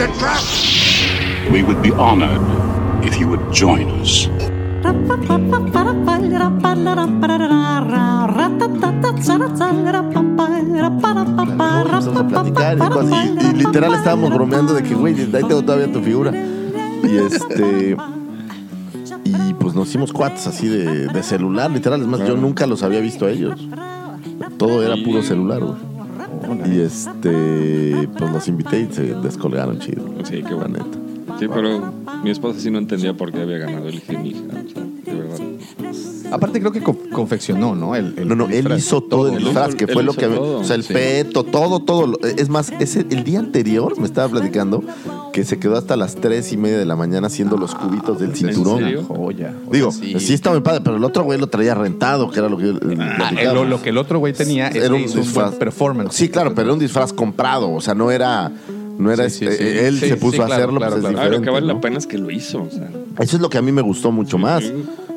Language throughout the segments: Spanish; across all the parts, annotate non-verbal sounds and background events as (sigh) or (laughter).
It's a trap! We would be honored if you would join us. Y literal estábamos bromeando de que, güey, ahí tengo todavía tu figura. Y este. Y pues nos hicimos cuates así de, de celular, literal. Es más, yo nunca los había visto a ellos. Todo era puro celular, güey. Y este. Pues los invité y se descolgaron chido. Sí, qué bueno. neta. Sí, pero mi esposa sí no entendía por qué había ganado el. O sea, de verdad. Aparte creo que co- confeccionó, ¿no? El, el No, no, él disfraz. hizo todo el disfraz, que él fue lo hizo que. todo. O sea, el Sí. peto, todo, todo. lo- Es más, ese, el día anterior me estaba platicando que se quedó hasta las tres y media de la mañana haciendo los cubitos del cinturón. serio? Joya. Digo, sea, sí. está muy padre, pero el otro güey lo traía rentado, que era lo que yo eh, Ah, platicaba. lo, lo que el otro güey tenía es Era que un disfraz. performance. Sí, claro, pero era un disfraz comprado, o sea, no era. No era Sí, este, sí. él Sí, se puso sí, a claro, hacerlo, claro, pues claro. es Ah, lo que diferente, vale ¿no? la pena es que lo hizo. O sea, Eso es lo que a mí me gustó mucho más.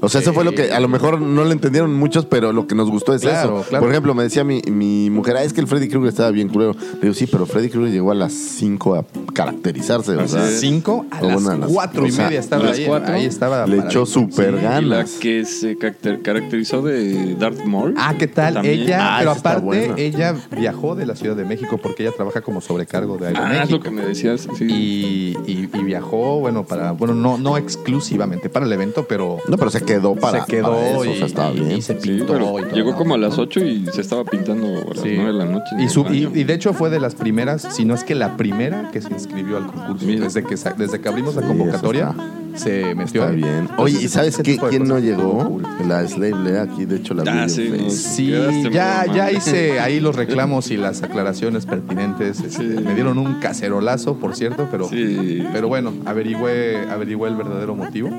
O sea, eso fue lo que a lo mejor no le entendieron muchos, pero lo que nos gustó es Claro, eso. claro. Por ejemplo, me decía mi, mi mujer, ah, es que el Freddy Krueger estaba bien culero. Le digo, sí, pero Freddy Krueger llegó a las 5 a caracterizarse. Cinco a las bueno, a las- cuatro y o sea, media estaba ahí. cuatro. Ahí estaba. le echó súper y la ganas. que se caracter- caracterizó de Darth Maul. Ah, ¿qué tal? También. Ella, Ah, pero aparte, ella viajó de la Ciudad de México porque ella trabaja como sobrecargo de Ah, es Aeroméxico. lo que me decías. Sí. y, y- y viajó, bueno, para, bueno, no, no exclusivamente para el evento, pero No, pero se quedó para, se quedó para eso, y, o sea, estaba y- bien. y se Sí, pintó. pero y todo. llegó como a las 8 y se estaba pintando a las Sí. 9 de la noche. Y, su- y, de hecho fue de las primeras, si no es que la primera que se inscribió al concurso. Mira. Desde que, desde que abrimos la convocatoria, se metió Está bien. Entonces, Oye, ¿y sabes qué? ¿Quién no llegó? La Slave Lea, aquí de hecho la Ah, sí, Sí, ya, ya mal. hice ahí los reclamos y las aclaraciones pertinentes. Este, Sí. Me dieron un cacerolazo, por cierto, pero, Sí. pero bueno, averigüé, averigüé el verdadero motivo.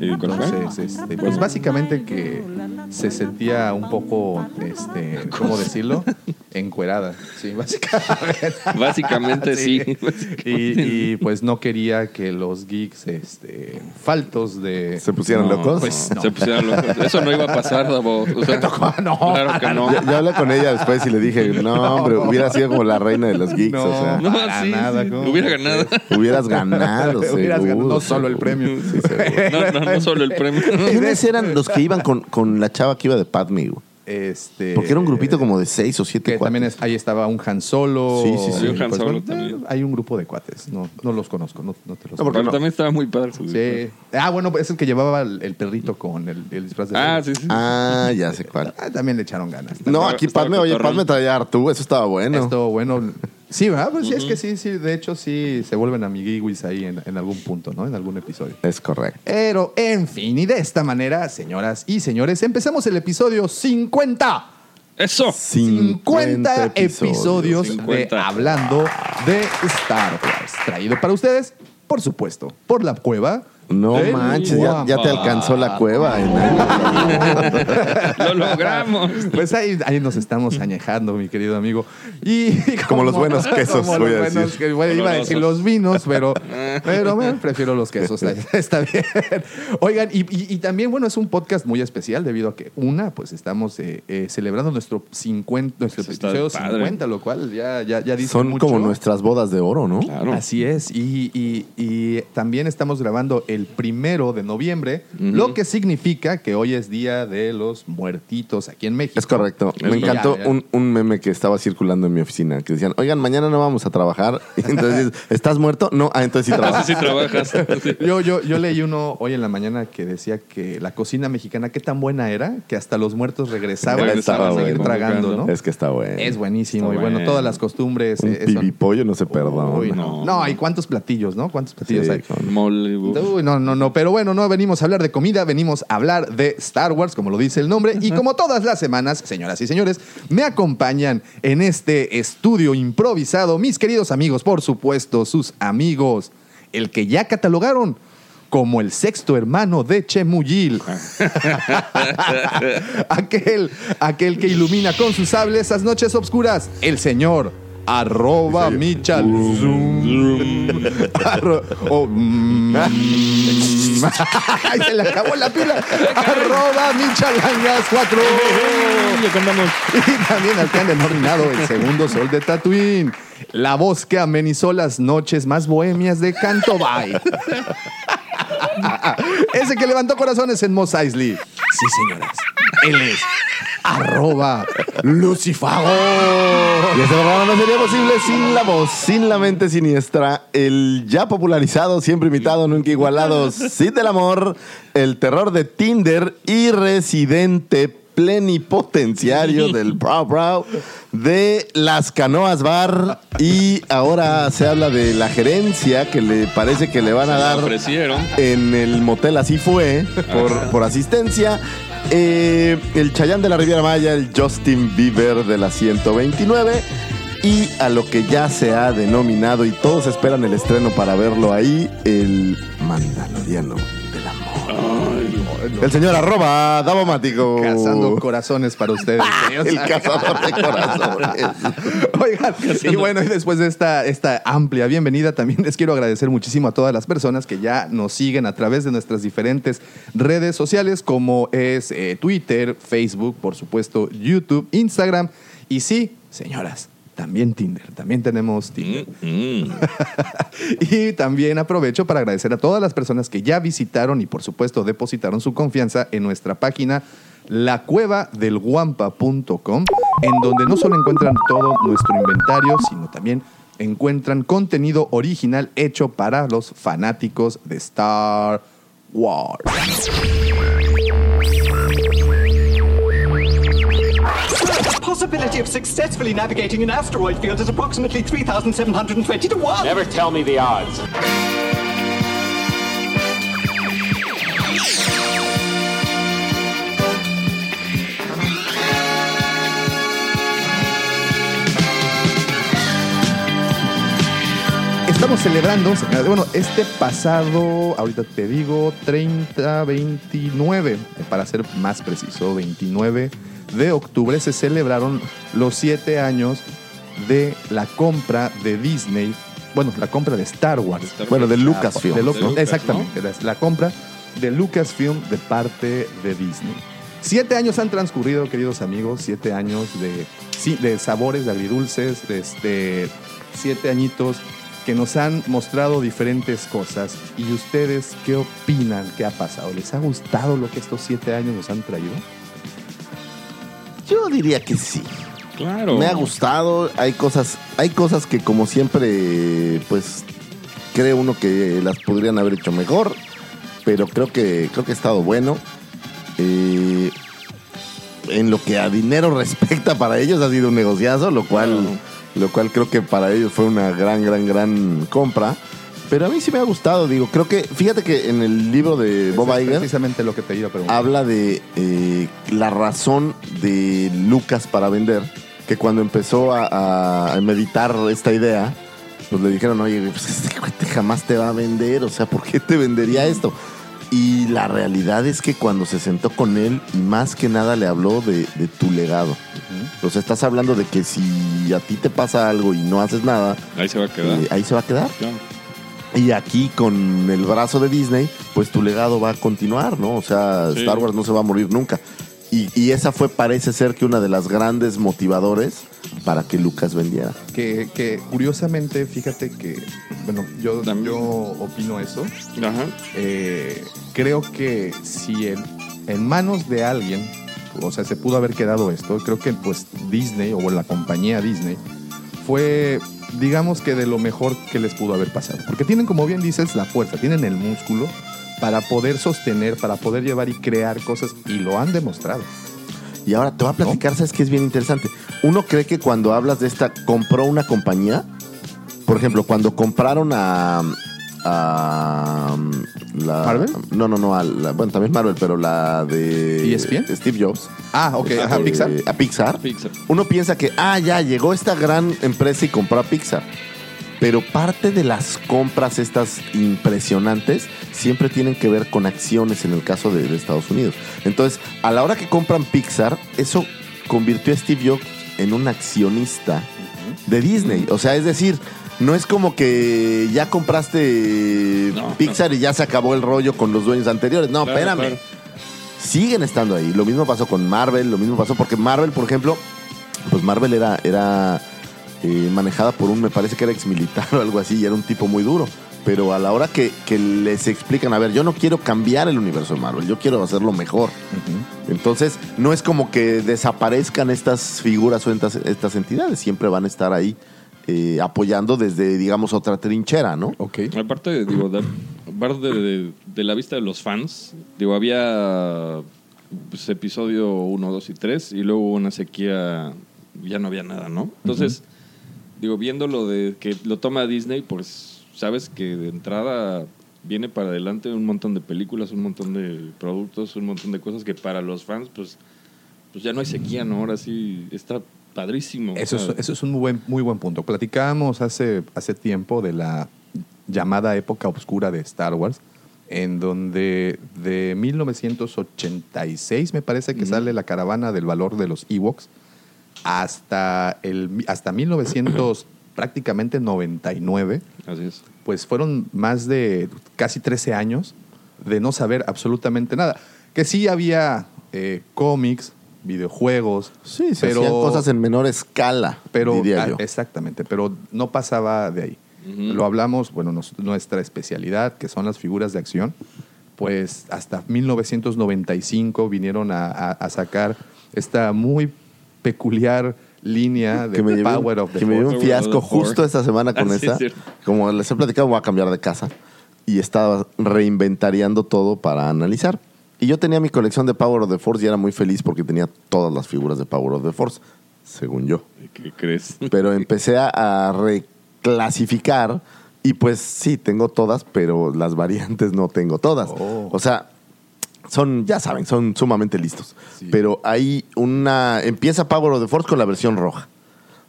Entonces, este, pues básicamente que se sentía un poco, este, ¿cómo decirlo? (laughs) Encuerada. Sí, (laughs) básicamente. Básicamente sí. Y, y, pues no quería que los geeks este, faltos de... ¿Se pusieron No, locos? Pues no. Se pusieron locos. Eso no iba a pasar, Davo. O sea, no, claro que no. Yo, yo hablé con ella después y le dije, no, hombre, hubiera sido como la reina de los geeks, No. o sea, No, sí, nada, sí. Hubiera ganado. hubieras ganado, (laughs) Hubieras ganado, no solo el premio. Sí. No, no, no solo el premio. (laughs) ¿Quiénes eran los que iban con, con la chava que iba de Padme? güey? Este, Porque era un grupito como de seis o siete que cuates. también es- ahí estaba un Han Solo. Sí, sí, sí. Sí, un Han Solo bueno, también. Hay un grupo de cuates. No, no los conozco, no, no te los No, porque Pero no. también estaba muy padre su Sí. Ah, bueno, es el que llevaba el, el perrito con el, el disfraz de Ah, sí, sí. Ah, ya sé cuál. Ah, también le echaron ganas. No, Estaba- aquí estaba Padme, oye, cotorrón. Padme traía a Artú, eso estaba bueno. Esto, bueno. Sí, ¿verdad? Pues sí, es que sí, sí. De hecho, sí se vuelven amiguiguis ahí en, en algún punto, ¿no? En algún episodio. Es correcto. Pero, en fin, y de esta manera, señoras y señores, empezamos el episodio 50. Eso. 50 episodios, 50. de Hablando de Star Wars. Traído para ustedes, por supuesto, por la cueva. No manches, ya, ya te alcanzó la cueva. (laughs) Lo logramos. Pues ahí, ahí nos estamos añejando, mi querido amigo. Y (laughs) Como los buenos (laughs) quesos, como voy los a decir. buenos que- bueno, iba a decir los vinos, pero, pero bueno, prefiero los quesos. Está bien. Oigan, y, y- y también, bueno, es un podcast muy especial debido a que, una, pues estamos eh, eh, celebrando nuestro 50, nuestro episodio padre. 50, lo cual ya, ya, ya dice Son mucho. como nuestras bodas de oro, ¿no? Claro. Así es, y, y- y también estamos grabando el primero de noviembre, lo que significa que hoy es Día de los Muertitos aquí en México. Es correcto. Me encantó Ya, ya. Un, un meme que estaba circulando en mi oficina que decían, oigan, mañana no vamos a trabajar. Y (laughs) entonces, ¿estás muerto? No, ah, entonces sí trabajas. sí trabajas. (laughs) Sí. Yo, yo, yo leí uno hoy en la mañana que decía que la cocina mexicana, qué tan buena era, que hasta los muertos regresaban Estaba para seguir bueno. tragando, ¿no? Es que está bueno. Es buenísimo. Está y bueno, bueno. todas las costumbres. Un eh, pibipollo no se perdona. Uy, no. No. no, ¿y cuántos platillos, no? ¿Cuántos platillos Sí, hay? con- Mole. Uy, no, no, no. Pero bueno, no venimos a hablar de comida, venimos a hablar de Star Wars, como lo dice el nombre. Y como todas las semanas, señoras y señores, me acompañan en este estudio improvisado mis queridos amigos, por supuesto, sus amigos, el que ya catalogaron como el sexto hermano de Chemuyil. (laughs) (laughs) aquel, aquel que ilumina con su sable esas noches oscuras, el señor arroba Michal Zoom. (laughs) Arro- oh, mm. (laughs) Ay, se le acabó la pila. arroba Michalangas 4. Ya contamos. (laughs) Y también al que han denominado el segundo sol de Tatooine. La voz que amenizó las noches más bohemias de Canto Bay. Ese que levantó corazones en Mos Eisley. Sí, señoras. Él es arroba Lucifago. Y este programa no sería posible sin la voz, sin la mente siniestra, el ya popularizado, siempre imitado, nunca igualado, Cid del Amor, el terror de Tinder y residente plenipotenciario del Prow Prow de las Canoas Bar y ahora se habla de la gerencia que le parece que le van a dar ofrecieron. en el motel así fue por, por asistencia. Eh, el Chayán de la Riviera Maya, el Justin Bieber de la 129 y a lo que ya se ha denominado y todos esperan el estreno para verlo ahí, el Mandaloriano del Amor. El señor arroba Davomático. Cazando corazones para ustedes. señores. (laughs) El cazador de corazones. (laughs) Oigan, y bueno, y después de esta, esta amplia bienvenida, también les quiero agradecer muchísimo a todas las personas que ya nos siguen a través de nuestras diferentes redes sociales, como es eh, Twitter, Facebook, por supuesto, YouTube, Instagram. Y sí, señoras, también Tinder. También tenemos Tinder. Mm. (laughs) Y también aprovecho para agradecer a todas las personas que ya visitaron y por supuesto depositaron su confianza en nuestra página lacuevadelguampa.com, en donde no solo encuentran todo nuestro inventario, sino también encuentran contenido original hecho para los fanáticos de Star Wars. Possibility of successfully navigating an asteroid field is approximately 3,720 to 1. Never tell me the odds. Estamos celebrando, bueno, este pasado, ahorita te digo, 30, 29, para ser más preciso, 29 de octubre se celebraron los siete años de la compra de Disney, bueno, la compra de Star Wars. Star Wars. Bueno, de Lucasfilm. De Lu- De Lucas, exactamente, la- la compra de Lucasfilm de parte de Disney. Siete años han transcurrido, queridos amigos, siete años de, de sabores, de agridulces, de este, siete añitos que nos han mostrado diferentes cosas. ¿Y ustedes qué opinan? ¿Qué ha pasado? ¿Les ha gustado lo que estos siete años nos han traído? Yo diría que sí. Claro. Me ha gustado, hay cosas, hay cosas que como siempre, pues cree uno que las podrían haber hecho mejor, pero creo que creo que ha estado bueno. Eh, en lo que a dinero (laughs) respecta para ellos ha sido un negociazo, lo cual, lo cual creo que para ellos fue una gran, gran, gran compra. Pero a mí sí me ha gustado, digo, creo que, fíjate que en el libro de Bob Es Iger precisamente lo que te iba a preguntar. habla de eh, la razón de Lucas para vender, que cuando empezó a, a meditar esta idea, pues le dijeron, oye, pues este cuate jamás te va a vender, o sea, ¿por qué te vendería esto? Y la realidad es que cuando se sentó con él, más que nada le habló de, de tu legado. O sea, estás hablando de que si a ti te pasa algo y no haces nada, Ahí se va a quedar. eh, ahí se va a quedar. Claro. Y aquí con el brazo de Disney, pues tu legado va a continuar, ¿no? O sea, Sí. Star Wars no se va a morir nunca. Y, y esa fue, parece ser que una de las grandes motivadores para que Lucas vendiera. Que, que curiosamente, fíjate que, bueno, yo, También. yo opino eso. Ajá. Eh, creo que si en, en manos de alguien, o sea, se pudo haber quedado esto, creo que pues Disney o la compañía Disney fue, digamos que de lo mejor que les pudo haber pasado. Porque tienen, como bien dices, la fuerza, tienen el músculo para poder sostener, para poder llevar y crear cosas, y lo han demostrado. Y ahora te voy a platicar, ¿sabes qué es bien interesante? Uno cree que cuando hablas de esta, compró una compañía, por ejemplo, cuando compraron a, a um, la ¿Marvel? No, no, no, a la- bueno, también Marvel, pero la de ¿ESPN? Steve Jobs. Ah, ok, ajá, eh, Pixar. A Pixar. Pixar. Uno piensa que, ah, ya llegó esta gran empresa y compró a Pixar. Pero parte de las compras estas impresionantes siempre tienen que ver con acciones en el caso de, de Estados Unidos. Entonces, a la hora que compran Pixar, eso convirtió a Steve Jobs en un accionista de Disney. O sea, es decir, no es como que ya compraste No, Pixar y ya se acabó el rollo con los dueños anteriores. No, Claro, espérame claro. siguen estando ahí. Lo mismo pasó con Marvel, lo mismo pasó porque Marvel, por ejemplo, pues Marvel era, era eh, manejada por un, me parece que era ex militar o algo así, y era un tipo muy duro. Pero a la hora que, que les explican, a ver, yo no quiero cambiar el universo de Marvel, yo quiero hacerlo mejor. Entonces, no es como que desaparezcan estas figuras o estas, estas entidades, siempre van a estar ahí eh, apoyando desde, digamos, otra trinchera, ¿no? Ok. Aparte, digo, de, aparte de, de la vista de los fans, digo, había pues, episodio 1, 2 y 3 y luego hubo una sequía, ya no había nada, ¿no? Entonces, digo, viendo lo de que lo toma Disney, pues sabes que de entrada viene para adelante un montón de películas, un montón de productos, un montón de cosas que para los fans, pues, pues ya no hay sequía, ¿no? Ahora sí está padrísimo. Eso es, eso es un muy buen, muy buen punto. Platicábamos hace, hace tiempo de la llamada época oscura de Star Wars, en donde de 1986 me parece que sale la caravana del valor de los Ewoks hasta, el, hasta 1900 (clears throat) prácticamente 99 Así es. pues fueron más de casi 13 años de no saber absolutamente nada. Que sí había eh, cómics, videojuegos, Sí, se pero, hacían cosas en menor escala, pero diría yo. exactamente, pero no pasaba de ahí. Lo hablamos, bueno, nos- nuestra especialidad, que son las figuras de acción, pues hasta 1995 vinieron a, a- a sacar esta muy peculiar línea (laughs) de que me llevé, un- Power of the que me llevé un fiasco justo esta semana con Ah, sí, es. Como les he platicado, voy a cambiar de casa. Y estaba reinventariando todo para analizar. Y yo tenía mi colección de Power of the Force y era muy feliz porque tenía todas las figuras de Power of the Force, según yo. ¿Qué crees? Pero empecé a, reclasificar y pues sí, tengo todas, pero las variantes no tengo todas. Oh. O sea, son, ya saben, son sumamente listos. Sí. Pero hay una... Empieza Power of the Force con la versión roja.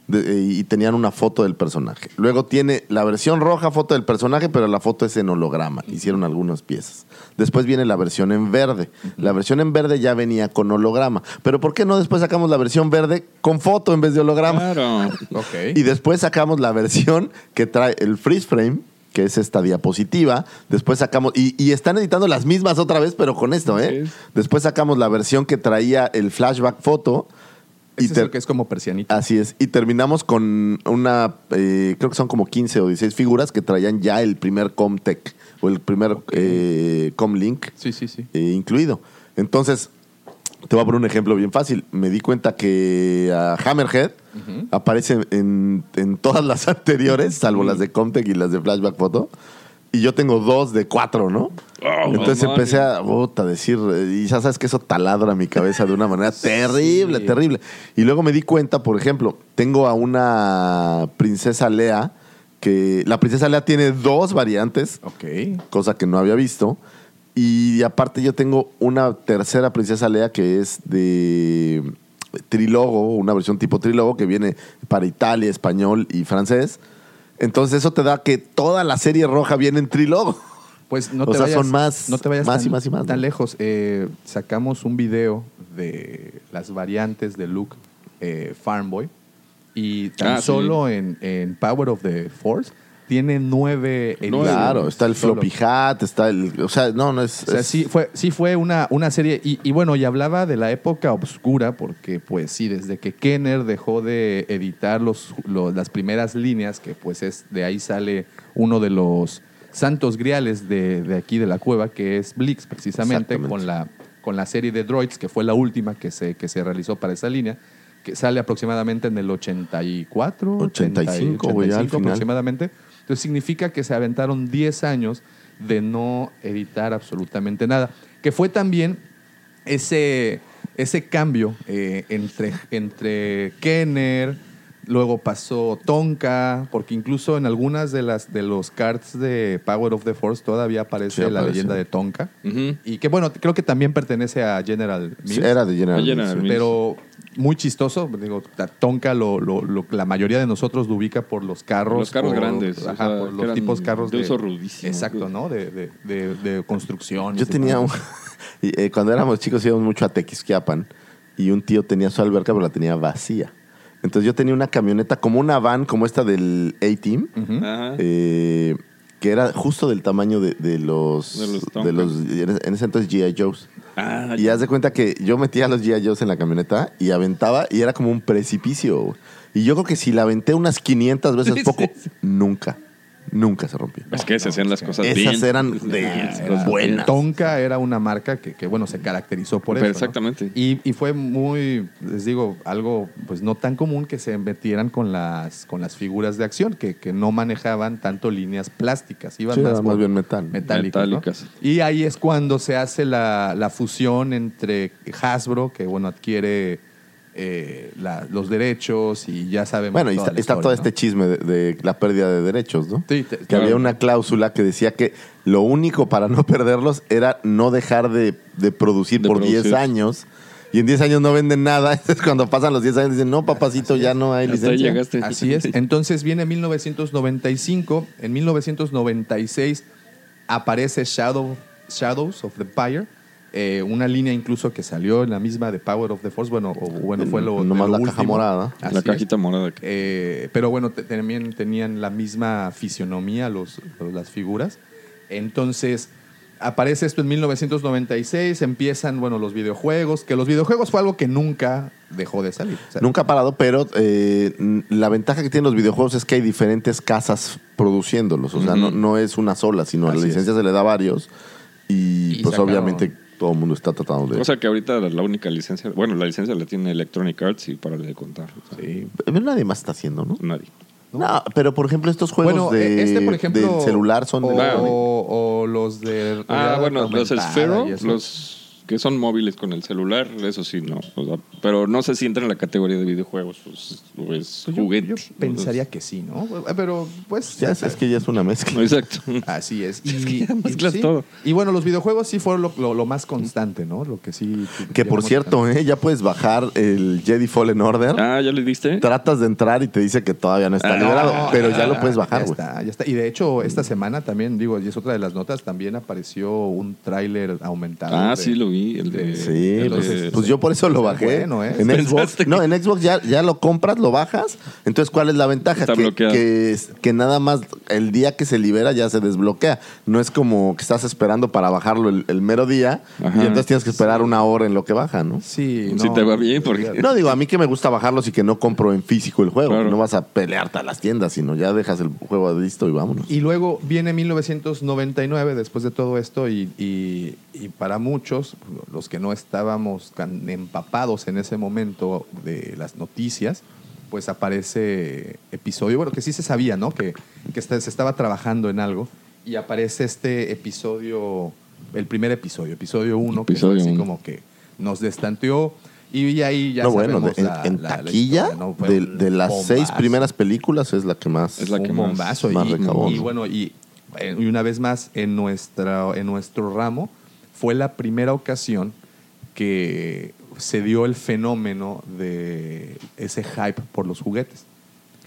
De- y tenían una foto del personaje. Luego tiene la versión roja, foto del personaje, pero la foto es en holograma. Hicieron algunas piezas. Después viene la versión en verde. La versión en verde ya venía con holograma. Pero ¿por qué no después sacamos la versión verde con foto en vez de holograma? Claro. (laughs) Y después sacamos la versión que trae el freeze frame, que es esta diapositiva. Después sacamos. Y, y están editando las mismas otra vez, pero con esto, ¿eh? Después sacamos la versión que traía el flashback foto. Y es que es como persianita. Así es. Y terminamos con una. eh, creo que son como 15 o 16 figuras que traían ya el primer Comtech o el primer eh, Comlink Sí, sí, sí. eh, incluido. Entonces, te voy a poner un ejemplo bien fácil. Me di cuenta que a Hammerhead aparece en, en todas las (laughs) anteriores, salvo las de Comtech y las de Flashback Photo. Y yo tengo dos de cuatro, ¿no? Oh, Entonces mamá. empecé a puta, decir, eh, y ya sabes que eso taladra mi cabeza de una manera (laughs) terrible, Sí. terrible. Y luego me di cuenta, por ejemplo, tengo a una princesa Lea, que la princesa Lea tiene dos variantes, Ok. cosa que no había visto. Y aparte yo tengo una tercera princesa Lea que es de trilogo, una versión tipo trilogo que viene para Italia, español y francés. Entonces eso te da que toda la serie roja viene en trilogo. Pues no (laughs) O te sea, vayas, son más- no te vayas más tan, y más y más, tan ¿no? lejos. Eh, sacamos un video de las variantes de Luke eh, Farmboy y tan Ah, sí. solo en, en Power of the Force tiene nueve ediciones. Claro, está el Solo. floppy hat, está el... O sea, no, no es... O sea, es- sí fue, sí fue una, una serie. Y, y bueno, y hablaba de la época oscura, porque pues sí, desde que Kenner dejó de editar los, los- las primeras líneas, que pues es de ahí sale uno de los santos griales de, de aquí de la cueva, que es Blix, precisamente, con la, con la serie de Droids, que fue la última que se, que se realizó para esa línea, que sale aproximadamente en el 84, 85, güey, ya al 85 final. Entonces significa que se aventaron 10 años de no editar absolutamente nada. Que fue también ese, ese cambio eh, entre, entre Kenner, Luego pasó Tonka, porque incluso en algunas de las de los cards de Power of the Force todavía aparece Sí, la leyenda de Tonka. Y que bueno, creo que también pertenece a General Sí, Mills. era de General. General. Mills. Pero muy chistoso, digo, Tonka lo, lo- lo- la mayoría de nosotros lo ubica por los carros. Los carros por- grandes, o ajá, sea, por los tipos carros de uso rudísimo. Exacto, ¿no? De, de, de- de construcción. Yo tenía un. (laughs) de- eh, cuando éramos chicos íbamos mucho a Tequisquiapan y un tío tenía su alberca, pero la tenía vacía. Entonces yo tenía una camioneta como una van, como esta del A-Team, Ajá. eh, que era justo del tamaño de, de los. De los de los Tonka. en ese entonces G.I. Joe's. Ah, Y haz de cuenta que yo metía a los G.I. Joe's en la camioneta y aventaba y era como un precipicio. Y yo creo que si la aventé unas 500 veces (laughs) Sí, poco, sí, sí. nunca, nunca se rompió. Es que se hacían las cosas Esas bien. eran de Era- buenas. Tonka era una marca que, que, bueno, se caracterizó por Pero eso. ¿no? exactamente. Y, y fue muy, les digo, algo pues no tan común que se metieran con las, con las figuras de acción, que, que no manejaban tanto líneas plásticas, iban Sí, más, bien metal. metálicas. ¿no? Metálicas. Y ahí es cuando se hace la, la fusión entre Hasbro, que bueno, adquiere eh, la- los derechos y ya sabemos. Bueno, y está, la está historia, todo ¿no? este chisme de, de la pérdida de derechos, ¿no? Sí, te- que claro. había una cláusula que decía que lo único para no (laughs) perderlos era no dejar de, de producir De por producir. 10 años. Y en 10 años no venden nada. (laughs) Entonces, cuando pasan los 10 años, dicen, no, papacito, ya no hay licencia. llegaste. Así es. Entonces viene 1995. En 1996 aparece Shadow, Shadows of the Empire. Eh, una línea incluso que salió en la misma de Power of the Force. Bueno, o, bueno fue lo. Nomás la caja morada. Así la es. cajita morada. que- Eh, pero bueno, también tenían la misma fisionomía los, los- las figuras. Entonces, aparece esto en 1996, empiezan, bueno, los videojuegos, que los videojuegos fue algo que nunca dejó de salir. O sea, Nunca ha parado, pero eh, la ventaja que tienen los videojuegos es que hay diferentes casas produciéndolos. O sea, no, no es una sola, sino a la licencia es. se le da a varios. Y, Y pues obviamente todo el mundo está tratando de... O sea que ahorita la única licencia, bueno, la licencia la tiene Electronic Arts y para de contar. O sea, sí. Pero nadie más está haciendo, ¿no? Nadie. No, pero por ejemplo estos juegos Bueno, de, este, por ejemplo. del celular son de... O, Claro. o los de. Ah, bueno, los Sphero, los que son móviles con el celular, eso sí, no. O sea, pero no sé si entra en la categoría de videojuegos pues, o es Pues yo- juguete. Yo, pensaría que sí, ¿no? Pero, pues. Ya es, es que ya es una mezcla. Exacto. Así es. (laughs) Es Y, que ya y mezclas sí. todo. Y bueno, los videojuegos sí fueron lo, lo- lo más constante, ¿no? Lo que sí. Que por cierto, ¿eh? ya puedes bajar el Jedi Fallen Order. Ah, ¿ya le diste? Tratas de entrar y te dice que todavía no está Ah, liberado, No, pero ya lo puedes bajar, Ya güey. está, ya está. Y de hecho, esta semana también, digo, y es otra de las notas, también apareció un tráiler aumentado. Ah, de- sí lo vi. El de, Sí, el pues, de- pues yo por eso lo bajé. Bueno, ¿eh? (laughs) En Xbox, que- no, en Xbox ya, ya lo compras, lo bajas. Entonces, ¿cuál es la ventaja? Está que, bloqueado. que, nada más el día que se libera ya se desbloquea. No es como que estás esperando para bajarlo el, el mero día Ajá. y entonces tienes que esperar una hora en lo que baja, ¿no? Sí, Sí te va bien, porque- No, digo, a mí que me gusta bajarlos y que no compro en físico el juego. Claro. No vas a pelearte a las tiendas, sino ya dejas el juego listo y vámonos. Y luego viene 1999 después de todo esto y, y- y para muchos, los que no estábamos tan empapados en ese momento de las noticias, pues aparece episodio, bueno, que sí se sabía, ¿no? Que, que está- se estaba trabajando en algo y aparece este episodio, el primer episodio, episodio 1, que fue así uno. como que nos destanteó y ahí ya no, bueno, de- en, la- en la- la taquilla, historia, ¿no? De, de las seis bombazo primeras películas es la que más... Es la que un más- bombazo. más y, recabó, y ¿no? bueno, y, eh, y una vez más, en, nuestra, en nuestro ramo, fue la primera ocasión que se dio el fenómeno de ese hype por los juguetes.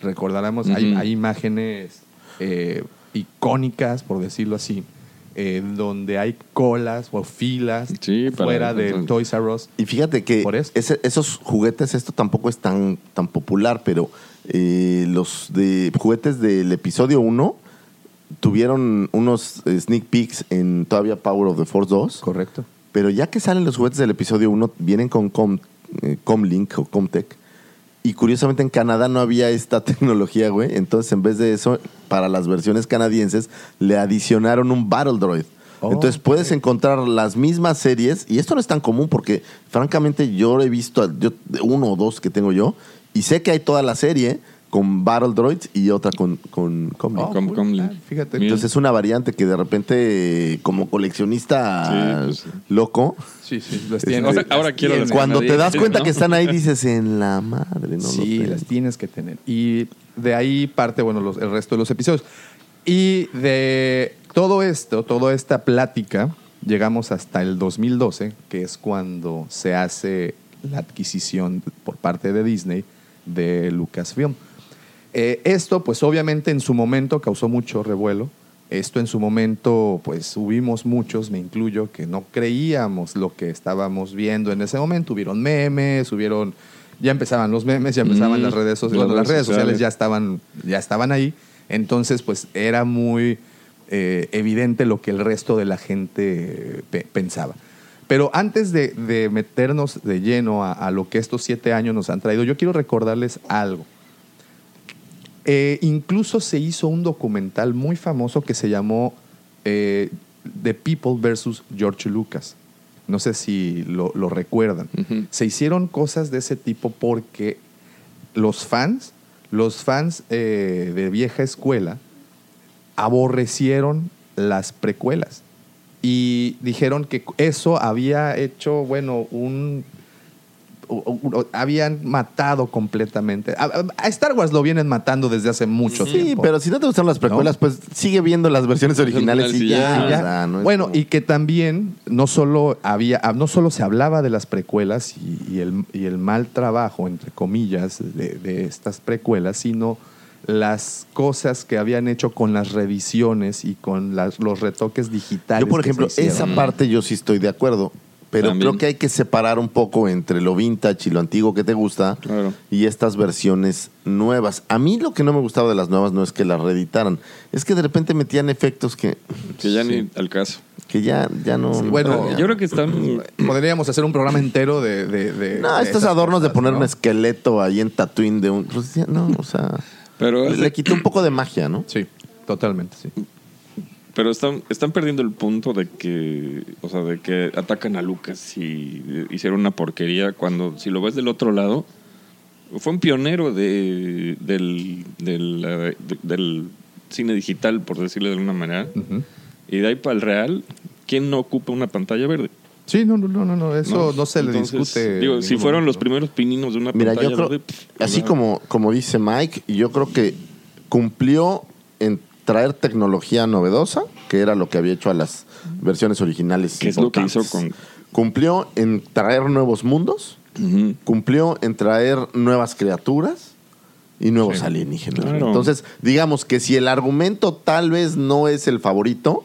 Recordaremos, hay, imágenes eh, icónicas, por decirlo así, eh, donde hay colas o filas Sí, fuera de Toys R Us. Y fíjate que Por eso. ese- esos juguetes, esto tampoco es tan, tan popular, pero eh, los de juguetes del episodio 1 tuvieron unos eh, sneak peeks en todavía Power of the Force 2. Correcto. Pero ya que salen los juguetes del episodio 1, vienen con Com, eh, Comlink o Comtech. Y curiosamente en Canadá no había esta (laughs) tecnología, güey. Entonces, en vez de eso, para las versiones canadienses, le adicionaron un Battle Droid. Oh, Entonces puedes encontrar las mismas series, y esto no es tan común porque, francamente, yo he visto yo, uno o dos que tengo yo, y sé que hay toda la serie con Battle Droids y otra con, con Comlink. Oh, Com- cool. Comlink. Ah, fíjate. Entonces es una variante que de repente, como coleccionista Sí, pues loco, Sí, sí, las Este, tienes. Ahora- ahora quiero Tienes. las cuando te das cuenta ¿no? que están ahí, dices, en la madre, no sí, lo tengo". las tienes que tener. Y de ahí parte, bueno, los- el resto de los episodios. Y de todo esto, toda esta plática, llegamos hasta el 2012, que es cuando se hace la adquisición por parte de Disney de Lucasfilm. Eh, esto, pues obviamente en su momento causó mucho revuelo. Esto en su momento, pues hubimos muchos, me incluyo, que no creíamos lo que estábamos viendo en ese momento. Hubieron memes, hubieron, ya empezaban los memes, ya empezaban Mm, las redes sociales. las redes sociales ya estaban, ya estaban ahí. Entonces, pues era muy eh, evidente lo que el resto de la gente pe- pensaba. Pero antes de, de meternos de lleno a, a lo que estos siete años nos han traído, yo quiero recordarles algo. Eh, incluso se hizo un documental muy famoso que se llamó eh, The People versus George Lucas. No sé si lo, lo recuerdan. Se hicieron cosas de ese tipo porque los fans, los fans eh, de vieja escuela, aborrecieron las precuelas y dijeron que eso había hecho, bueno, un... habían matado completamente. A, a Star Wars lo vienen matando desde hace mucho Sí, tiempo. pero si no te gustan las precuelas, pues sigue viendo las versiones originales y Sí, ya. no bueno, como- y que también no solo había, ah, no solo se hablaba de las precuelas y, y el, y el mal trabajo, entre comillas, de, de estas precuelas, sino las cosas que habían hecho con las revisiones y con las- los retoques digitales. Yo, por ejemplo, esa parte yo sí estoy de acuerdo. Pero También. creo que hay que separar un poco entre lo vintage y lo antiguo que te gusta Claro. y estas versiones nuevas. A mí lo que no me gustaba de las nuevas no es que las reeditaran, es que de repente metían efectos que, Que ya ni al caso. que ya, ya no. Sí, bueno, ya- Yo creo que están. Podríamos hacer un programa entero de. de- de- No, de estos adornos de poner ¿no? un esqueleto ahí en Tatooine de un. pues, no, o sea. Pero, le quitó un poco de magia, ¿no? Sí, totalmente, sí. Pero están, están perdiendo el punto de que. O sea, de que atacan a Lucas y hicieron una porquería. Cuando, si lo ves del otro lado, fue un pionero de, del, del, de- del cine digital, por decirlo de alguna manera. Y de ahí para el real, ¿quién no ocupa una pantalla verde? Sí, no, no, no, no, eso no, se le Entonces, discute. Digo, si fueron momento. los primeros pininos de una Mira, pantalla yo creo, verde, pff, así como, como dice Mike, yo creo que cumplió en traer tecnología novedosa, que era lo que había hecho a las versiones originales. Que es lo que hizo con- Cumplió en traer nuevos mundos, cumplió en traer nuevas criaturas y nuevos Sí. alienígenas. Claro. Entonces, digamos que si el argumento tal vez no es el favorito,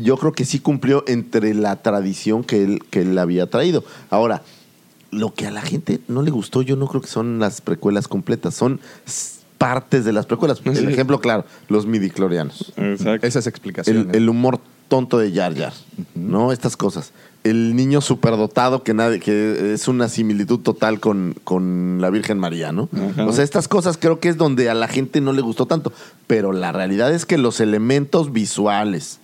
yo creo que sí cumplió entre la tradición que él, que él había traído. Ahora, lo que a la gente no le gustó, yo no creo que son las precuelas completas, son partes de las precuelas. El Sí. ejemplo claro, los midiclorianos. Exacto. Esas explicaciones. El, el humor tonto de Jar Jar, ¿no? Estas cosas. El niño superdotado que nadie, que es una similitud total con, con la Virgen María, ¿no? O sea, estas cosas creo que es donde a la gente no le gustó tanto. Pero la realidad es que los elementos visuales,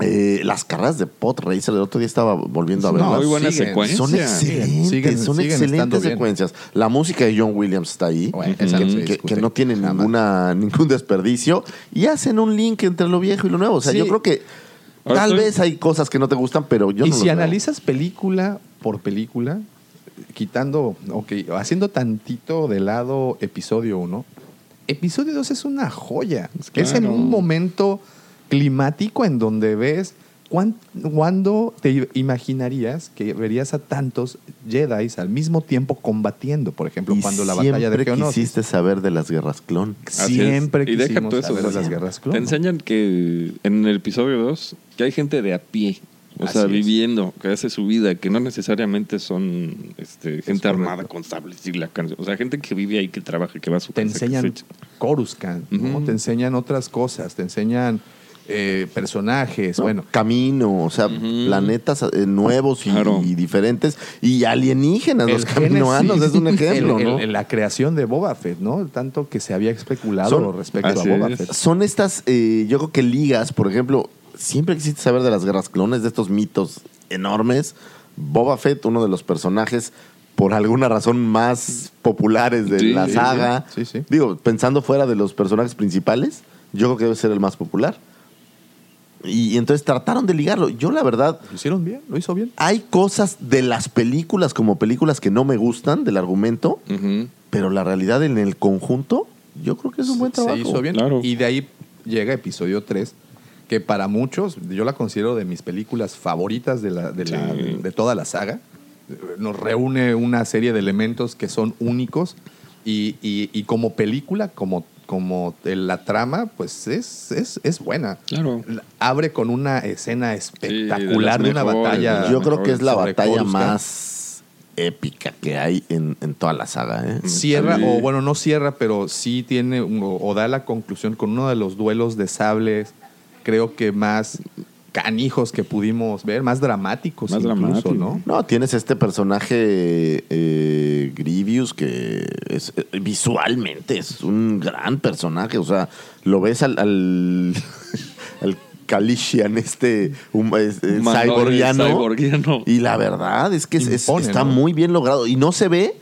eh, las carreras de Pod Racer, el otro día estaba volviendo a No, verlas. muy buena siguen, secuencia. Son excelentes, siguen- son siguen excelentes bien. secuencias. La música de John Williams está ahí, Bueno, que, no que- que no tiene ninguna, ningún desperdicio. Y hacen un link entre lo viejo y lo nuevo. O sea, Sí. yo creo que Ahora tal estoy- vez hay cosas que no te gustan, pero yo y no si los veo. analizas película por película, quitando, ok, haciendo tantito de lado episodio 1, episodio 2 es una joya. Es en un momento climático en donde ves cuán- cuándo te imaginarías que verías a tantos Jedi al mismo tiempo combatiendo, por ejemplo, Y cuando la batalla de siempre Geonosis. quisiste saber de las guerras clon. Así Siempre es. Y deja todo eso, saber de las guerras clon. Te ¿no? enseñan que en el episodio 2 que hay gente de a pie. O Así sea, es. viviendo, que hace su vida, que no necesariamente son este, gente armada con sables y la canción. O sea, gente que vive ahí, que trabaja, que va a su te casa, enseñan se echa. Coruscant, ¿no? Te enseñan otras cosas, te enseñan eh, personajes, ¿no? bueno. Camino, o sea, planetas eh, nuevos y, Claro. y diferentes. Y alienígenas, los el caminoanos, Génesis, es un (laughs) ejemplo, el- ¿no? el- la creación de Boba Fett, ¿no? Tanto que se había especulado Son- respecto a Boba es. Fett. son estas, eh, yo creo que ligas, por ejemplo, siempre quisiste saber de las guerras clones, de estos mitos enormes. Boba Fett, uno de los personajes por alguna razón más populares de Sí, la saga. sí. Sí, sí. Digo, pensando fuera de los personajes principales, yo creo que debe ser el más popular. Y, y entonces trataron de ligarlo. Yo, la verdad, Lo hicieron bien, lo hizo bien. hay cosas de las películas como películas que no me gustan del argumento, pero la realidad en el conjunto, yo creo que es un buen trabajo. Se hizo bien. Claro. Y de ahí llega episodio 3, que para muchos, yo la considero de mis películas favoritas de, la, de, la- de toda la saga. Nos reúne una serie de elementos que son únicos y, y- y como película, como, como la trama, pues es, es, es buena. Claro. Abre con una escena espectacular de, una mejores, batalla. de Yo creo que es la batalla Coruscant. más épica que hay en, en toda la saga. ¿eh? cierra, Sí. o bueno, no cierra, pero sí tiene, o, o da la conclusión con uno de los duelos de sables, creo que más canijos que pudimos ver, más dramáticos Más incluso, dramático. ¿no? No, tienes este personaje eh, Grievous que es, eh, visualmente es un gran personaje. O sea, lo ves al, al, (laughs) al Calician, este Humanoide, cyborgiano, cyborgiano. Y la verdad es que es- es- Impone, está ¿no? muy bien logrado. Y no se ve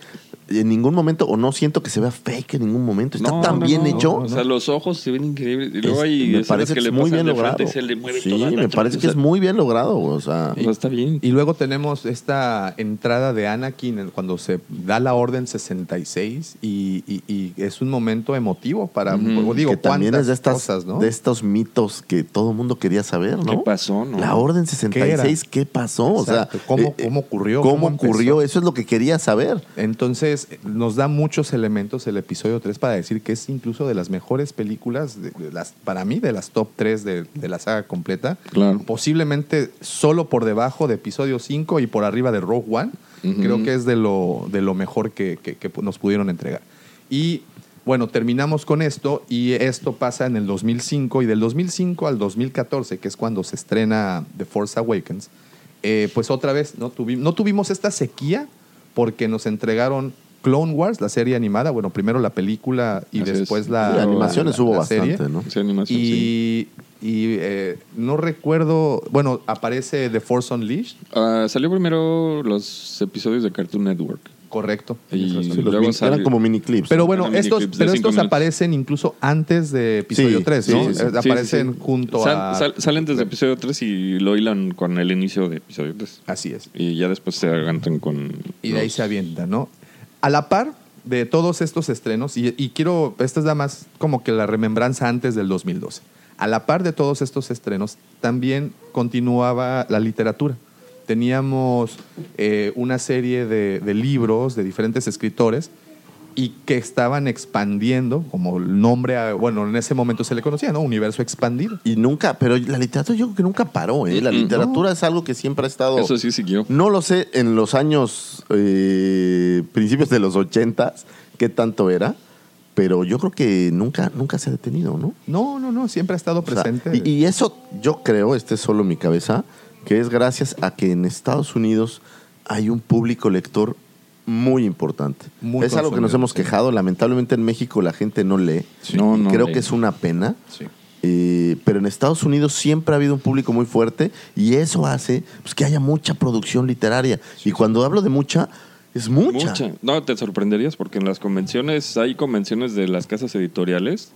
en ningún momento, o no siento que se vea fake en ningún momento. Está No, tan no, bien no, hecho. O sea, los ojos se ven increíbles. Y luego Es- hay me parece que que le es muy bien logrado. y se le mueve sí, toda la me parece o que sea, es muy bien logrado. O sea, está bien. Y luego tenemos esta entrada de Anakin cuando se da la orden 66 y, y- y es un momento emotivo para, Ujú. digo, que también es de estas cosas, ¿no? de estos mitos que todo el mundo quería saber, ¿no? ¿Qué pasó, no? La Orden 66, ¿qué, pasó? O sea. ¿Cómo- eh, cómo ocurrió? ¿Cómo, ocurrió? Eso es lo que quería saber. Entonces, nos da muchos elementos el episodio 3 para decir que es incluso de las mejores películas, de, de las, para mí, de las top 3 de, de la saga completa. Claro. Posiblemente solo por debajo de episodio 5 y por arriba de Rogue One. Creo que es de lo, de lo mejor que, que- que nos pudieron entregar. Y bueno, terminamos con esto y esto pasa en el 2005 y del 2005 al 2014, que es cuando se estrena The Force Awakens, eh, pues otra vez no, tuvi- no tuvimos esta sequía porque nos entregaron Clone Wars, la serie animada, bueno, primero la película y Así es. después la, Sí, animaciones la- hubo la serie. bastante, ¿no? Sí, animación, sí. Y, y, eh, no recuerdo, bueno, aparece The Force Unleashed, Ah, salió primero los episodios de Cartoon Network. correcto. Y. Sí, luego mini- eran como mini clips. Pero bueno, Eran estos, pero estos minutos. aparecen incluso antes de episodio Sí, 3, sí, ¿no? sí, sí. Eh, Sí, sí, Aparecen junto Sal- a... sal- salen desde episodio 3 y lo hilan con el inicio de episodio 3. Así es. Y ya después se agantan con. Y de ahí se avienta, ¿no? A la par de todos estos estrenos, y, quiero, esta es nada más como que la remembranza antes del 2012. A la par de todos estos estrenos, también continuaba la literatura. Teníamos eh, una serie de, de libros de diferentes escritores y que estaban expandiendo, como el nombre, a- bueno, en ese momento se le conocía, ¿no? Universo expandido. Y nunca, pero la literatura yo creo que nunca paró, ¿eh? La literatura es algo que siempre ha estado... Eso sí siguió. No lo sé en los años, eh, principios de los ochentas, qué tanto era, pero yo creo que nunca, nunca se ha detenido, ¿no? No, no, no, siempre ha estado O sea, presente. y, y eso yo creo, este es solo mi cabeza, que es gracias a que en Estados Unidos hay un público lector muy importante. Muy es algo que nos hemos sí. quejado. Lamentablemente en México la gente no lee. No, Y no creo lee. que es una pena. Sí. Eh, pero en Estados Unidos siempre ha habido un público muy fuerte y eso hace pues, que haya mucha producción literaria. y cuando hablo de mucha, es mucha. Mucha. No, te sorprenderías porque en las convenciones hay convenciones de las casas editoriales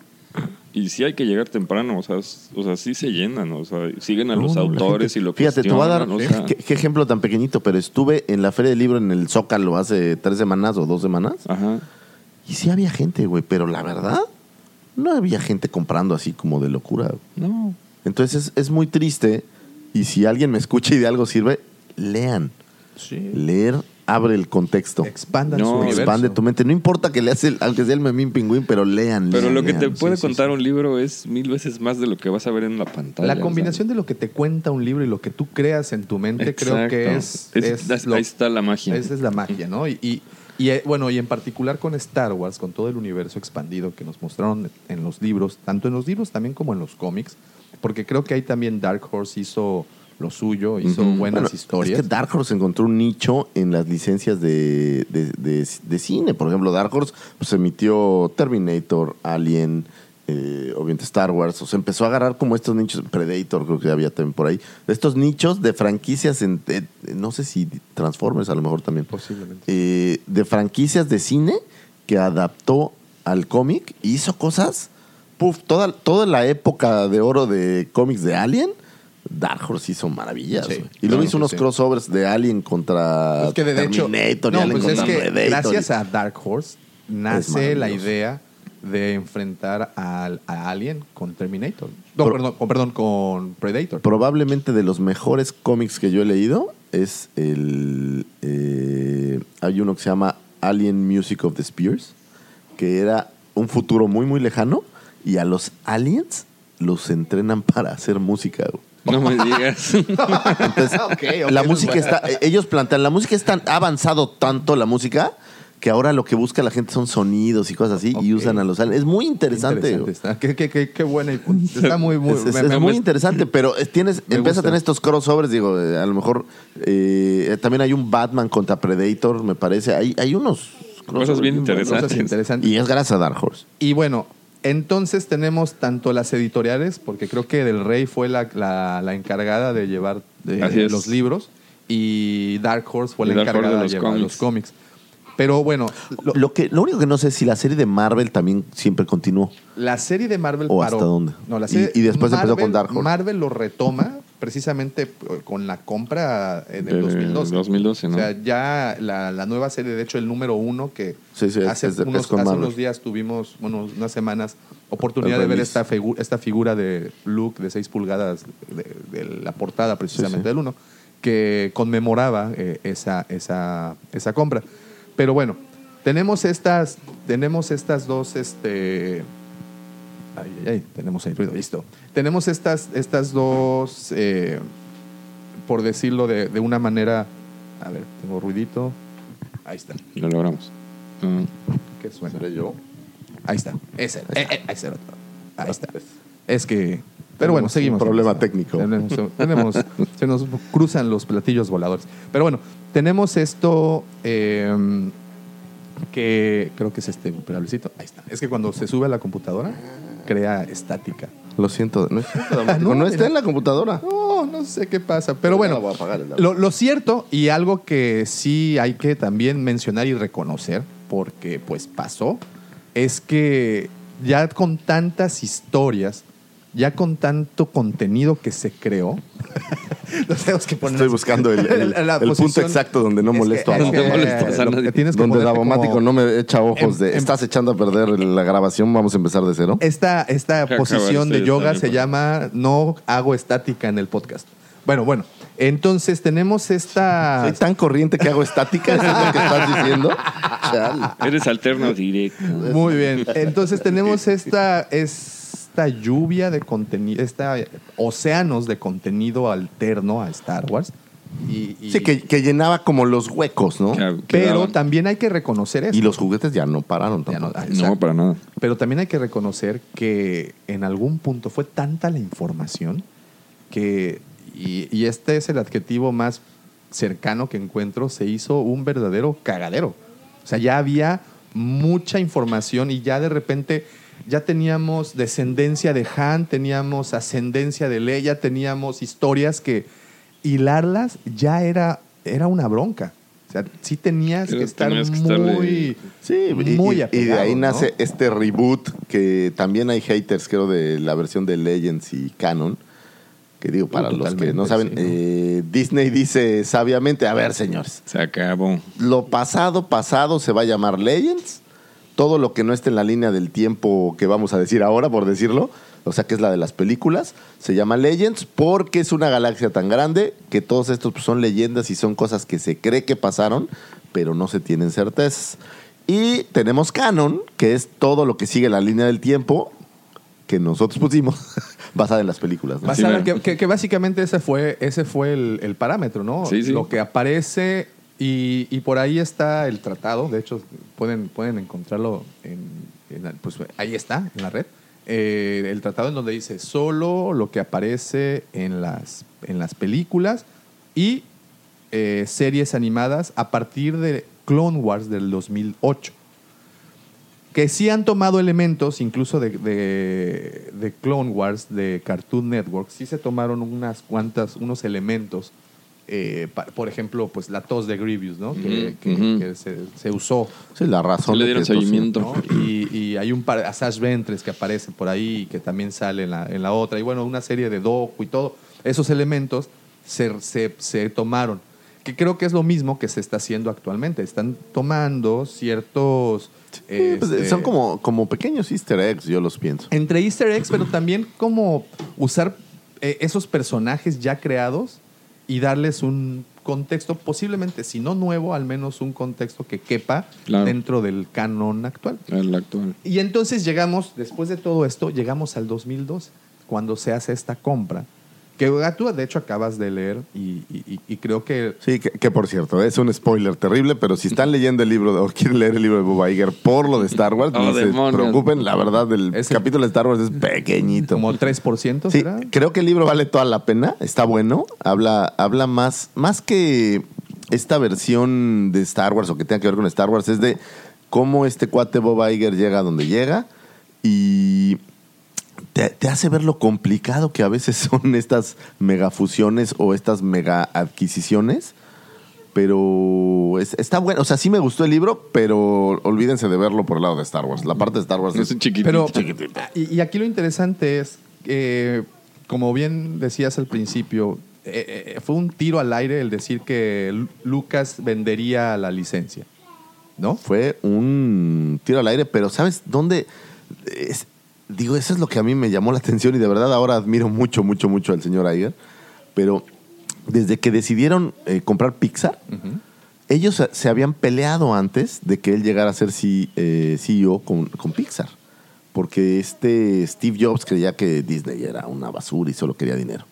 y sí hay que llegar temprano, o sea, o sea sí se llenan, o sea, siguen a No, los no, autores gente- y lo Fíjate, te voy a dar cuestionan, o sea, qué, qué ejemplo tan pequeñito, pero estuve en la Feria del Libro en el Zócalo hace tres semanas o dos semanas Ajá. y sí había gente, güey, pero la verdad no había gente comprando así como de locura. No. Entonces es, es muy triste y si alguien me escucha y de algo sirve, lean. Sí. Leer abre el contexto. Expandan No, su universo. Expande tu mente. No importa que leas, el, aunque sea el memín pingüín, pero lean. Pero lean, lo que te puede Sí, contar sí. un libro es mil veces más de lo que vas a ver en la pantalla. La combinación de lo que te cuenta un libro y lo que tú creas en tu mente creo que es, Es- es ahí lo- está la magia. Esa es la magia, ¿no? Y, y- y, eh, bueno, y en particular con Star Wars, con todo el universo expandido que nos mostraron en los libros, tanto en los libros también como en los cómics, porque creo que ahí también Dark Horse hizo lo suyo, hizo buenas Bueno, historias. Es que Dark Horse encontró un nicho en las licencias de, de- de- de cine. Por ejemplo, Dark Horse pues, emitió Terminator, Alien, eh, obviamente Star Wars, o sea, empezó a agarrar como estos nichos, Predator creo que había también por ahí, estos nichos de franquicias, en, eh, no sé si Transformers a lo mejor también, Posiblemente. eh, de franquicias de cine que adaptó al cómic y hizo cosas, puf, toda, toda la época de oro de cómics de Alien, Dark Horse hizo maravillas. Sí, y luego claro hizo unos sí. crossovers de Alien contra Es que de hecho, Terminator y no, Alien pues es contra que Predator. gracias a Dark Horse nace la idea de enfrentar al, a Alien con Terminator. No, Pro- perdón, con, perdón, con Predator. probablemente de los mejores cómics que yo he leído es el eh, hay uno que se llama Alien Music of the Spears que era un futuro muy muy lejano y a los aliens los entrenan (laughs) para hacer música güey. No me digas. (laughs) Entonces, la música es está ellos plantean la música es tan ha avanzado tanto la música que ahora lo que busca la gente son sonidos y cosas así y usan a los aliens es muy interesante, Interesante está. Qué, qué- qué- qué buena. y- Está muy, muy. es, es- me- es me- muy me- interesante, pero es- tienes, empieza a tener estos crossovers, digo, eh, a lo mejor eh, también hay un Batman contra Predator, me parece. Hay, hay unos Cosas bien interesantes. Cosas interesantes. Y es gracias a Dark Horse. Y bueno, entonces tenemos tanto las editoriales, porque creo que Del Rey fue la, la- la encargada de llevar de- los libros y Dark Horse fue Y la Dark encargada de de, los llevar cómics. los cómics. Pero bueno, lo- Lo, que, lo único que no sé es si la serie de Marvel también siempre continuó. la serie de Marvel ¿O paró. hasta dónde? No, la Y- serie y después empezó Marvel- con Dark Horse. Marvel lo retoma precisamente eh, con la compra en el Del 2012. 2012, ¿no? O sea, ya la, la nueva serie, de hecho, el número uno que Sí, hace, es de- unos, es hace unos días tuvimos, bueno, unas semanas, oportunidad de ver esta, figu- esta figura de Luke de 6 pulgadas de, de la portada precisamente sí. del uno, que conmemoraba eh, esa, esa, esa compra. Pero bueno, tenemos estas, tenemos estas dos, este, Ay, ay, ay, tenemos el ruido, listo. Tenemos estas, estas dos, eh, por decirlo de, de una manera. A ver, tengo ruidito. Ahí está. Lo logramos. Mm. ¿Qué suena? ¿Seré yo? Ahí está. Ese. eh, eh, ahí está. Ahí está. Es que. Pero bueno, seguimos. un problema técnico. Tenemos, tenemos- se nos cruzan los platillos voladores. Pero bueno, tenemos esto eh, que creo que es este cablecito. Ahí está. Es que cuando se sube a la computadora, crea estática. Lo siento, no, es (laughs) está en la computadora. No, no sé qué pasa. Pero bueno, la voy a apagar, la- lo, lo cierto y algo que sí hay que también mencionar y reconocer, porque pues pasó, es que ya con tantas historias, ya con tanto contenido que se creó, (laughs) los tenemos que poner Estoy buscando el, el- la el punto exacto donde no es que- molesto a es nadie. No a lo nadie. que tienes que Donde Davomático como- no me echa ojos de em- em- estás echando a perder la grabación, vamos a empezar de cero. Esta, esta posición de yoga se llama no hago estática en el podcast. Bueno, bueno, entonces tenemos esta... Soy tan corriente que hago estática, ¿eso es lo que estás diciendo? Chale. Eres alterno directo. Muy bien. Entonces tenemos esta, esta lluvia de contenido, esta océanos de contenido alterno a Star Wars. Y, y- Sí, que, que llenaba como los huecos, ¿no? Que- pero también hay que reconocer eso. Y los juguetes ya no pararon Ya no- tampoco. ah, No, exacto. para nada. Pero también hay que reconocer que en algún punto fue tanta la información que, y, y este es el adjetivo más cercano que encuentro, se hizo un verdadero cagadero. O sea, ya había mucha información y ya de repente ya teníamos descendencia de Han, teníamos ascendencia de Leia, teníamos historias que hilarlas ya era, era una bronca. O sea, sí tenías Pero que estar tenías que muy, Sí, y- muy y, y de ahí ¿no? nace este reboot que también hay haters, creo, de la versión de Legends y Canon. Que digo, para los que no saben, sí, ¿no? eh, Disney dice sabiamente, a ver, señores, Se acabó. lo pasado, pasado se va a llamar Legends. Todo lo que no esté en la línea del tiempo que vamos a decir ahora, por decirlo, o sea, que es la de las películas, se llama Legends porque es una galaxia tan grande que todos estos pues, son leyendas y son cosas que se cree que pasaron, pero no se tienen certezas. Y tenemos Canon, que es todo lo que sigue la línea del tiempo que nosotros pusimos, (laughs) basada en las películas. Basada- que- que básicamente ese fue, ese fue el, el parámetro, ¿no? Sí, sí. Lo que aparece y, por ahí está el tratado. De hecho, pueden, pueden encontrarlo en, en- pues ahí está, en la red. Eh, el tratado en donde dice solo lo que aparece en las, en las películas y eh, series animadas a partir de Clone Wars del 2008. que sí han tomado elementos, incluso de, de, de Clone Wars, de Cartoon Network, sí se tomaron unas cuantas, unos elementos. Eh, pa- por ejemplo, pues la tos de Grievous, ¿no? Que, Ujú, que- ujú. que se, se usó. Sí, la razón. Le de dieron que esto sí- seguimiento. ¿no? Y, y hay un par, Asash Ventres que aparece por ahí y que también sale en la, en la otra. Y bueno, una serie de Doku y todo. Esos elementos se, se, se tomaron. Que creo que es lo mismo que se está haciendo actualmente. Están tomando ciertos... Sí, pues, este, son como, como pequeños easter eggs, yo los pienso. entre easter eggs, pero también como usar eh, esos personajes ya creados y darles un contexto, posiblemente, si no nuevo, al menos un contexto que quepa Claro. dentro del canon actual. El actual. Y entonces llegamos, después de todo esto, llegamos al 2012, cuando se hace esta compra. Que tú, de hecho, acabas de leer y, y- y creo que Sí, que, que por cierto, es un spoiler terrible, pero si están leyendo el libro de- o quieren leer el libro de Bob Iger por lo de Star Wars, (laughs) Oh, no se demonios. preocupen, la verdad, el capítulo de Star Wars es pequeñito. como 3%, Sí, ¿será? creo que el libro vale toda la pena, está bueno, habla, habla más, más que esta versión de Star Wars o que tenga que ver con Star Wars, es de cómo este cuate Bob Iger llega a donde llega y te, te hace ver lo complicado que a veces (laughs) son estas megafusiones o estas mega adquisiciones. Pero es- está bueno. O sea, sí me gustó el libro, pero olvídense de verlo por el lado de Star Wars. La parte de Star Wars Es chiquitito. y, y aquí lo interesante es, que, como bien decías al principio, eh, eh, fue un tiro al aire el decir que Lu- Lucas vendería la licencia, ¿no? Fue un tiro al aire, pero ¿sabes dónde? Es- digo, eso es lo que a mí me llamó la atención y de verdad ahora admiro mucho, mucho, mucho al señor Iger. Pero desde que decidieron eh, comprar Pixar, ellos se- se habían peleado antes de que él llegara a ser C- eh, CEO con, con Pixar. Porque este Steve Jobs creía que Disney era una basura y solo quería dinero.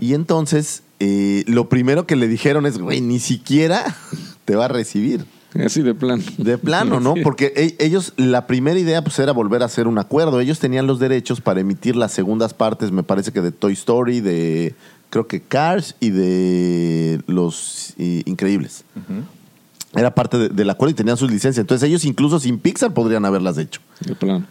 Y entonces, eh, lo primero que le dijeron es, güey, ni siquiera (laughs) te va a recibir. Así de plan. De plano, ¿no? Porque e- ellos, la primera idea pues era volver a hacer un acuerdo. Ellos tenían los derechos para emitir las segundas partes, me parece que de Toy Story, de creo que Cars y de Los Increíbles. Era parte de- del acuerdo y tenían sus licencias. Entonces ellos incluso sin Pixar podrían haberlas hecho. De plan.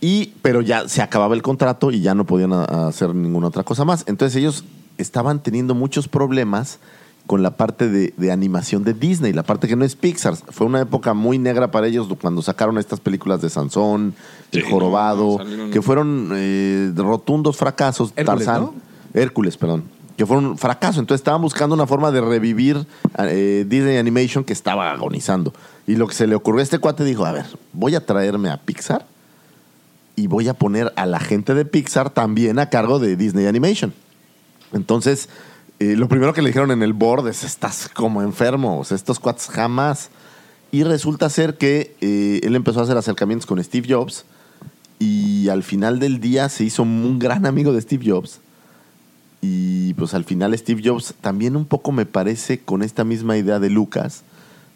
Y, pero ya se acababa el contrato y ya no podían hacer ninguna otra cosa más. Entonces ellos estaban teniendo muchos problemas con la parte de, de animación de Disney, la parte que no es Pixar. Fue una época muy negra para ellos cuando sacaron estas películas de Sansón, El Sí, Jorobado, no, salieron- que fueron eh, rotundos fracasos. Hércules, Tarzán, ¿no? Hércules, perdón. Que fueron un fracaso. Entonces estaban buscando una forma de revivir eh, Disney Animation que estaba agonizando. Y lo que se le ocurrió a este cuate dijo, a ver, voy a traerme a Pixar y voy a poner a la gente de Pixar también a cargo de Disney Animation. Entonces, eh, lo primero que le dijeron en el board es, estás como enfermo, o sea, estos cuates jamás. Y resulta ser que eh, él empezó a hacer acercamientos con Steve Jobs y al final del día se hizo un gran amigo de Steve Jobs. Y pues al final Steve Jobs también un poco me parece con esta misma idea de Lucas,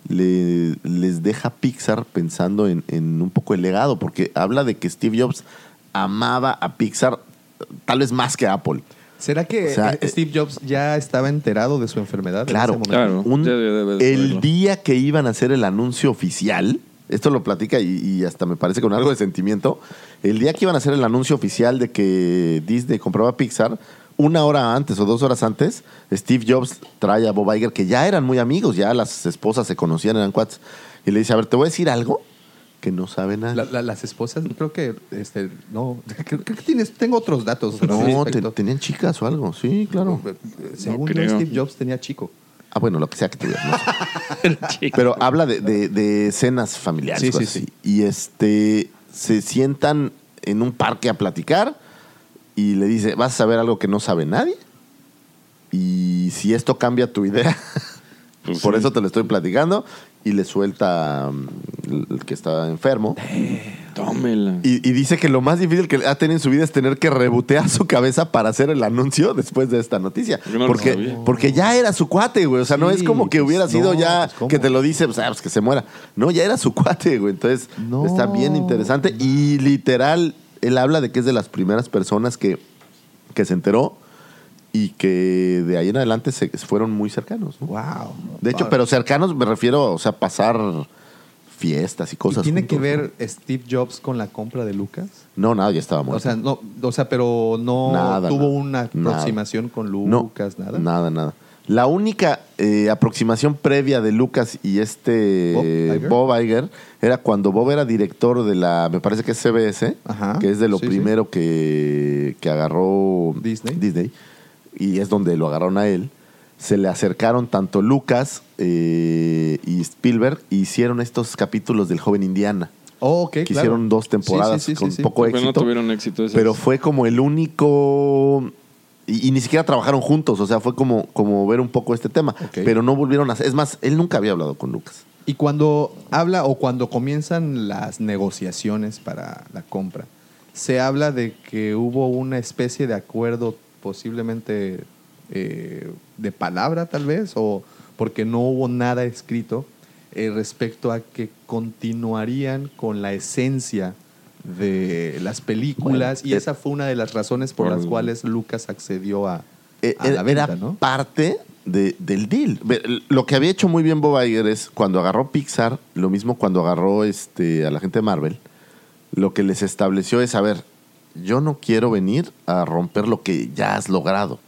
le- les deja Pixar pensando en, un poco el legado, porque habla de que Steve Jobs amaba a Pixar tal vez más que a Apple. ¿Será que O sea, eh, Steve Jobs ya estaba enterado de su enfermedad? en Claro, ese momento? Claro. Un- Ya debe de el día que iban a hacer el anuncio oficial, esto lo platica y, y hasta me parece con algo de sentimiento, el día que iban a hacer el anuncio oficial de que Disney compraba Pixar, una hora antes o dos horas antes, Steve Jobs trae a Bob Iger, que ya eran muy amigos, ya las esposas se conocían, eran cuates, y le dice, a ver, te voy a decir algo que no sabe nada. La- la- las esposas, creo que, este, no, (laughs) creo, creo que tienes, tengo otros datos. no, te- tenían chicas o algo, sí, claro. Según No yo, creo. Steve Jobs tenía chico. Ah, bueno, lo que sea que tuviera. no (laughs) sé. Pero habla de, de- de escenas familiares. Sí, cosas sí, así. Y este se sientan en un parque a platicar y le dice, vas a saber algo que no sabe nadie. Y si esto cambia tu idea, (laughs) Pues por eso te lo estoy platicando. Y le suelta mm, el- que está enfermo. Tómela. Y, y dice que lo más difícil que ha tenido en su vida es tener que rebotear su cabeza para hacer el anuncio después de esta noticia. No porque, porque ya era su cuate, güey. O sea, no es como que pues, hubiera sido no, ya pues, que te lo dice, pues, ah, pues, que se muera. No, ya era su (laughs) cuate, güey. Entonces, No. está bien interesante. Y literal, él habla de que es de las primeras personas que, que se enteró y que de ahí en adelante se fueron muy cercanos. ¿no? Wow. De hecho, pero cercanos me refiero, o sea, pasar fiestas y cosas. ¿Y ¿Tiene juntos, que ver Steve Jobs con la compra de Lucas? No, nada, ya estaba muerto. O sea, no, o sea, pero no Nada, tuvo nada. una aproximación con Lucas, nada. Nada, nada. La única eh, aproximación previa de Lucas y este Bob Iger. Bob Iger era cuando Bob era director de la, me parece que es CBS, Ajá, que es de lo sí, primero Que, que agarró Disney. Disney, y es donde lo agarraron a él. Se le acercaron tanto Lucas eh, y Spielberg y hicieron estos capítulos del joven Indiana. Oh, ok, que claro. hicieron dos temporadas sí, sí, con sí, sí. poco Pero no éxito. tuvieron éxito esas. Pero fue como el único. Y, y ni siquiera trabajaron juntos, o sea, fue como, como ver un poco este tema. Pero no volvieron a hacer. Es más, él nunca había hablado con Lucas. Y cuando habla o cuando comienzan las negociaciones para la compra, se habla de que hubo una especie de acuerdo posiblemente eh, de palabra tal vez, o porque no hubo nada escrito eh, respecto a que continuarían con la esencia de las películas Bueno, y eh, esa fue una de las razones por por- las cuales Lucas accedió a, Eh, a la venta, era ¿no? parte de- del deal. Lo que había hecho muy bien Bob Iger es cuando agarró Pixar, lo mismo cuando agarró este, a la gente de Marvel, lo que les estableció es, a ver, yo no quiero venir a romper lo que ya has logrado.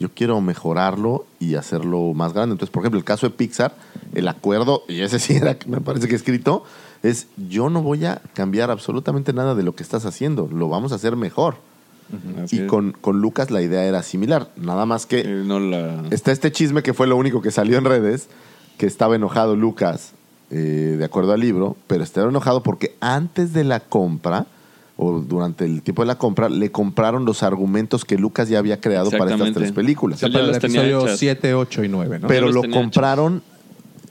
Yo quiero mejorarlo y hacerlo más grande. Entonces, por ejemplo, el caso de Pixar, el acuerdo, y ese sí era, me parece que escrito, es yo no voy a cambiar absolutamente nada de lo que estás haciendo, lo vamos a hacer mejor. Y con, con Lucas la idea era similar, nada más que Eh, no la... está este chisme que fue lo único que salió en redes, que estaba enojado Lucas, eh, de acuerdo al libro, pero estaba enojado porque antes de la compra, o durante el tiempo de la compra, le compraron los argumentos que Lucas ya había creado para estas tres películas. O sea, Él ya para el episodio hechas. 7, 8 y 9, ¿no? pero lo compraron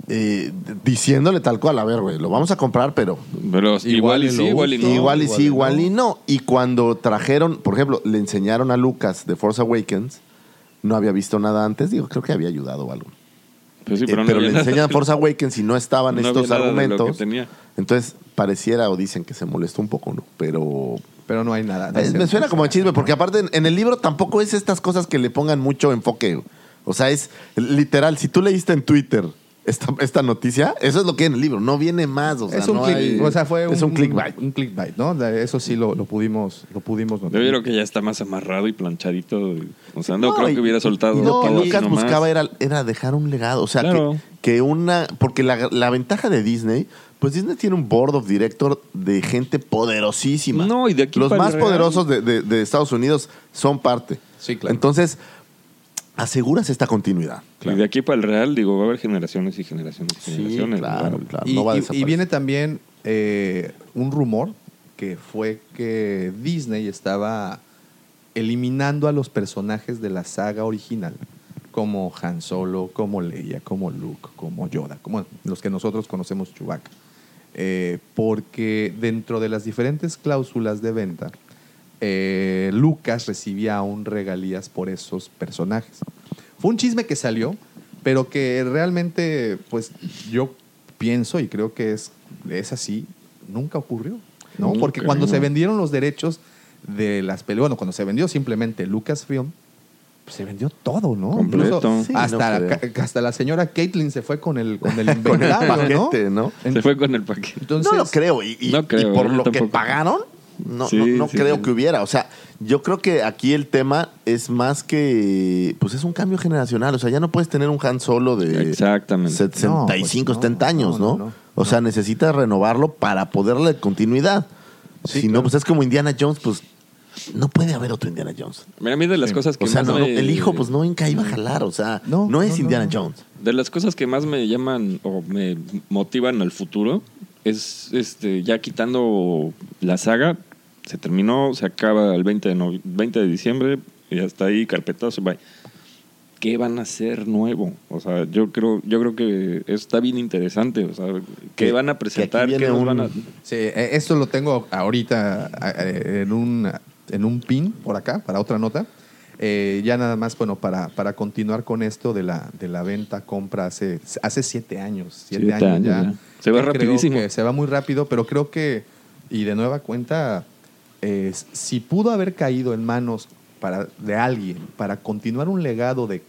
eh, diciéndole tal cual, a ver, güey, lo vamos a comprar, pero Pero Igual igual, y sí, igual y no. igual y igual sí, igual no. y no. Y cuando trajeron, por ejemplo, le enseñaron a Lucas de Force Awakens, no había visto nada antes, digo, creo que había ayudado o algo. Pues sí, Eh, pero, le enseñan Force Awakens y no estaban (laughs) No había estos nada de lo que argumentos. tenía. Entonces, pareciera o dicen que se molestó un poco, ¿no? Pero Pero no hay nada. no eh, me suena como chisme, porque aparte en, en el libro tampoco es estas cosas que le pongan mucho enfoque. O sea, es literal, si tú leíste en Twitter esta, esta noticia, eso es lo que hay en el libro, no viene más. O sea, es un no click- hay- o sea, fue es un, clickbait. Un clickbait, ¿no? Eso sí lo, lo pudimos, lo pudimos notar. Yo creo que ya está más amarrado y planchadito. O sea, no, No, creo y- que hubiera soltado. y lo que Lucas nomás. buscaba era, era dejar un legado. O sea, Claro. que, que una. Porque la, la ventaja de Disney, pues Disney tiene un board of director de gente poderosísima. No, y de aquí Los para más Real. poderosos de, de- de Estados Unidos son parte. Sí, claro. Entonces, aseguras esta continuidad. Y de aquí para el Real, digo, va a haber generaciones y generaciones y Sí, generaciones. claro, ¿no? claro. Y, no va a y- viene también eh, un rumor que fue que Disney estaba eliminando a los personajes de la saga original, como Han Solo, como Leia, como Luke, como Yoda, como los que nosotros conocemos Chewbacca. Eh, porque dentro de las diferentes cláusulas de venta, eh, Lucas recibía aún regalías por esos personajes. Fue un chisme que salió, pero que realmente, pues yo pienso y creo que es, es así, nunca ocurrió. ¿no? Porque cuando no. se vendieron los derechos de las películas, bueno, cuando se vendió simplemente Lucasfilm, pues se vendió todo, ¿no? Completo. Incluso Sí, no hasta, hasta la señora Caitlyn se fue con el, con el (laughs) Con el inventario, ¿no? paquete, ¿no? Se fue con el paquete. Entonces, no lo creo. Y, y- No creo, y por lo que pagaron, no, Sí, no, no sí, creo sí. que hubiera. O sea, yo creo que aquí el tema es más que. Pues es un cambio generacional. O sea, ya no puedes tener un Han Solo de Exactamente. 65, No, pues no, 70 años, no, ¿no? no, no. o sea, necesitas renovarlo para poder darle continuidad. Sí, si no, pues es como Indiana Jones, pues no puede haber otro Indiana Jones. Mira, a mí de las cosas que O sea, más no, me- el hijo, pues no nunca iba a jalar. O sea, no, No, es no, Indiana no. Jones. De las cosas que más me llaman o me motivan al futuro es este ya quitando la saga, se terminó, se acaba el 20 de, no- 20 de diciembre y hasta ahí carpetazo, bye. ¿Qué van a hacer nuevo? O sea, yo creo yo creo que está bien interesante, o sea, ¿qué Que- van a que presentar? aquí ¿Qué viene nos un- van a Sí, eh, esto lo tengo ahorita en un, en un pin por acá, para otra nota. Eh, ya nada más, bueno, para, para continuar con esto de la, de la venta, compra hace, hace siete años. Siete, Siete años, ya. ya. Se va Creo rapidísimo. se va muy rápido, pero creo que, y de nueva cuenta, eh, si pudo haber caído en manos para, de alguien para continuar un legado de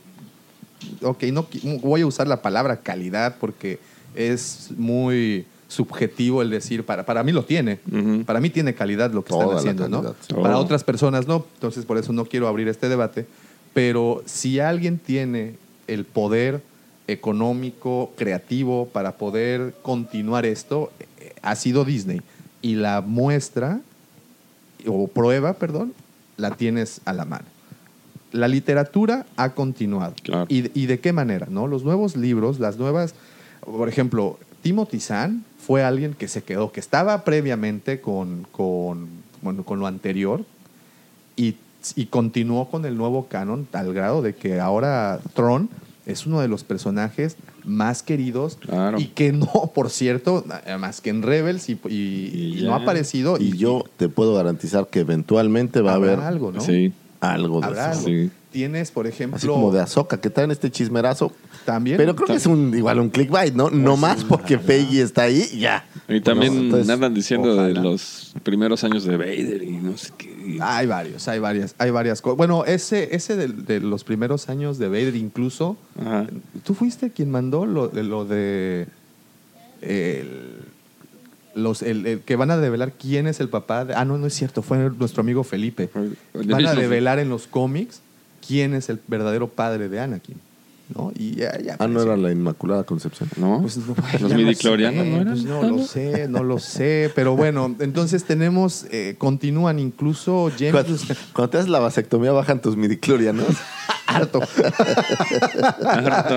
ok, no voy a usar la palabra calidad porque es muy subjetivo el decir, para, para mí lo tiene, para mí tiene calidad lo que Toda están haciendo, ¿no? Para Todo. otras personas no, entonces por eso no quiero abrir este debate, pero si alguien tiene el poder económico, creativo para poder continuar esto, eh, ha sido Disney. Y la muestra, o prueba, perdón, la tienes a la mano. La literatura ha continuado. Claro. ¿Y, y de qué manera? ¿no? Los nuevos libros, las nuevas, por ejemplo, Timothy Zahn fue alguien que se quedó, que estaba previamente con, con, bueno, con lo anterior y, y continuó con el nuevo canon al grado de que ahora Tron es uno de los personajes más queridos Claro. y que no, (laughs) por cierto, más que en Rebels y, y- Y y no ha aparecido. Y yo te puedo garantizar que eventualmente va a haber algo, ¿no? Sí. algo de eso. algo. Sí. Tienes, por ejemplo, Así como de Azoka, que traen este chismerazo. también. Pero creo que es un igual un clickbait, ¿no? No más porque Peggy está ahí, y ya. Y también No, entonces, andan diciendo de los primeros años de Vader y no sé qué. Hay varios, hay varias, hay varias cosas. Bueno, ese, ese de, de los primeros años de Vader, incluso, Ajá. tú fuiste quien mandó lo, de- lo de el, los, el, el que van a develar quién es el papá. de- ah, no, no es cierto, fue nuestro amigo Felipe. Van a develar en los cómics quién es el verdadero padre de Anakin. ¿no? Y ya, ya Ah, no era la Inmaculada Concepción. ¿No? Pues no, los sé, ¿no eran? pues no lo sé, no lo sé. Pero bueno, entonces tenemos, eh, continúan incluso James. Cuando, cuando te haces la vasectomía bajan tus midichlorianos. (laughs) harto.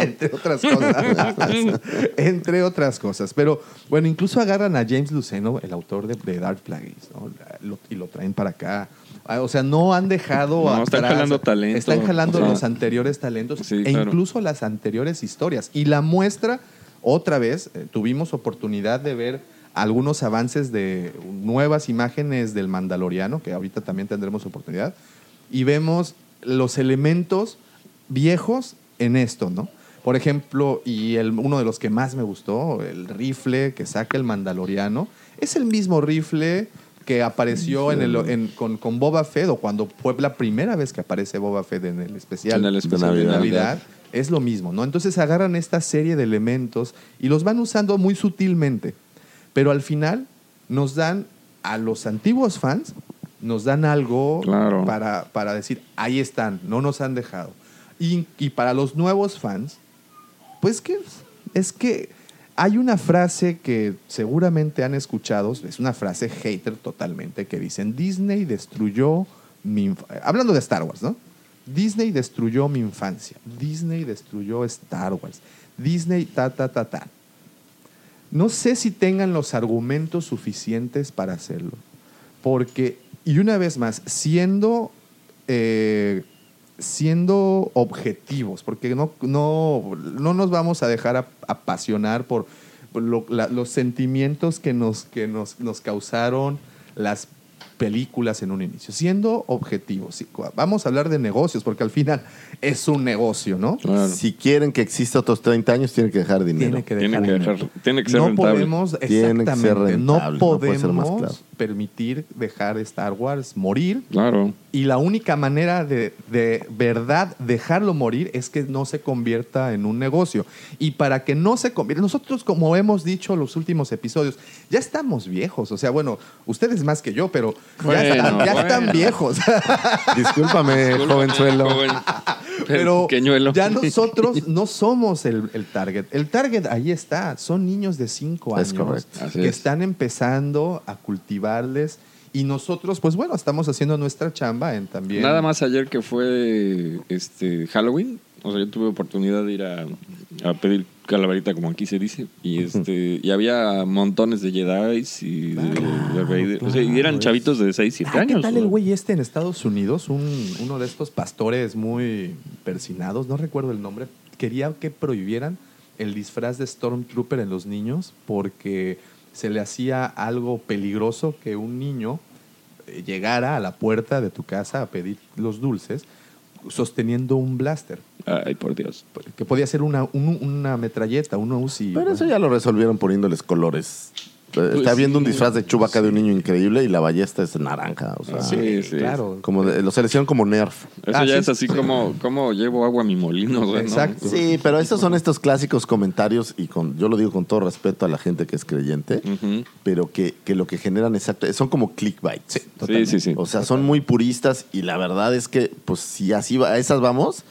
Entre otras cosas. Entre otras cosas. Pero bueno, incluso agarran a James Luceno, el autor de, de Dark Plagueis, ¿no? Y lo traen para acá. Ah, O sea, no han dejado. (laughs) No, están jalando talento. Están jalando O sea, los anteriores talentos sí, e claro. incluso las anteriores historias. Y la muestra, otra vez, eh, tuvimos oportunidad de ver algunos avances de nuevas imágenes del Mandaloriano, que ahorita también tendremos oportunidad, y vemos los elementos viejos en esto, ¿no? Por ejemplo, y el, uno de los que más me gustó, el rifle que saca el Mandaloriano, es el mismo rifle que apareció en el, en- con, con Boba Fett, o cuando fue la primera vez que aparece Boba Fett en el especial En el especial de de Navidad, es lo mismo, ¿no? Entonces agarran esta serie de elementos y los van usando muy sutilmente, pero al final nos dan a los antiguos fans, nos dan algo Claro. para, para decir, ahí están, no nos han dejado. Y, y para los nuevos fans, pues que es que hay una frase que seguramente han escuchado, es una frase hater totalmente, que dicen, Disney destruyó mi... inf-". Hablando de Star Wars, ¿no? Disney destruyó mi infancia. Disney destruyó Star Wars. Disney ta, ta, ta, ta. No sé si tengan los argumentos suficientes para hacerlo. Porque, y una vez más, siendo, eh, siendo objetivos, porque no, no, no nos vamos a dejar ap- apasionar por, por lo- la- los sentimientos que, nos, que nos, nos causaron las películas en un inicio. Siendo objetivos, vamos a hablar de negocios, porque al final es un negocio, ¿no? Claro. Si quieren que exista otros 30 años, tienen que dejar dinero. Tiene que Tiene dejar que, dinero. dejar- tiene que ser no rentable. podemos, Tiene que ser exactamente, rentable, no no puede ser podemos más claro. Permitir dejar Star Wars morir. Claro. Y la única manera de, de verdad dejarlo morir es que no se convierta en un negocio. Y para que no se convierta, nosotros como hemos dicho en los últimos episodios, ya estamos viejos. O sea, bueno, ustedes más que yo, pero ya, Bueno, están, ya están bueno. viejos. (laughs) Discúlpame, jovenzuelo. (laughs) Joven. Pero Pequeñuelo. ya nosotros (laughs) no somos el, el target. El target ahí está. Son niños de 5 Es años que es. están empezando a Y nosotros, pues bueno, estamos haciendo nuestra chamba en también. Nada más ayer que fue este Halloween, o sea, yo tuve oportunidad de ir a, a pedir calaverita, como aquí se dice, y este y había montones de Jedi y de, de Vader. O sea, y eran chavitos de 6, 7 Ah, años. ¿Qué tal el güey este en Estados Unidos? Un- uno de estos pastores muy persinados, no recuerdo el nombre, quería que prohibieran el disfraz de Stormtrooper en los niños porque se le hacía algo peligroso que un niño eh, llegara a la puerta de tu casa a pedir los dulces sosteniendo un blaster, Ay, por Dios. que podía ser una, un- una metralleta, una UCI. Pero eso ya lo resolvieron poniéndoles colores eh, está viendo un disfraz de Chewbacca de un niño increíble y la ballesta es naranja. O sea, Sí, sí. Claro. como de- lo seleccionan como Nerf. Eso Ah, ya sí, es así sí. como, como llevo agua a mi molino. güey, ¿no? Exacto. Sí, pero esos son estos clásicos comentarios, y con, yo lo digo con todo respeto a la gente que es creyente, pero que, que lo que generan exacto, son como clickbait. Sí, sí, sí. O sea, son muy puristas y la verdad es que, pues, si así va, a esas vamos,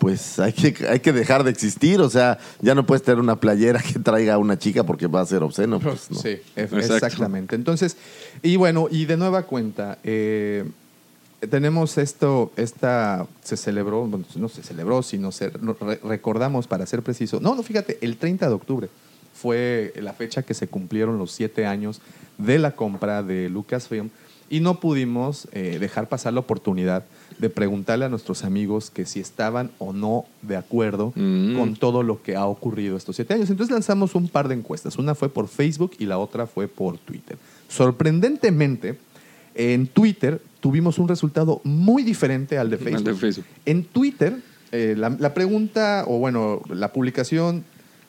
pues hay que, hay que dejar de existir. O sea, ya no puedes tener una playera que traiga a una chica porque va a ser obsceno. Pues, no. Sí, e- Exacto. exactamente. Entonces, y bueno, y de nueva cuenta, eh, tenemos esto, esta se celebró, bueno, no se celebró, sino se no, re- recordamos para ser preciso. No, no, fíjate, el 30 de octubre fue la fecha que se cumplieron los siete años de la compra de Lucasfilm y no pudimos eh, dejar pasar la oportunidad de preguntarle a nuestros amigos que si estaban o no de acuerdo Mm. con todo lo que ha ocurrido estos siete años. Entonces lanzamos un par de encuestas. Una fue por Facebook y la otra fue por Twitter. Sorprendentemente, en Twitter tuvimos un resultado muy diferente al de Al Facebook. de Facebook. En Twitter, eh, la, la pregunta, o bueno, la publicación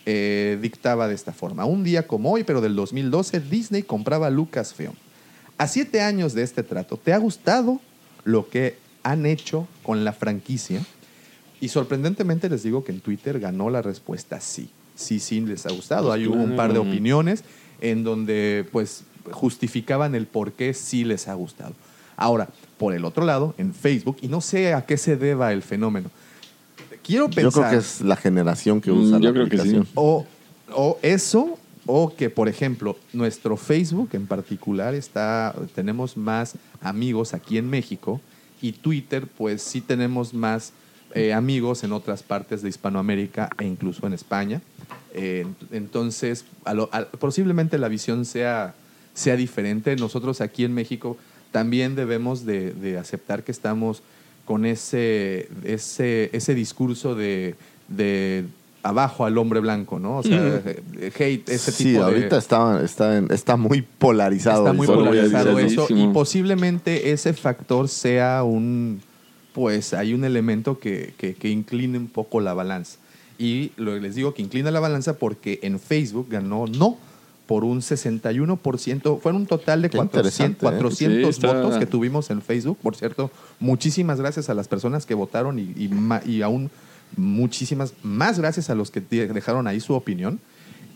eh, dictaba de esta forma. Un día como hoy, pero del 2012, Disney compraba Lucasfilm. A siete años de este trato, ¿te ha gustado lo que han hecho con la franquicia? Y sorprendentemente les digo que en Twitter ganó la respuesta sí. Sí, sí, les ha gustado. Hay un par de opiniones en donde pues justificaban el por qué sí les ha gustado. Ahora, por el otro lado, en Facebook, y no sé a qué se deba el fenómeno, quiero pensar... Yo creo que es la generación que Mm, usa yo la creo que sí. O, o eso, o que, por ejemplo, nuestro Facebook en particular está, tenemos más amigos aquí en México y Twitter, pues sí tenemos más eh, amigos en otras partes de Hispanoamérica e incluso en España. Eh, entonces, posiblemente la visión sea, sea diferente. Nosotros aquí en México también debemos de, de aceptar que estamos con ese, ese, ese discurso de, de abajo al hombre blanco, ¿no? O sea, eh, hate, ese sí, tipo de... ahorita está, está, en- está muy polarizado. Está muy polarizado eso y posiblemente ese factor sea un, pues hay un elemento que, que, que incline un poco la balanza. Y lo, les digo que inclina la balanza porque en Facebook ganó no por un 61%, fueron un total de Qué 400, interesante, ¿eh? 400 Sí, está- votos que tuvimos en Facebook. Por cierto, muchísimas gracias a las personas que votaron y, y aún muchísimas más gracias a los que de- dejaron ahí su opinión.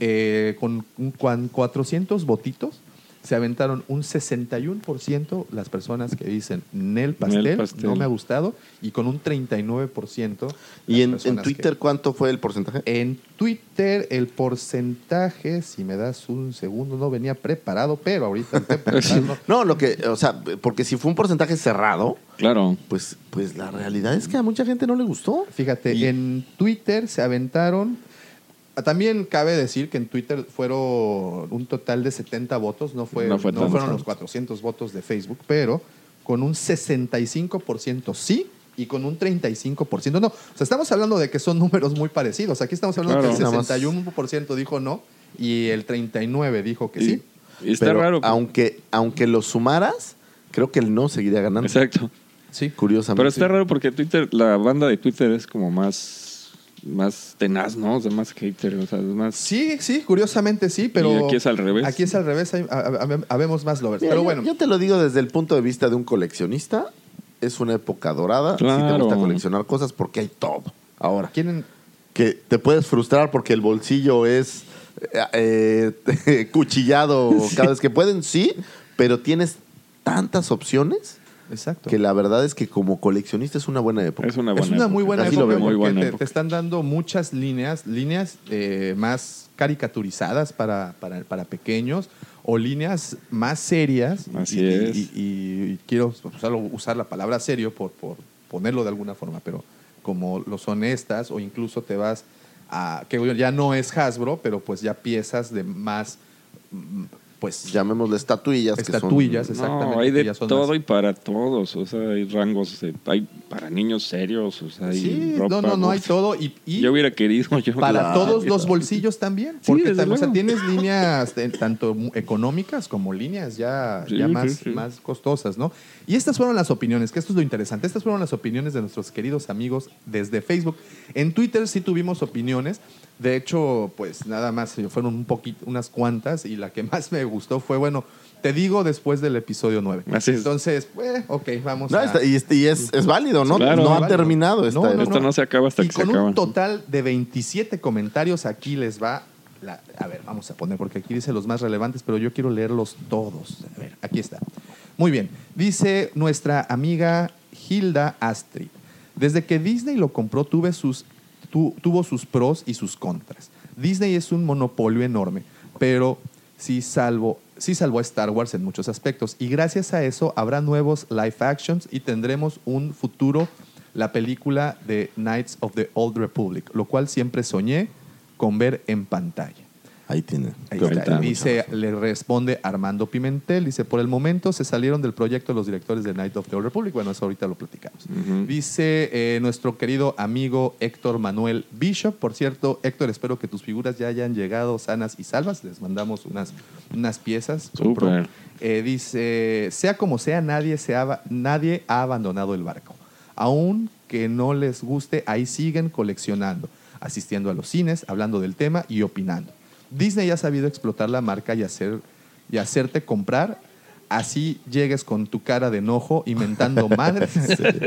Eh, con, con 400 votitos se aventaron un 61% las personas que dicen Nel pastel, Nel pastel. no me ha gustado, y con un 39%. ¿Y en, en Twitter que- cuánto fue el porcentaje? en Twitter el porcentaje, si me das un segundo, no venía preparado, pero ahorita estoy (laughs) preparando. No, lo que, o sea, porque si fue un porcentaje cerrado, Claro. pues, pues la realidad es que a mucha gente no le gustó. Fíjate, Y- en Twitter se aventaron. También cabe decir que en Twitter fueron un total de 70 votos, no, fue, No fue fueron los 400 votos de Facebook, pero con un 65% sí y con un 35% no. O sea, estamos hablando de que son números muy parecidos. Aquí estamos hablando Claro. que el Nada más. 61% dijo no y el 39% dijo que sí. Y está Pero raro. Aunque, aunque lo sumaras, creo que el no seguiría ganando. Exacto. Sí. Curiosamente. Pero está raro porque Twitter, la banda de Twitter es como más, más tenaz, ¿no? O sea, más hater, o sea, más... Sí, sí, curiosamente sí, pero. Y aquí es al revés. Aquí es al revés, hay- ha- ha- habemos más lovers. Mira, pero yo- bueno. Yo, te lo digo desde el punto de vista de un coleccionista. Es una época dorada. Si te Claro. gusta coleccionar cosas porque hay todo. Ahora, ¿Quieren, que te puedes frustrar porque el bolsillo es eh, eh, (laughs) cuchillado cada vez que pueden, sí, pero tienes tantas opciones Exacto. que la verdad es que como coleccionista es una buena época. Es una buena es una muy buena Así lo época Muy buena te, época. te están dando muchas líneas, líneas eh, más caricaturizadas para, para, para pequeños o líneas más serias. Así y, es. Y, y- y quiero usarlo- usar la palabra serio por, por ponerlo de alguna forma, pero como lo son estas o incluso te vas a, que ya no es Hasbro, pero pues ya piezas de más, pues Llamémosle estatuillas. que son- Estatuillas, exactamente. No, hay de todo más- y para todos. O sea, hay rangos, eh, hay para niños serios, o sea, hay Sí, ropa, no, no, no, hay todo. Y, y Yo hubiera querido (laughs) yo. para la- todos los bolsillos también. Sí, Porque desde tam- o sea, tienes (laughs) líneas de- tanto económicas como líneas ya, Sí, ya sí, más, sí. más costosas, ¿no? Y estas fueron las opiniones, que esto es lo interesante. Estas fueron las opiniones de nuestros queridos amigos desde Facebook. En Twitter sí tuvimos opiniones, De hecho, pues nada más fueron un poquito, unas cuantas y la que más me gustó fue, bueno, te digo después del episodio 9. Así es. Entonces, eh, ok, vamos No, a... está- y, este- y es, es válido, ¿no? Claro. no ha Válido. terminado. Esta, No, no, Esto no se acaba hasta y que se con acaba. un total de 27 comentarios, aquí les va. la- a ver, vamos a poner, porque aquí dice los más relevantes, pero yo quiero leerlos todos. A ver, aquí está. Muy bien. Dice nuestra amiga Hilda Astrid. Desde que Disney lo compró, tuve sus, tu- tuvo sus pros y sus contras. Disney es un monopolio enorme, pero sí salvo, sí salvó a Star Wars en muchos aspectos. Y gracias a eso habrá nuevos live actions y tendremos un futuro, la película de Knights of the Old Republic, lo cual siempre soñé con ver en pantalla. Ahí tiene. Ahí está. Dice, le responde Armando Pimentel, dice, por el momento se salieron del proyecto los directores de Night of the Old Republic. Bueno, eso ahorita lo platicamos. Dice eh, nuestro querido amigo Héctor Manuel Bishop. Por cierto, Héctor, espero que tus figuras ya hayan llegado sanas y salvas. Les mandamos unas, unas piezas. Súper. Eh, dice, sea como sea, nadie, se ha, nadie ha abandonado el barco. Aún que no les guste, ahí siguen coleccionando, asistiendo a los cines, hablando del tema y opinando. Disney ha sabido explotar la marca y, hacer, y hacerte comprar. Así llegues con tu cara de enojo inventando (laughs) madres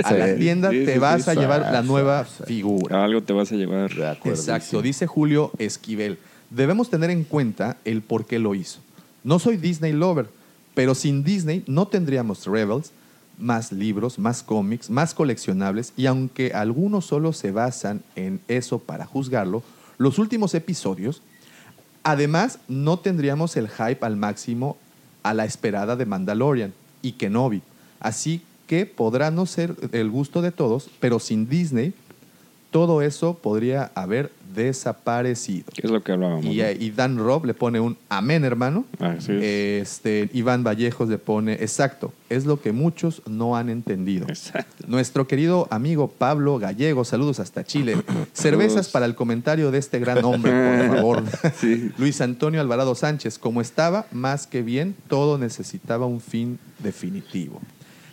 a la tienda, Sí, te sí, vas sí, a sí. llevar la Sí, nueva sí. figura. Algo te vas a llevar. De acuerdo, Exacto, dice Julio Esquivel. Debemos tener en cuenta el por qué lo hizo. No soy Disney lover, pero sin Disney no tendríamos Rebels, más libros, más cómics, más coleccionables, y aunque algunos solo se basan en eso para juzgarlo, los últimos episodios, además no tendríamos el hype al máximo a la esperada de Mandalorian y Kenobi. Así que podrá no ser el gusto de todos, pero sin Disney todo eso podría haber desaparecido. ¿Qué es lo que hablábamos? Y, no? y Dan Robb le pone un amén, hermano. Así es. Este, Iván Vallejos le pone, exacto, es lo que muchos no han entendido. Exacto. Nuestro querido amigo Pablo Gallego, saludos hasta Chile. (coughs) Cervezas para el comentario de este gran hombre, por (laughs) favor. Sí. (laughs) Luis Antonio Alvarado Sánchez, como estaba, más que bien, todo necesitaba un fin definitivo.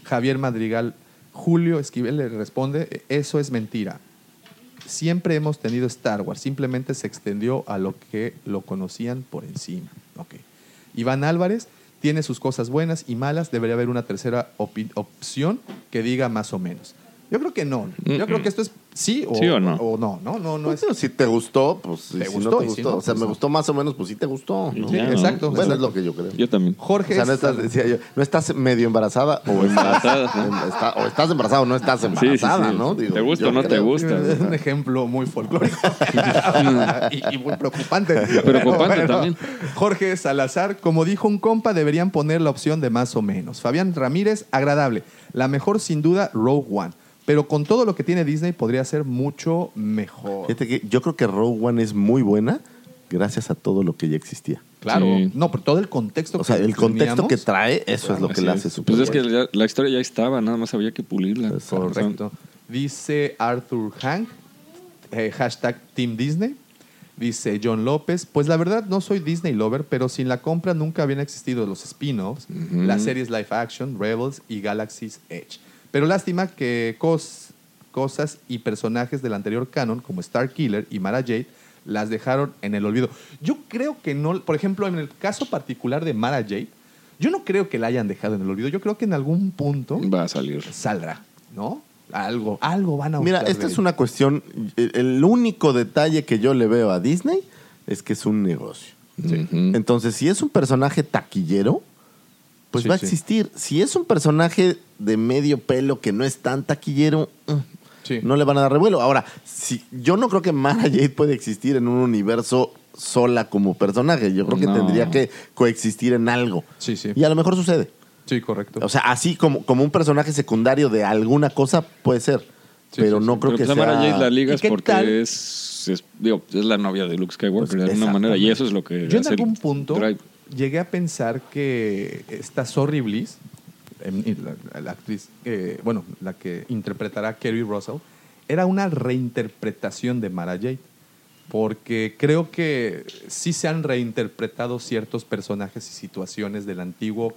Javier Madrigal, Julio Esquivel le responde, eso es mentira. Siempre hemos tenido Star Wars, simplemente se extendió a lo que lo conocían por encima. Ok. Iván Álvarez tiene sus cosas buenas y malas, debería haber una tercera opción que diga más o menos. Yo creo que no. Yo creo que esto es sí o, ¿Sí o no? O no, no, no, no es. Pero si te gustó, pues Te si gustó, no te si gustó. no, o sea, pues me gustó más o menos, pues sí te gustó. ¿no? Sí, Ya, ¿no? exacto. Bueno, es lo que yo creo. Yo también. Jorge O sea, no es- estás, decía yo, no estás medio embarazada o Embarazada, em- está- o estás embarazada o no estás Sí, sí, embarazada, sí. ¿no? Digo, ¿Te gusta o no te gusta? Es un ejemplo muy folclórico (laughs) y, y muy preocupante. Preocupante también. Jorge Salazar, como dijo un compa, deberían poner la opción de más o menos. Fabián Ramírez, agradable. La mejor, sin duda, Rogue One. Pero con todo lo que tiene Disney, podría ser mucho mejor. Fíjate que yo creo que Rogue One es muy buena gracias a todo lo que ya existía. Claro. Sí. No, pero todo el contexto O sea, que el contexto que trae, eso es lo que es. hace súper Pues es que la historia ya estaba, nada más había que pulirla. Correcto. Dice Arthur Hank, eh, hashtag Team Disney. Dice John López, pues la verdad no soy Disney lover, pero sin la compra nunca habían existido los spin-offs, las series live action, Rebels y Galaxy's Edge. Pero lástima que cos- cosas y personajes del anterior canon, como Star Killer y Mara Jade, las dejaron en el olvido. Yo creo que no, por ejemplo, en el caso particular de Mara Jade, yo no creo que la hayan dejado en el olvido. Yo creo que en algún punto Va a salir. saldrá, ¿no? Algo, algo van a Mira, esta es una cuestión. El, único detalle que yo le veo a Disney es que es un negocio. Entonces, si es un personaje taquillero, pues Sí, va a sí. existir. Si es un personaje de medio pelo que no es tan taquillero, mm, Sí. no le van a dar revuelo. Ahora, si, yo no creo que Mara (laughs) Jade puede existir en un universo sola como personaje. Yo creo que No. tendría que coexistir en algo. Sí, sí. Y a lo mejor sucede. Sí, correcto. O sea, así como, como un personaje secundario de alguna cosa puede ser. Sí, pero sí, no sí. creo Pero que pues sea... Samara Jade la ¿Y ligas qué porque tal? es, es, digo, es la novia de Luke Skywalker Pues, de alguna manera. Y eso es lo que Yo en algún punto drive. Llegué a pensar que esta Sorry Bliss, em, la, la actriz, eh, bueno, la que interpretará a Kerry Russell, era una reinterpretación de Mara Jade. Porque creo que sí se han reinterpretado ciertos personajes y situaciones del antiguo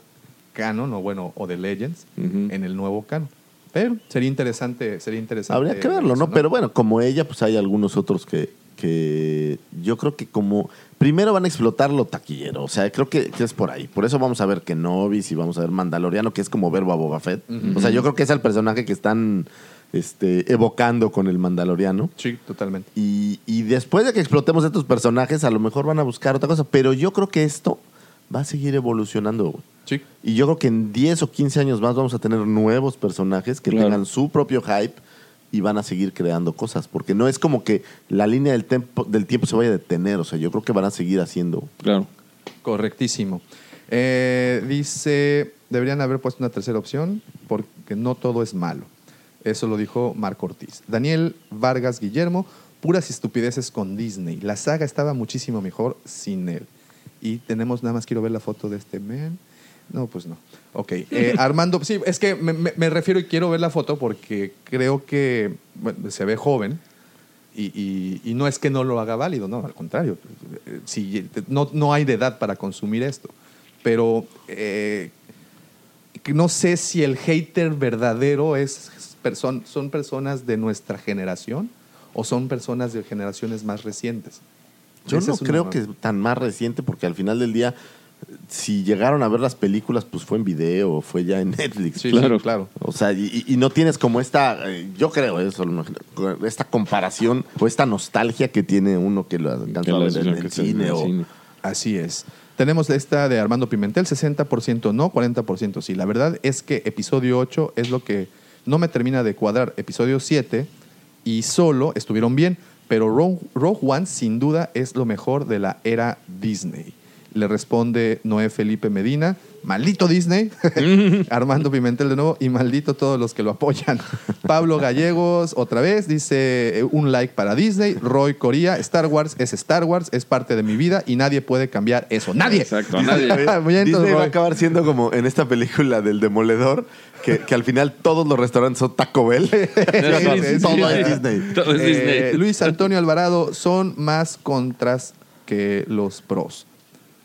canon, o bueno, o de Legends, en el nuevo canon. Pero sería interesante, sería interesante. Habría que verlo, eso, ¿no? Pero bueno, como ella, pues hay algunos otros que, que yo creo que como... Primero van a explotar lo taquillero, o sea, creo que, que es por ahí. Por eso vamos a ver Kenobi y vamos a ver Mandaloriano, que es como verbo a Boba Fett. O sea, yo creo que es el personaje que están este, evocando con el Mandaloriano. Sí, totalmente. Y, y después de que explotemos estos personajes, a lo mejor van a buscar otra cosa. Pero yo creo que esto va a seguir evolucionando. güey. Sí. Y yo creo que en 10 o 15 años más vamos a tener nuevos personajes que Claro. tengan su propio hype y van a seguir creando cosas. Porque no es como que la línea del, tempo, del tiempo se vaya a detener. O sea, yo creo que van a seguir haciendo. Claro. Correctísimo. Eh, dice, deberían haber puesto una tercera opción porque no todo es malo. Eso lo dijo Marco Ortiz. Daniel Vargas Guillermo, puras estupideces con Disney. La saga estaba muchísimo mejor sin él. Y tenemos, nada más quiero ver la foto de este man. No, pues no. Ok. Eh, (laughs) Armando, sí, es que me, refiero y quiero ver la foto porque creo que se ve joven. Y, y- no es que no lo haga válido, no, al contrario. Si, no, no hay de edad para consumir esto. Pero eh, no sé si el hater verdadero es son personas de nuestra generación o son personas de generaciones más recientes. Yo Esa no creo que es tan más reciente porque al final del día, si llegaron a ver las películas, pues fue en video o fue ya en (laughs) Netflix. Sí, Claro. sí, claro. O sea, y, y no tienes como esta, eh, yo creo eso, esta comparación o esta nostalgia que tiene uno que lo alcanzó a ver en el cine. o- cine. Así es. Tenemos esta de Armando Pimentel, 60% no, 40% sí. La verdad es que episodio 8 es lo que no me termina de cuadrar. Episodio 7 y solo estuvieron bien, pero Rogue, Rogue One sin duda es lo mejor de la era Disney. Le responde Noé Felipe Medina, maldito Disney, (laughs) Armando Pimentel de nuevo y maldito todos los que lo apoyan. Pablo Gallegos otra vez dice eh, un like para Disney, Roy Coría, Star Wars es Star Wars, es parte de mi vida y nadie puede cambiar eso, nadie. Exacto, nadie. (laughs) Disney va a acabar siendo como en esta película del Demoledor, que, que al final todos los restaurantes son Taco Bell. (laughs) Todo sí. es Disney. Todo es Eh, Disney. Luis Antonio Alvarado son más contras que los pros.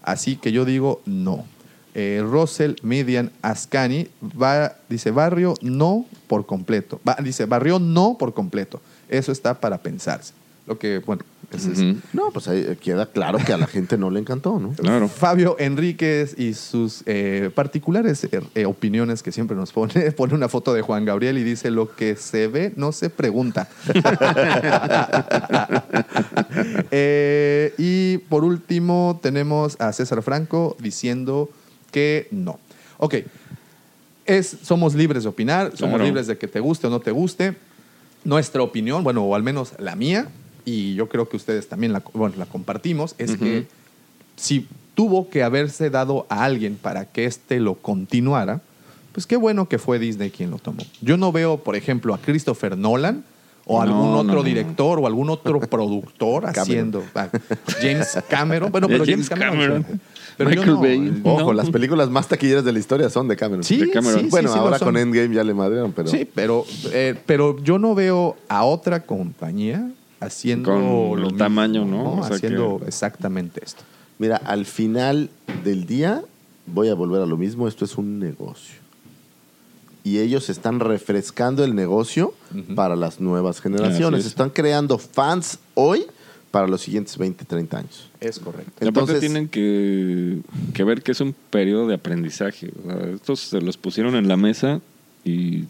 Así que yo digo no. Eh, Russell Median Ascani va, dice barrio no por completo. Va- dice barrio no por completo. Eso está para pensarse. Lo que, bueno, No, pues ahí queda claro que a la gente no le encantó, ¿no? (laughs) Claro. Fabio Enríquez y sus eh, particulares eh, eh, opiniones que siempre nos pone, (laughs) pone una foto de Juan Gabriel y dice, lo que se ve no se pregunta. (laughs) Eh, y por último tenemos a César Franco diciendo que no. Ok, es, somos libres de opinar, somos Claro. libres de que te guste o no te guste. Nuestra opinión, bueno, o al menos la mía, y yo creo que ustedes también la, bueno, la compartimos, es que si tuvo que haberse dado a alguien para que éste lo continuara, pues qué bueno que fue Disney quien lo tomó. Yo no veo, por ejemplo, a Christopher Nolan o No, algún otro no. director o algún otro (laughs) productor haciendo ah, James Cameron. Bueno, pero (laughs) James James Cameron. Cameron. Pero Michael no, Bay. eh, Ojo, No. las películas más taquilleras de la historia son de Cameron. Sí, de Cameron. sí, bueno, sí, ahora con Endgame ya le madrearon, pero... Sí, pero, eh, pero yo no veo a otra compañía haciendo Con lo el mismo, tamaño, ¿no? O sea haciendo que- exactamente esto. Mira, al final del día voy a volver a lo mismo, esto es un negocio. Y ellos están refrescando el negocio para las nuevas generaciones. Es. Están creando fans hoy para los siguientes 20, 30 años. Es correcto. Y aparte Entonces- tienen que, que ver que es un periodo de aprendizaje. O sea, estos se los pusieron en la mesa y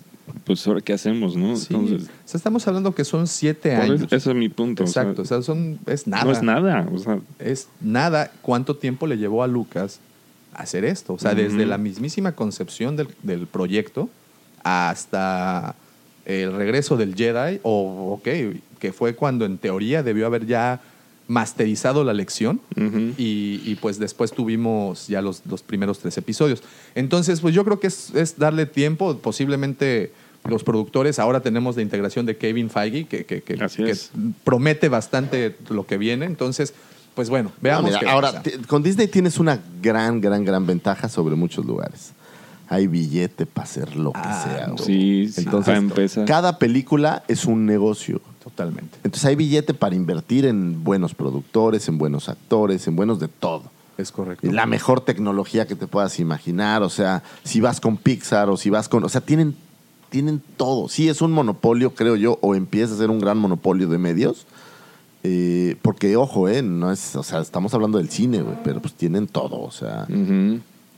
pues ahora qué hacemos, ¿no? Sí. Entonces, O sea, estamos hablando que son siete años. eso- ese es mi punto. o sea, Exacto, o sea, son, es nada. No es nada. O sea, Es nada cuánto tiempo le llevó a Lucas hacer esto. O sea, desde la mismísima concepción del, del proyecto hasta el regreso del Jedi, o ok, que fue cuando en teoría debió haber ya masterizado la lección y, y, pues después tuvimos ya los, los primeros tres episodios. Entonces, pues yo creo que es, es darle tiempo, posiblemente los productores, ahora tenemos la integración de Kevin Feige, que, que- que- Así que es. promete bastante lo que viene, entonces, pues bueno, No, veamos. mira, qué ahora, con Disney tienes una gran, gran, gran ventaja sobre muchos lugares. Hay billete para hacer lo que Ah, sea. no. sí, sí, Entonces, para empezar. Cada película es un negocio. Totalmente. Entonces hay billete para invertir en buenos productores, en buenos actores, en buenos de todo. Es correcto. La mejor tecnología que te puedas imaginar, o sea, si vas con Pixar o si vas con, o sea, tienen tienen todo. Sí, es un monopolio, creo yo, o empieza a ser un gran monopolio de medios. Eh, porque, ojo, eh, no es, o sea, estamos hablando del cine, güey, pero pues tienen todo, o sea.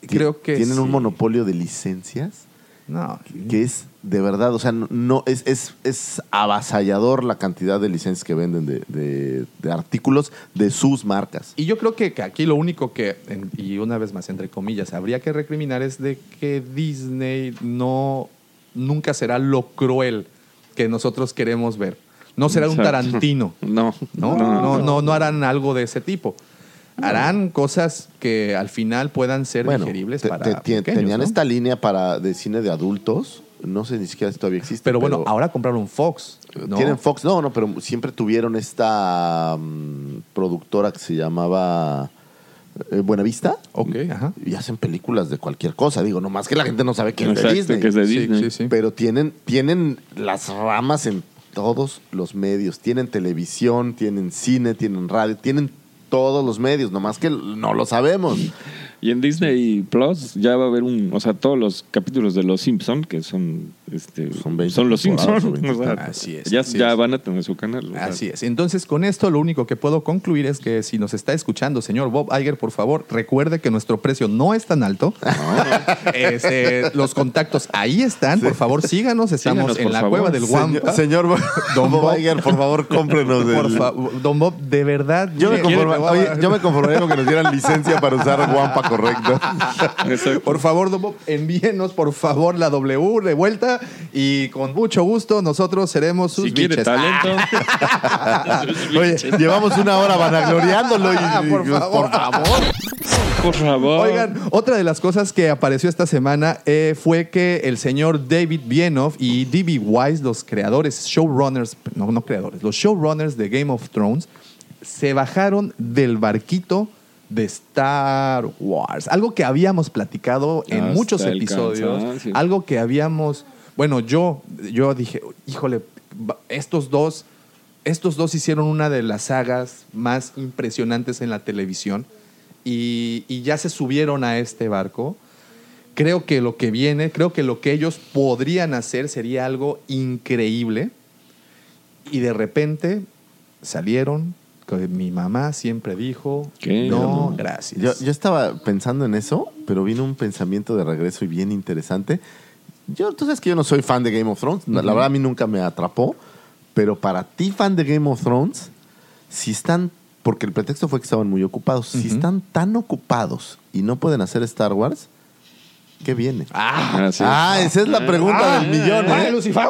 Creo que Tienen un monopolio de licencias No, que es de verdad, o sea, no, es, es, es avasallador la cantidad de licencias que venden de, de- de artículos de sus marcas. Y yo creo que, que aquí lo único que, en- y una vez más, entre comillas, habría que recriminar es de que Disney no nunca será lo cruel que nosotros queremos ver. No será un. Tarantino. (laughs) No, ¿no? No, no, no harán algo de ese tipo. Harán cosas que al final puedan ser Bueno, digeribles te- para te- te- pequeños, tenían ¿no? esta línea para de cine de adultos, no sé ni siquiera si todavía existe. Pero bueno, ahora compraron Fox. ¿no? Tienen Fox, no, no, pero siempre tuvieron esta mm, productora que se llamaba eh, Buenavista. Ok, ajá. Y hacen películas de cualquier cosa. Digo, nomás que la gente no sabe que es de Exacto, Disney. que es de Sí, Disney. sí, sí. Pero tienen, tienen las ramas en todos los medios. Tienen televisión, tienen cine, tienen radio, tienen todos los medios, nomás que no lo sabemos. Y en Disney Plus ya va a haber un, o sea, todos los capítulos de Los Simpson que son, este, Son son, 20 Los temporadas Simpson. o 20 (laughs) o sea, Así es, Ya, así ya es. van a tener su canal. o sea. Así es. Entonces, con esto lo único que puedo concluir es que si nos está escuchando, señor Bob Iger, por favor, recuerde que nuestro precio no es tan alto. (laughs) Este, los contactos ahí están. Por favor, síganos. Estamos Síganos, en por la favor. cueva del Guampa. Señor, señor Don Bob Bob. Iger, por favor, cómprenos. (laughs) Por el- favor, Don Bob, de verdad. Yo me, oye, yo me conformaría con que nos dieran licencia para usar guampa correcto. (laughs) Por favor, Don Bob, envíenos por favor la W de vuelta y con mucho gusto nosotros seremos sus Si quiere biches. talento. (laughs) Oye, llevamos una hora vanagloriándolo y, Ah, por y- favor. por favor. Por favor. Oigan, otra de las cosas que apareció esta semana eh, fue que el señor David Bienoff y D.B. Wise, los creadores, showrunners, no, no creadores, los showrunners de Game of Thrones, se bajaron del barquito de Star Wars. Algo que habíamos platicado en Hasta muchos episodios. Algo que habíamos. Bueno, yo, yo dije, híjole, estos dos. Estos dos hicieron una de las sagas más impresionantes en la televisión y, y ya se subieron a este barco. Creo que lo que viene, creo que lo que ellos podrían hacer sería algo increíble. Y de repente salieron, que mi mamá siempre dijo, ¿Qué? no, gracias. Yo, yo estaba pensando en eso, pero vino un pensamiento de regreso y bien interesante. Yo, tú sabes que yo no soy fan de Game of Thrones. La verdad, a mí nunca me atrapó. Pero para ti, fan de Game of Thrones, si están. Porque el pretexto fue que estaban muy ocupados. Si Ujú. están tan ocupados y no pueden hacer Star Wars, ¿qué viene? Ah, es. Ah, esa es la pregunta del millón, Ay, ¿eh? Lucifer.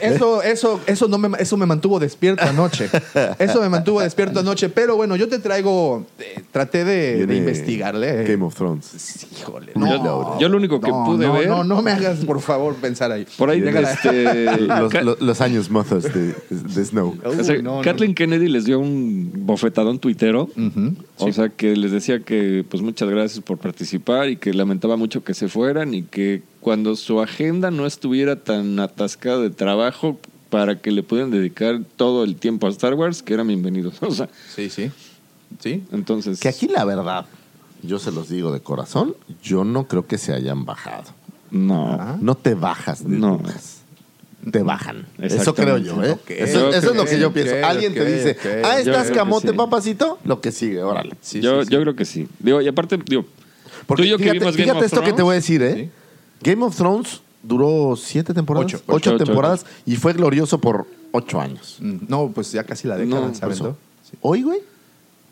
Eso, eso, eso, no me, eso me mantuvo despierto anoche. Eso me mantuvo despierto anoche. Pero bueno, yo te traigo. eh, traté de, investigarle. Game of Thrones. Sí, Híjole. Yo- yo lo único que no, pude no, ver- No, no me hagas, por favor, pensar ahí. Por ahí, este, (laughs) Los, los- los años mozos de, de Snow. Uy, o sea, no, no. Kathleen Kennedy les dio un bofetadón tuitero. Ujú. O sea, que les decía que, pues, muchas gracias por participar y que lamentaba mucho que se fueran y que cuando su agenda no estuviera tan atascada de trabajo para que le pudieran dedicar todo el tiempo a Star Wars, que eran bienvenidos. (laughs) O sea, Sí, sí. Sí. entonces. Que aquí la verdad, yo se los digo de corazón, yo no creo que se hayan bajado. No. Ah. No te bajas de No. Te bajan. Eso creo yo, ¿eh? Eso, es lo que yo pienso. Alguien te dice, ah, estás camote, sí. papacito, lo que sigue, órale. Sí, yo, sí, sí. yo creo que sí. Digo, y aparte, digo, Porque tú y yo que fíjate, vimos Game fíjate of esto que te voy a Thrones, decir, ¿eh? Game of Thrones duró siete temporadas, Ocho. ocho, Ocho, ocho, temporadas y fue glorioso por ocho años. Mm, No, pues ya casi la década, No, ¿se Por aventó? eso. Hoy, güey,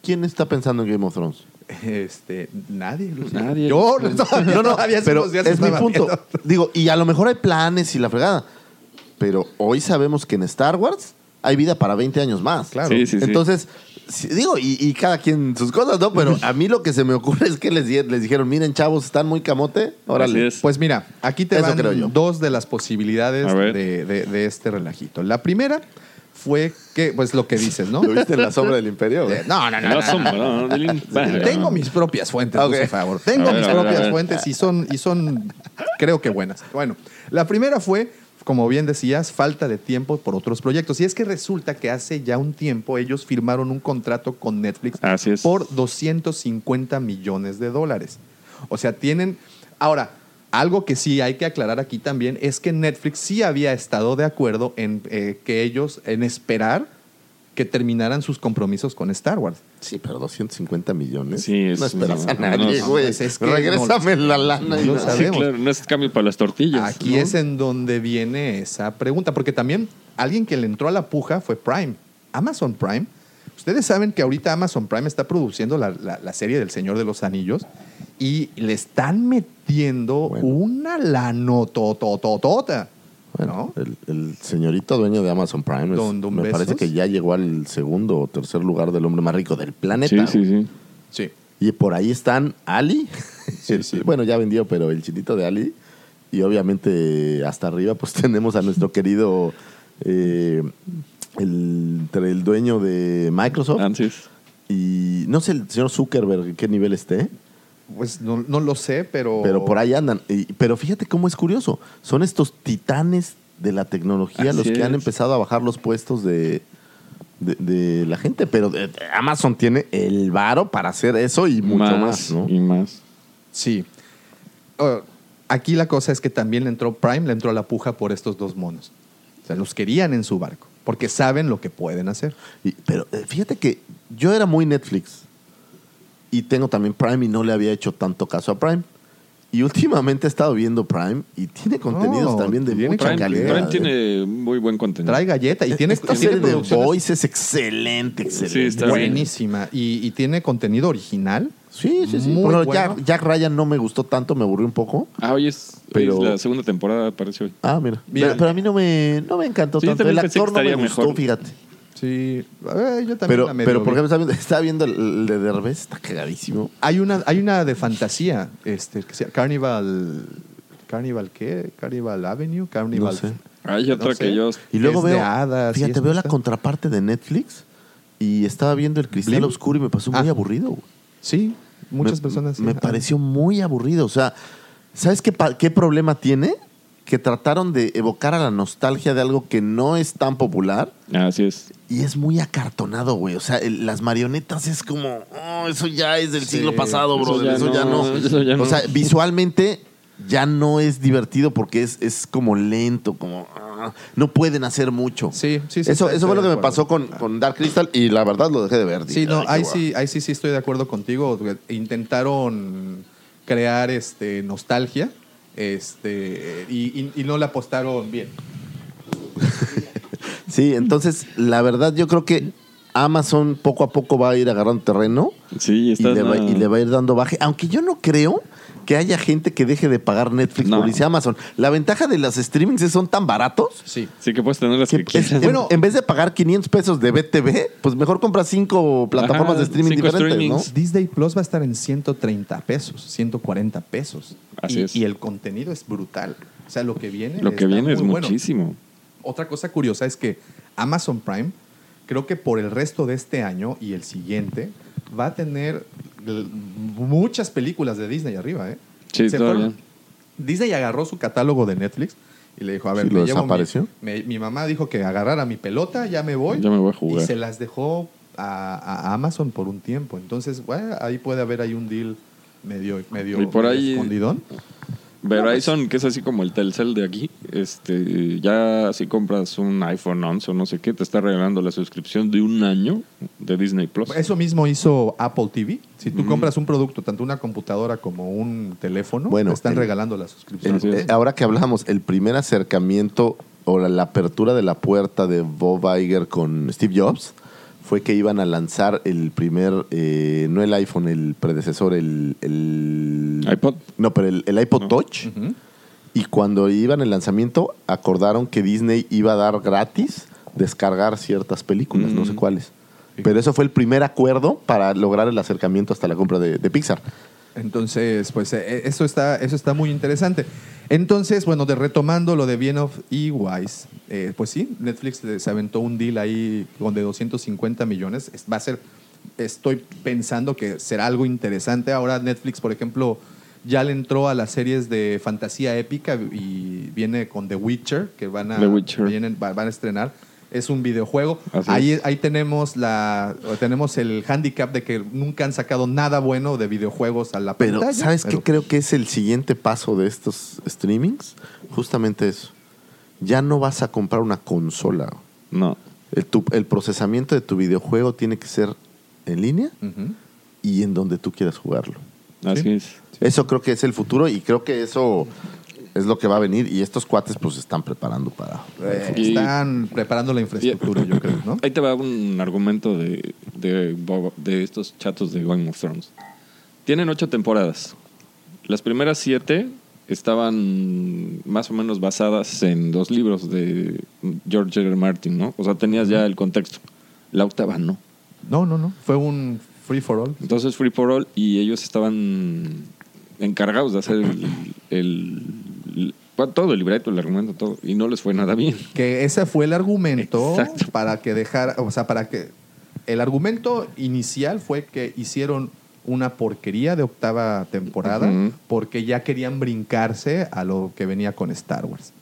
¿quién está pensando en Game of Thrones? Este, nadie, Lucifer. Nadie. Yo, No, no, (laughs) todavía hace pero unos días es mi estaba punto. viendo. (laughs) Digo, y a lo mejor hay planes y la fregada, pero hoy sabemos que en Star Wars hay vida para 20 años más. Claro. Sí, sí, sí. Entonces, sí, digo, y, y cada quien sus cosas, ¿no? Pero a mí lo que se me ocurre es que les, di- les dijeron, miren, chavos, están muy camote, órale. Así es. Pues mira, aquí te Eso van creo yo. dos de las posibilidades de, de- de este relajito. La primera fue que, pues lo que dices, ¿no? (laughs) ¿Lo viste en la sombra del imperio? Eh, No, no, no. (laughs) Tengo mis propias fuentes, Ok. por favor. Tengo ver, mis ver, propias fuentes y son, y son, creo que buenas. Bueno, la primera fue, como bien decías, falta de tiempo por otros proyectos. Y es que resulta que hace ya un tiempo ellos firmaron un contrato con Netflix Así es. por 250 millones de dólares. O sea, tienen... Ahora, Algo que sí hay que aclarar aquí también es que Netflix sí había estado de acuerdo en eh, que ellos, en esperar que terminaran sus compromisos con Star Wars. Sí, pero 250 millones. Sí, es- no esperas no, a nadie, güey. pues es que Regrésame la lana. y no no- Sí, sabemos. claro, no es cambio para las tortillas. Aquí ¿no? es en donde viene esa pregunta, porque también alguien que le entró a la puja fue Prime. Amazon Prime. Ustedes saben que ahorita Amazon Prime está produciendo la, la- la serie del Señor de los Anillos y le están metiendo Bueno. una lanotototota. Bueno, ¿no? el, el señorito dueño de Amazon Prime es- Don- don me Bezos. parece que ya llegó al segundo o tercer lugar del hombre más rico del planeta. Sí, sí, sí. Sí. Y por ahí están Ali. Sí, sí. (laughs) bueno, ya vendió, pero el chinito de Ali. Y obviamente hasta arriba pues (laughs) tenemos a nuestro querido eh, el, entre el dueño de Microsoft. Antes. Y no sé el señor Zuckerberg en qué nivel esté, Pues no, no lo sé, pero. pero por ahí andan. Y- pero fíjate cómo es curioso. Son estos titanes de la tecnología Así los que han empezado a bajar los puestos de, de, de la gente. Pero eh, Amazon tiene el varo para hacer eso y mucho más, ¿no? Y más. Sí. Uh, aquí la cosa es que también le entró Prime, le entró a la puja por estos dos monos. O sea, los querían en su barco, porque saben lo que pueden hacer. Y- pero eh, fíjate que yo era muy Netflix y tengo también Prime y no le había hecho tanto caso a Prime. Y últimamente he estado viendo Prime y tiene contenidos No, también de mucha Prime, calidad. Prime ¿eh? tiene muy buen contenido. Trae galleta y tiene, Esta y tiene serie de Voice es excelente, excelente. Sí, está bien. buenísima y, y tiene contenido original. Sí, sí, sí. Muy Bueno, bueno. Jack, Jack Ryan no me gustó tanto, me aburrió un poco. Ah, hoy es, hoy Pero- es la segunda temporada, aparece hoy. Ah, mira. Pero, pero a mí no me, no me encantó Sí, tanto. El actor no me gustó, mejor. fíjate. Sí, eh, yo también Pero, la medio pero por vi. ejemplo, estaba viendo, estaba viendo el, de Derbez, está cagadísimo. hay una hay una de fantasía, este que se llama Carnival Carnival qué? Carnival Avenue, Carnival. No sé. Hay otra No sé. que yo... Y luego Es de veo, hadas fíjate, veo la contraparte de Netflix y estaba viendo el Cristal Blim. Oscuro y me pasó muy Ah. aburrido. Sí, muchas Me- personas. sí. Me Ah. pareció muy aburrido. O sea, ¿sabes qué, qué problema tiene? Que trataron de evocar a la nostalgia de algo que no es tan popular Así es. y es muy acartonado, güey. O sea, el- las marionetas es como, oh, eso ya es del Sí, siglo pasado, eso bro. ya Eso, ya no, no. eso ya o sea, visualmente ya no es divertido porque es, es como lento, como ah, no pueden hacer mucho. Sí, sí, sí, Eso, eso fue lo que me pasó con, con Dark Crystal y la verdad lo dejé de ver. Sí, Dije, no, "Ay, qué ahí guau". sí, ahí sí, sí estoy de acuerdo contigo. Intentaron crear este nostalgia, este, y, y- y no le apostaron bien. (laughs) Sí, entonces la verdad yo creo que Amazon poco a poco va a ir agarrando terreno Sí, y le, va, y le va a ir dando baje. Aunque yo no creo que haya gente que deje de pagar Netflix No. por Amazon. La ventaja de las streamings es que son tan baratos Sí. Sí que puedes tener las que que es- quieras. en, Bueno. en vez de pagar 500 pesos de BTV, pues mejor compras cinco plataformas Ajá, de streaming cinco diferentes, streamings. Disney Plus va a estar en 130 pesos, 140 pesos. Así y, es. y el contenido es brutal. O sea, lo que viene. Lo que viene es muy bueno. muchísimo. Otra cosa curiosa es que Amazon Prime, creo que por el resto de este año y el siguiente, va a tener muchas películas de Disney arriba, ¿eh? Sí, Se fueron- Disney agarró su catálogo de Netflix y le dijo, a ver, Sí, me llevo mi- me- mi mamá dijo que agarrara mi pelota, ya me voy. Ya me voy a jugar. Y se las dejó a, a Amazon por un tiempo. Entonces, bueno, ahí puede haber ahí un deal medio, medio, Y por medio ahí- escondidón. Verizon, que es así como el Telcel de aquí, este, ya si compras un iPhone 11 o no sé qué, te está regalando la suscripción de un año de Disney Plus. Eso mismo hizo Apple TV. Si tú compras un producto, tanto una computadora como un teléfono, Bueno, te están el- regalando la suscripción. El- eh, ahora que hablamos, el primer acercamiento o la, la apertura de la puerta de Bob Iger con Steve Jobs fue que iban a lanzar el primer, eh, no el iPhone, el predecesor, el... el iPod. No, pero el, el iPod No. Touch. Y cuando iban al lanzamiento, acordaron que Disney iba a dar gratis descargar ciertas películas, no sé cuáles. Pero eso fue el primer acuerdo para lograr el acercamiento hasta la compra de, de Pixar. Entonces, pues eh, eso está, eso está muy interesante. Entonces, bueno, de retomando lo de Viennoff y Wise, eh, pues sí, Netflix eh, se aventó un deal ahí con de 250 millones. Es- Va a ser, estoy pensando que será algo interesante. Ahora Netflix, por ejemplo, ya le entró a las series de fantasía épica y viene con The Witcher, que van a, Witcher. vienen- van a estrenar. Es un videojuego. Así Ahí, es. ahí tenemos la tenemos el handicap de que nunca han sacado nada bueno de videojuegos a la Pero, pantalla. ¿sabes qué creo que es el siguiente paso de estos streamings? Justamente eso. Ya no vas a comprar una consola. No. El, tu- el procesamiento de tu videojuego tiene que ser en línea y en donde tú quieras jugarlo. Así Sí. es. Eso creo que es el futuro y creo que eso es lo que va a venir y estos cuates pues se están preparando para... Eh, Y- están preparando la infraestructura, yo creo, ¿no? Ahí te va un argumento de, de, Boba- de estos chatos de Game of Thrones. Tienen ocho temporadas. Las primeras siete estaban más o menos basadas en dos libros de George R. R. Martin, ¿no? O sea, tenías ya el contexto. La octava no. No, no, no. Fue un free for all. Entonces Free for All y ellos estaban encargados de hacer el, todo el libreto, el argumento, todo. Y no les fue nada bien. Que ese fue el argumento Exacto. para que dejara, o sea, para que el argumento inicial fue que hicieron una porquería de octava temporada porque ya querían brincarse a lo que venía con Star Wars.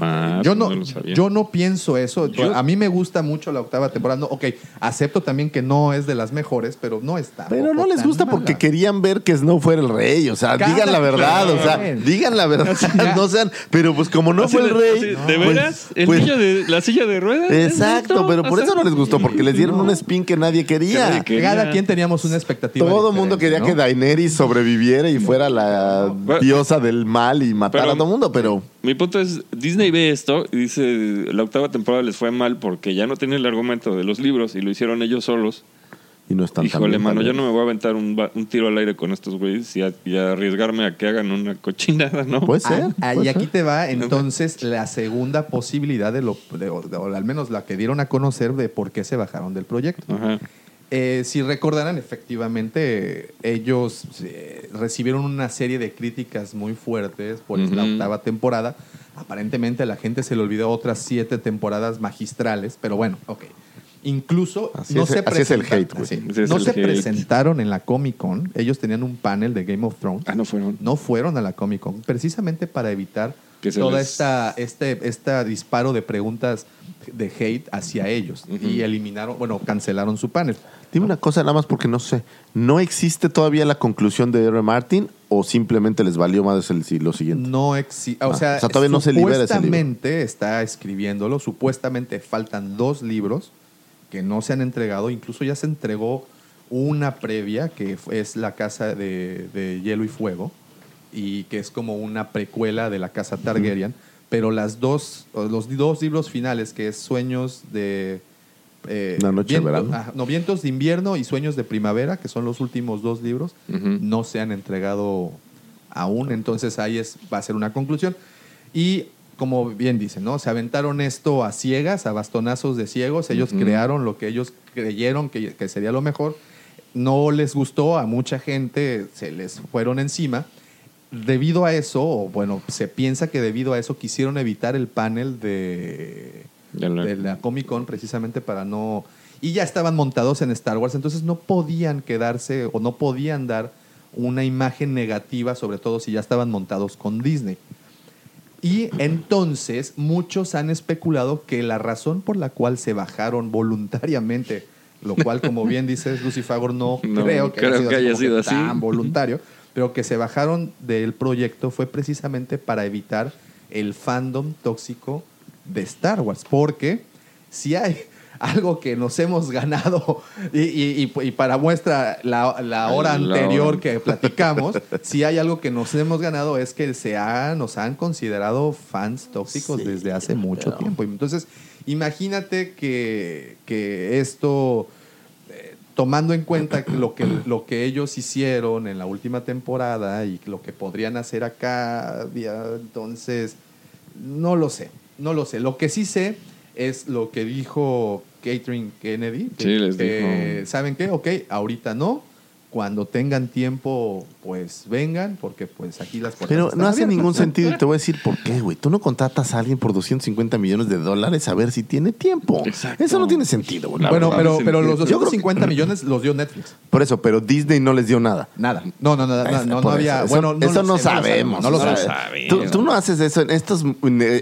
Ah, yo pues no, yo no pienso eso. Yo- a mí me gusta mucho la octava temporada. No, ok, acepto también que no es de las mejores, pero no está. Pero no les gusta mala. porque querían ver que Snow fuera el rey. O sea, Cada digan la verdad. O sea, digan la verdad. (laughs) (laughs) No sean. Pero pues como no Así fue el rey. así, ¿De pues- veras? ¿El pues- niño de la silla de ruedas? Exacto, ¿Es pero por O eso no les gustó, (laughs) porque les dieron un spin que nadie Que quería. nadie quería. Cada quien teníamos una expectativa. Todo el mundo quería que ¿no? Daenerys sobreviviera y fuera la diosa del mal y matara pero- a todo el mundo, pero Mi punto es, Disney ve esto y dice, la octava temporada les fue mal porque ya no tienen el argumento de los libros y lo hicieron ellos solos. y no están tan Híjole, bien, mano, yo no me voy a aventar un, ba- un tiro al aire con estos güeyes y, a- y arriesgarme a que hagan una cochinada, ¿no? Puede ser. Ah, ah, puede y aquí ser. te va entonces (laughs) la segunda posibilidad de lo, de- o- de- o al menos la que dieron a conocer de por qué se bajaron del proyecto. Ajá. Eh, si recordarán, efectivamente, ellos eh, recibieron una serie de críticas muy fuertes por la octava temporada. Aparentemente a la gente se le olvidó otras siete temporadas magistrales, pero bueno, ok. Incluso Así no es- se así es el presenta- hate, güey. así. Ese es no el se hate. presentaron en la Comic Con. Ellos tenían un panel de Game of Thrones Ah, no fueron. no fueron a la Comic Con precisamente para evitar toda les- esta este esta disparo de preguntas de hate hacia ellos y eliminaron bueno cancelaron su panel Dime una cosa nada más porque no sé. ¿No existe todavía la conclusión de R. Martin o simplemente les valió más el siglo siguiente? no existe o Ah, sea, o sea, todavía no se libera ese libro. supuestamente está escribiéndolo supuestamente faltan dos libros que no se han entregado incluso ya se entregó una previa que es la casa de, de hielo y fuego y que es como una precuela de la casa Targaryen pero las dos los dos libros finales que es sueños de eh, Una noche de verano. ah, no vientos de invierno y sueños de primavera que son los últimos dos libros no se han entregado aún, entonces ahí es, va a ser una conclusión. Y como bien dicen, ¿no? Se aventaron esto a ciegas, a bastonazos de ciegos, ellos crearon lo que ellos creyeron que, que sería lo mejor, no les gustó, a mucha gente se les fueron encima. Debido a eso, o bueno, se piensa que debido a eso quisieron evitar el panel de, De la Comic Con precisamente para no... Y ya estaban montados en Star Wars, entonces no podían quedarse o no podían dar una imagen negativa, sobre todo si ya estaban montados con Disney. Y entonces muchos han especulado que la razón por la cual se bajaron voluntariamente, lo cual como bien dices Lucy Fagor no, (laughs) No, creo que creo que haya sido así. tan voluntario, pero que se bajaron del proyecto fue precisamente para evitar el fandom tóxico de Star Wars, porque si hay algo que nos hemos ganado y, y- y- y para muestra la, la hora anterior que platicamos, si hay algo que nos hemos ganado es que se ha- nos han considerado fans tóxicos Sí, desde hace mucho pero- tiempo. Entonces, imagínate que, que esto, eh, tomando en cuenta lo, que lo que ellos hicieron en la última temporada y lo que podrían hacer acá, entonces, no lo sé, no lo sé. Lo que sí sé es lo que dijo Catherine Kennedy. que- Sí, les. ¿Saben qué? Ok, ahorita no, Cuando tengan tiempo, pues vengan, porque pues aquí las puertas Pero están no hace abiertas. ningún sentido y te voy a decir por qué, güey. Tú no contratas a alguien por 250 millones de dólares a ver si tiene tiempo. Exacto. Eso no tiene sentido, güey. Bueno, pero, pero los Yo creo 250 millones los dio Netflix. Por eso, pero Disney no les dio nada. Nada. No, no, no, no, no, no había. eso, bueno, eso lo no sé, sabemos. No lo no lo sabemos. sabemos. Tú, tú no haces eso en estos.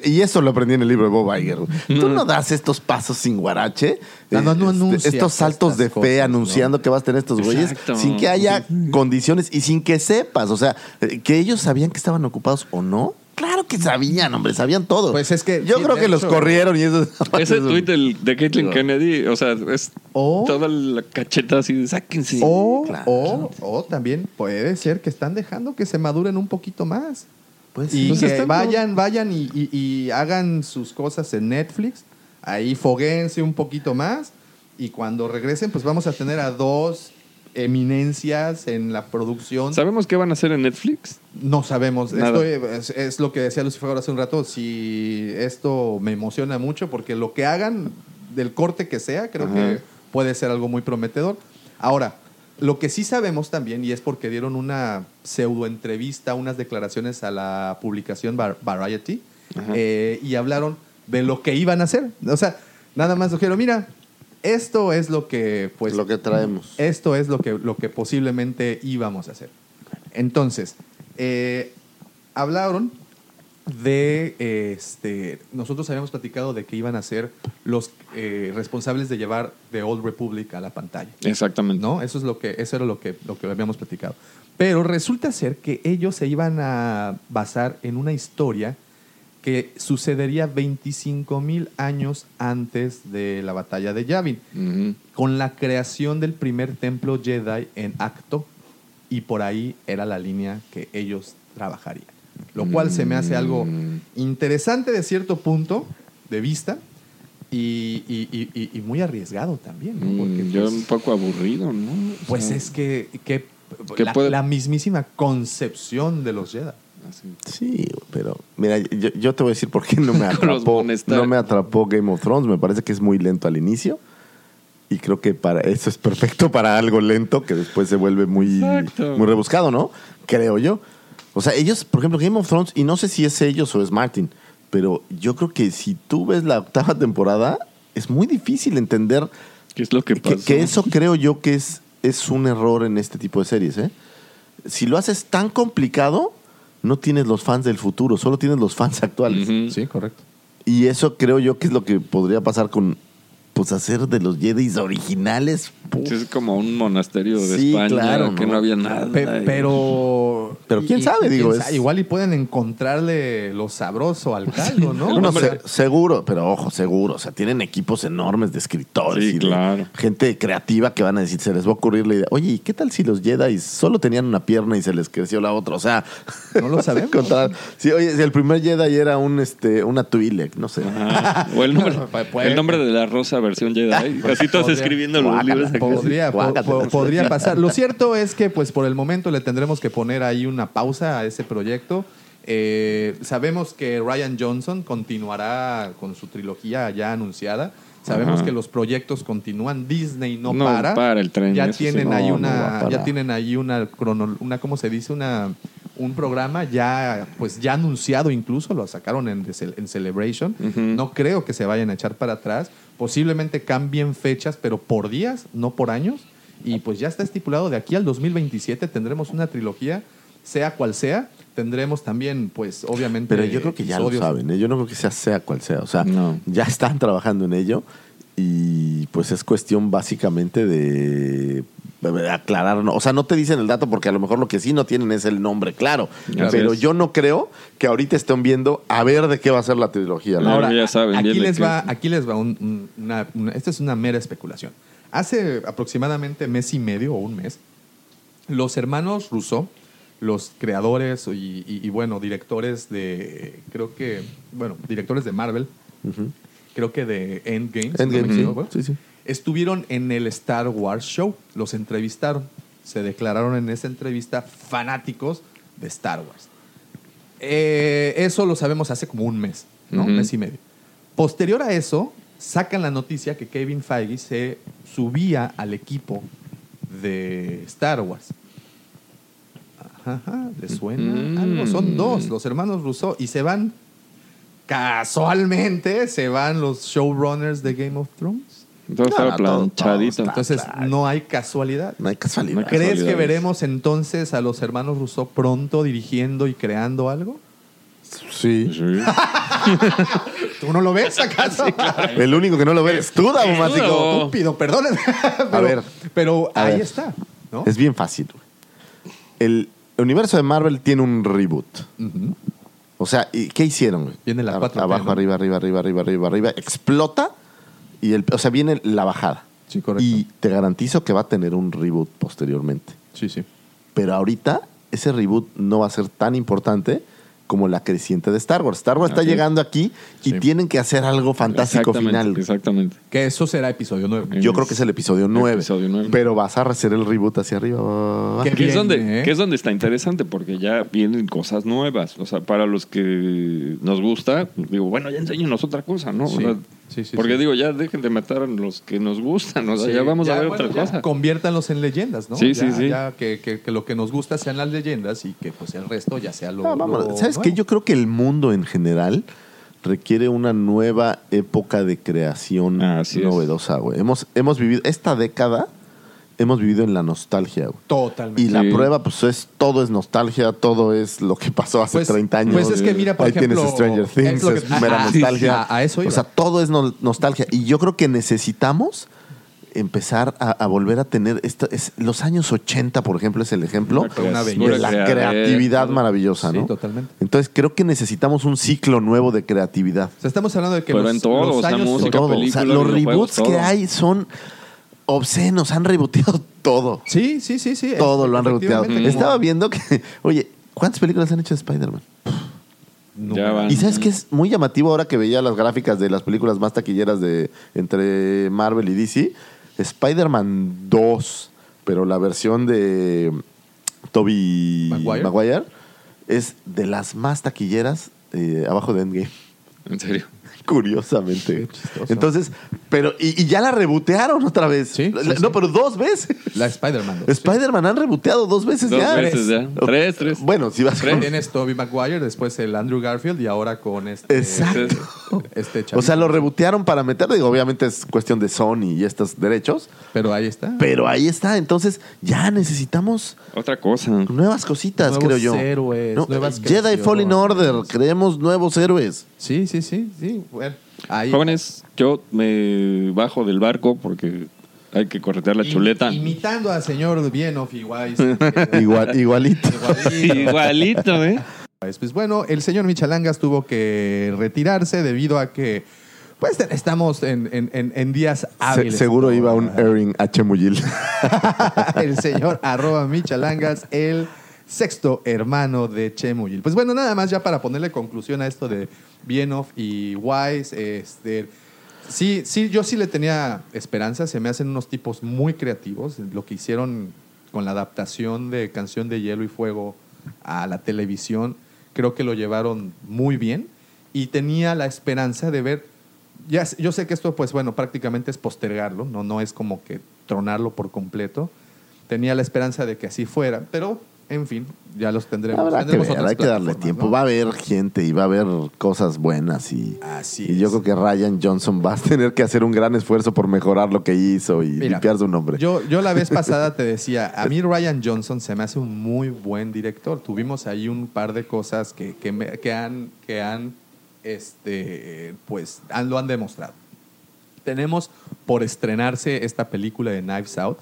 Y eso lo aprendí en el libro de Bob Iger. Tú no das estos pasos sin guarache. No, no, no eh, anuncias Estos saltos de fe cosas, anunciando que vas a tener estos güeyes sin que haya condiciones y sin que sepas. O sea, eh, que ellos sabían que estaban ocupados o no. Claro que sabían, hombre, sabían todo. Pues es que, Yo sí, creo que los corrieron y eso. Ese tweet del- de Caitlyn. Kennedy, o sea, es O- toda la cacheta así de sáquense. O, claro. o, o también puede ser que están dejando que se maduren un poquito más. Pues y que están- vayan, vayan y, y- y hagan sus cosas en Netflix. Ahí foguense un poquito más. Y cuando regresen, pues vamos a tener a dos eminencias en la producción. ¿Sabemos qué van a hacer en Netflix? No sabemos. Esto es, es lo que decía Lucifer hace un rato. Si esto me emociona mucho, porque lo que hagan, del corte que sea, creo Ajá. que puede ser algo muy prometedor. Ahora, lo que sí sabemos también, y es porque dieron una pseudo entrevista, unas declaraciones a la publicación Var- Variety, eh, y hablaron de lo que iban a hacer. O sea, nada más dijeron, mira, esto es lo que, pues, lo que traemos. esto es lo que, lo que posiblemente íbamos a hacer. Entonces, eh, hablaron de, eh, este, nosotros habíamos platicado de que iban a ser los eh, responsables de llevar The Old Republic a la pantalla. Exactamente. ¿No? Eso es lo que, eso era lo que, lo que habíamos platicado. Pero resulta ser que ellos se iban a basar en una historia que sucedería 25 mil años antes de la batalla de Yavin con la creación del primer templo Jedi en Acto y por ahí era la línea que ellos trabajarían. Lo cual se me hace algo Mm. interesante de cierto punto de vista y, y- y- y- y muy arriesgado también. ¿no? Porque, Mm, Yo pues, un poco aburrido, ¿no? O pues sea, es que, que ¿Qué la, puede- la mismísima concepción de los Jedi. Así. Sí, pero mira, yo, yo te voy a decir por qué no me (laughs) atrapó, no me atrapó Game of Thrones. Me parece que es muy lento al inicio. Y creo que para eso es perfecto para algo lento que después se vuelve muy, Exacto. muy rebuscado, ¿no? Creo yo. O sea, ellos, por ejemplo, Game of Thrones, y no sé si es ellos o es Martin, pero yo creo que si tú ves la octava temporada, es muy difícil entender ¿Qué es lo que que, pasó? que eso creo yo que es, es un error en este tipo de series. ¿eh? Si lo haces tan complicado, no tienes los fans del futuro, solo tienes los fans actuales. Sí, correcto. Y eso creo yo que es lo que podría pasar con pues hacer de los Jedi originales. Sí, Es como un monasterio de Sí, España claro, que ¿no? no había nada. Pe- y- pero. Pero quién sabe, digo, quién es- Igual y pueden encontrarle lo sabroso al (laughs) caldo, ¿no? Hombre. se- seguro, pero ojo, seguro. O sea, tienen equipos enormes de escritores Sí, y de gente creativa que van a decir, se les va a ocurrir la idea. Oye, ¿y qué tal si los Jedi solo tenían una pierna y se les creció la otra? O sea, No lo (laughs) sabemos. sí, oye, si el primer Jedi era un este una Twi'lek, no sé. Ajá. O el nombre, (laughs) Puede- el nombre de la rosa versión Jedi. Así todos Podría- escribiendo los libros. Podría, po- Guácala. po- podría pasar. Lo cierto es que, pues, por el momento le tendremos que poner ahí una pausa a ese proyecto. Eh, sabemos que Ryan Johnson continuará con su trilogía ya anunciada. Sabemos Ajá. que los proyectos continúan. Disney no, No para. para el tren, Ya sí. tienen No, ahí no una, ya tienen ahí una crono, una, ¿cómo se dice? Una un programa ya, pues ya anunciado incluso, lo sacaron en, en Celebration. No creo que se vayan a echar para atrás. Posiblemente cambien fechas, pero por días, no por años. Y pues ya está estipulado de aquí al 2027 tendremos una trilogía, sea cual sea. Tendremos también, pues obviamente. Pero yo creo que ya lo saben, ¿eh? yo no creo que sea sea cual sea. O sea, No. ya están trabajando en ello y pues es cuestión básicamente de aclarar. ¿no? O sea, no te dicen el dato porque a lo mejor lo que sí no tienen es el nombre claro. Pero yo no creo que ahorita estén viendo a ver de qué va a ser la trilogía. ¿no? Ahora, ya saben aquí les va, aquí les va un- un- una, una- Esta es una mera especulación. Hace aproximadamente mes y medio o un mes, los hermanos Rousseau, los creadores y, y- y, bueno, directores de, creo que, bueno, directores de Marvel, creo que de Endgame, si no me Endgame, equivoco, sí, sí. estuvieron en el Star Wars Show, los entrevistaron, se declararon en esa entrevista fanáticos de Star Wars. Eh, eso lo sabemos hace como un mes, ¿no? Un mes y medio. Posterior a eso, sacan la noticia que Kevin Feige se subía al equipo de Star Wars. Ajá, ¿le suena Mm. algo? Son dos, los hermanos Rousseau, y se van, casualmente, se van los showrunners de Game of Thrones. Todo No, planchadito. Entonces, no hay casualidad. No hay casualidad. No hay ¿Crees que veremos entonces a los hermanos Rousseau pronto dirigiendo y creando algo? Sí. Sí. (laughs) ¿Tú no lo ves acaso? El único que no lo ve es tú, Daumático. Estúpido, perdónenme. Pero, ver. pero A ahí ver. está, ¿no? Es bien fácil. güey. El universo de Marvel tiene un reboot. O sea, ¿y ¿qué hicieron? Viene la Ab- 4P, Abajo, arriba, arriba, arriba, arriba, arriba, arriba. Explota y el, o sea, viene la bajada. Sí, correcto. Y te garantizo que va a tener un reboot posteriormente. Sí, sí. Pero ahorita ese reboot no va a ser tan importante como la creciente de Star Wars. Star Wars está Así llegando aquí y Sí. tienen que hacer algo fantástico Exactamente, final. Exactamente. Que eso será episodio 9. Yo creo que es el episodio 9. Episodio nueve. Pero vas a hacer el reboot hacia arriba. Que es, donde, ¿eh? que es donde está interesante, porque ya vienen cosas nuevas. O sea, para los que nos gusta, digo, bueno, ya enséñanos otra cosa, ¿no? O Sí. sea, Sí, sí, porque sí. digo, ya dejen de matar a los que nos gustan. O sea, Sí, ya vamos a ver bueno, otra cosa. Conviértanlos en leyendas, ¿no? Sí, Ya- sí, sí. Ya que, que- que lo que nos gusta sean las leyendas y que pues el resto ya sea lo. No, lo ¿Sabes qué? Yo creo que el mundo en general requiere una nueva época de creación novedosa, güey. Hemos, hemos vivido, esta década, hemos vivido en la nostalgia, güey. Totalmente. Y la Sí. prueba, pues es todo es nostalgia, todo es lo que pasó hace Pues- 30 años. pues es que mira, por Ahí ejemplo, tienes Stranger Things, es lo que- es mera ah, nostalgia. a- a eso iba. O sea, todo es no- nostalgia. Y yo creo que necesitamos empezar a, a volver a tener esta, es, los años 80, por ejemplo, es el ejemplo una de la creatividad maravillosa, Sí, ¿no? totalmente. Entonces creo que necesitamos un ciclo nuevo de creatividad. O sea, estamos hablando de que Pero los, en todo, los o sea, años música, Todo. O sea, los reboots que hay son obscenos, han reboteado (laughs) todo. Sí, sí, sí, sí. todo lo han reboteado. Estaba viendo que, oye, ¿cuántas películas han hecho de Spider-Man? No, Ya van. Y sabes que es muy llamativo ahora que veía las gráficas de las películas más taquilleras de entre Marvel y DC. Spider-Man 2, pero la versión de Toby Maguire. Maguire, es de las más taquilleras eh, abajo de Endgame. En serio. (laughs) Curiosamente. Entonces, pero, y, y ya la rebotearon otra vez. Sí, sí, La- sí. No, pero dos veces. La Spider-Man. dos, sí. Spider-Man han reboteado dos veces Dos ya. veces ya. Tres, tres. Bueno, si vas con- Tienes Tobey Maguire, después el Andrew Garfield y ahora con este. Exacto. Este O sea, chavito. lo rebotearon para meter, digo, obviamente es cuestión de Sony y estos derechos, Pero ahí está. pero ahí está. Entonces, ya necesitamos Otra cosa. nuevas cositas, Nuevos creo yo. héroes, nuevas Jedi. Fallen Order, creemos nuevos héroes. Sí, sí, sí, sí. Bueno, ahí. Jóvenes, yo me bajo del barco porque hay que corretear la Im- chuleta. Imitando al señor Bienoff y Wise. Igual, igualito. Igualito. Igualito, ¿eh? Pues bueno, el señor Michalangas tuvo que retirarse debido a que pues estamos en, en- en- en días Se- hábiles. seguro iba un Erin H. Muyil. (laughs) el señor arroba Michalangas, el sexto hermano de Chemuyil. Pues bueno, nada más ya para ponerle conclusión a esto de Bienoff y Wise, este, sí, sí, yo sí le tenía esperanza, se me hacen unos tipos muy creativos, lo que hicieron con la adaptación de Canción de Hielo y Fuego a la televisión, creo que lo llevaron muy bien y tenía la esperanza de ver ya, yo sé que esto, pues bueno, prácticamente es postergarlo, no, no es como que tronarlo por completo. Tenía la esperanza de que así fuera, pero en fin, ya los tendremos. Habrá que ver, hay que darle tiempo. ¿no? Va a haber gente y va a haber cosas buenas y, Así y yo es. creo que Ryan Johnson va a (laughs) tener que hacer un gran esfuerzo por mejorar lo que hizo y Mira, limpiar su nombre. Yo, yo la vez (laughs) pasada te decía, a mí Ryan Johnson se me hace un muy buen director. Tuvimos ahí un par de cosas que, que, me- que han, que han, este, pues, han- lo han demostrado. Tenemos por estrenarse esta película de Knives Out,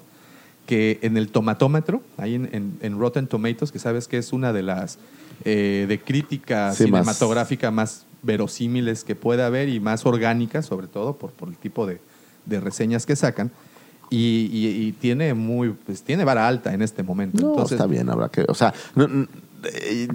que en el tomatómetro, ahí en, en- en Rotten Tomatoes, que sabes que es una de las eh, de crítica Sí, cinematográfica más verosímiles que puede haber y más orgánicas, sobre todo por, por el tipo de, de reseñas que sacan. Y, y- y tiene muy, pues tiene vara alta en este momento. No, Entonces, está bien, habrá que. O sea, no, eh,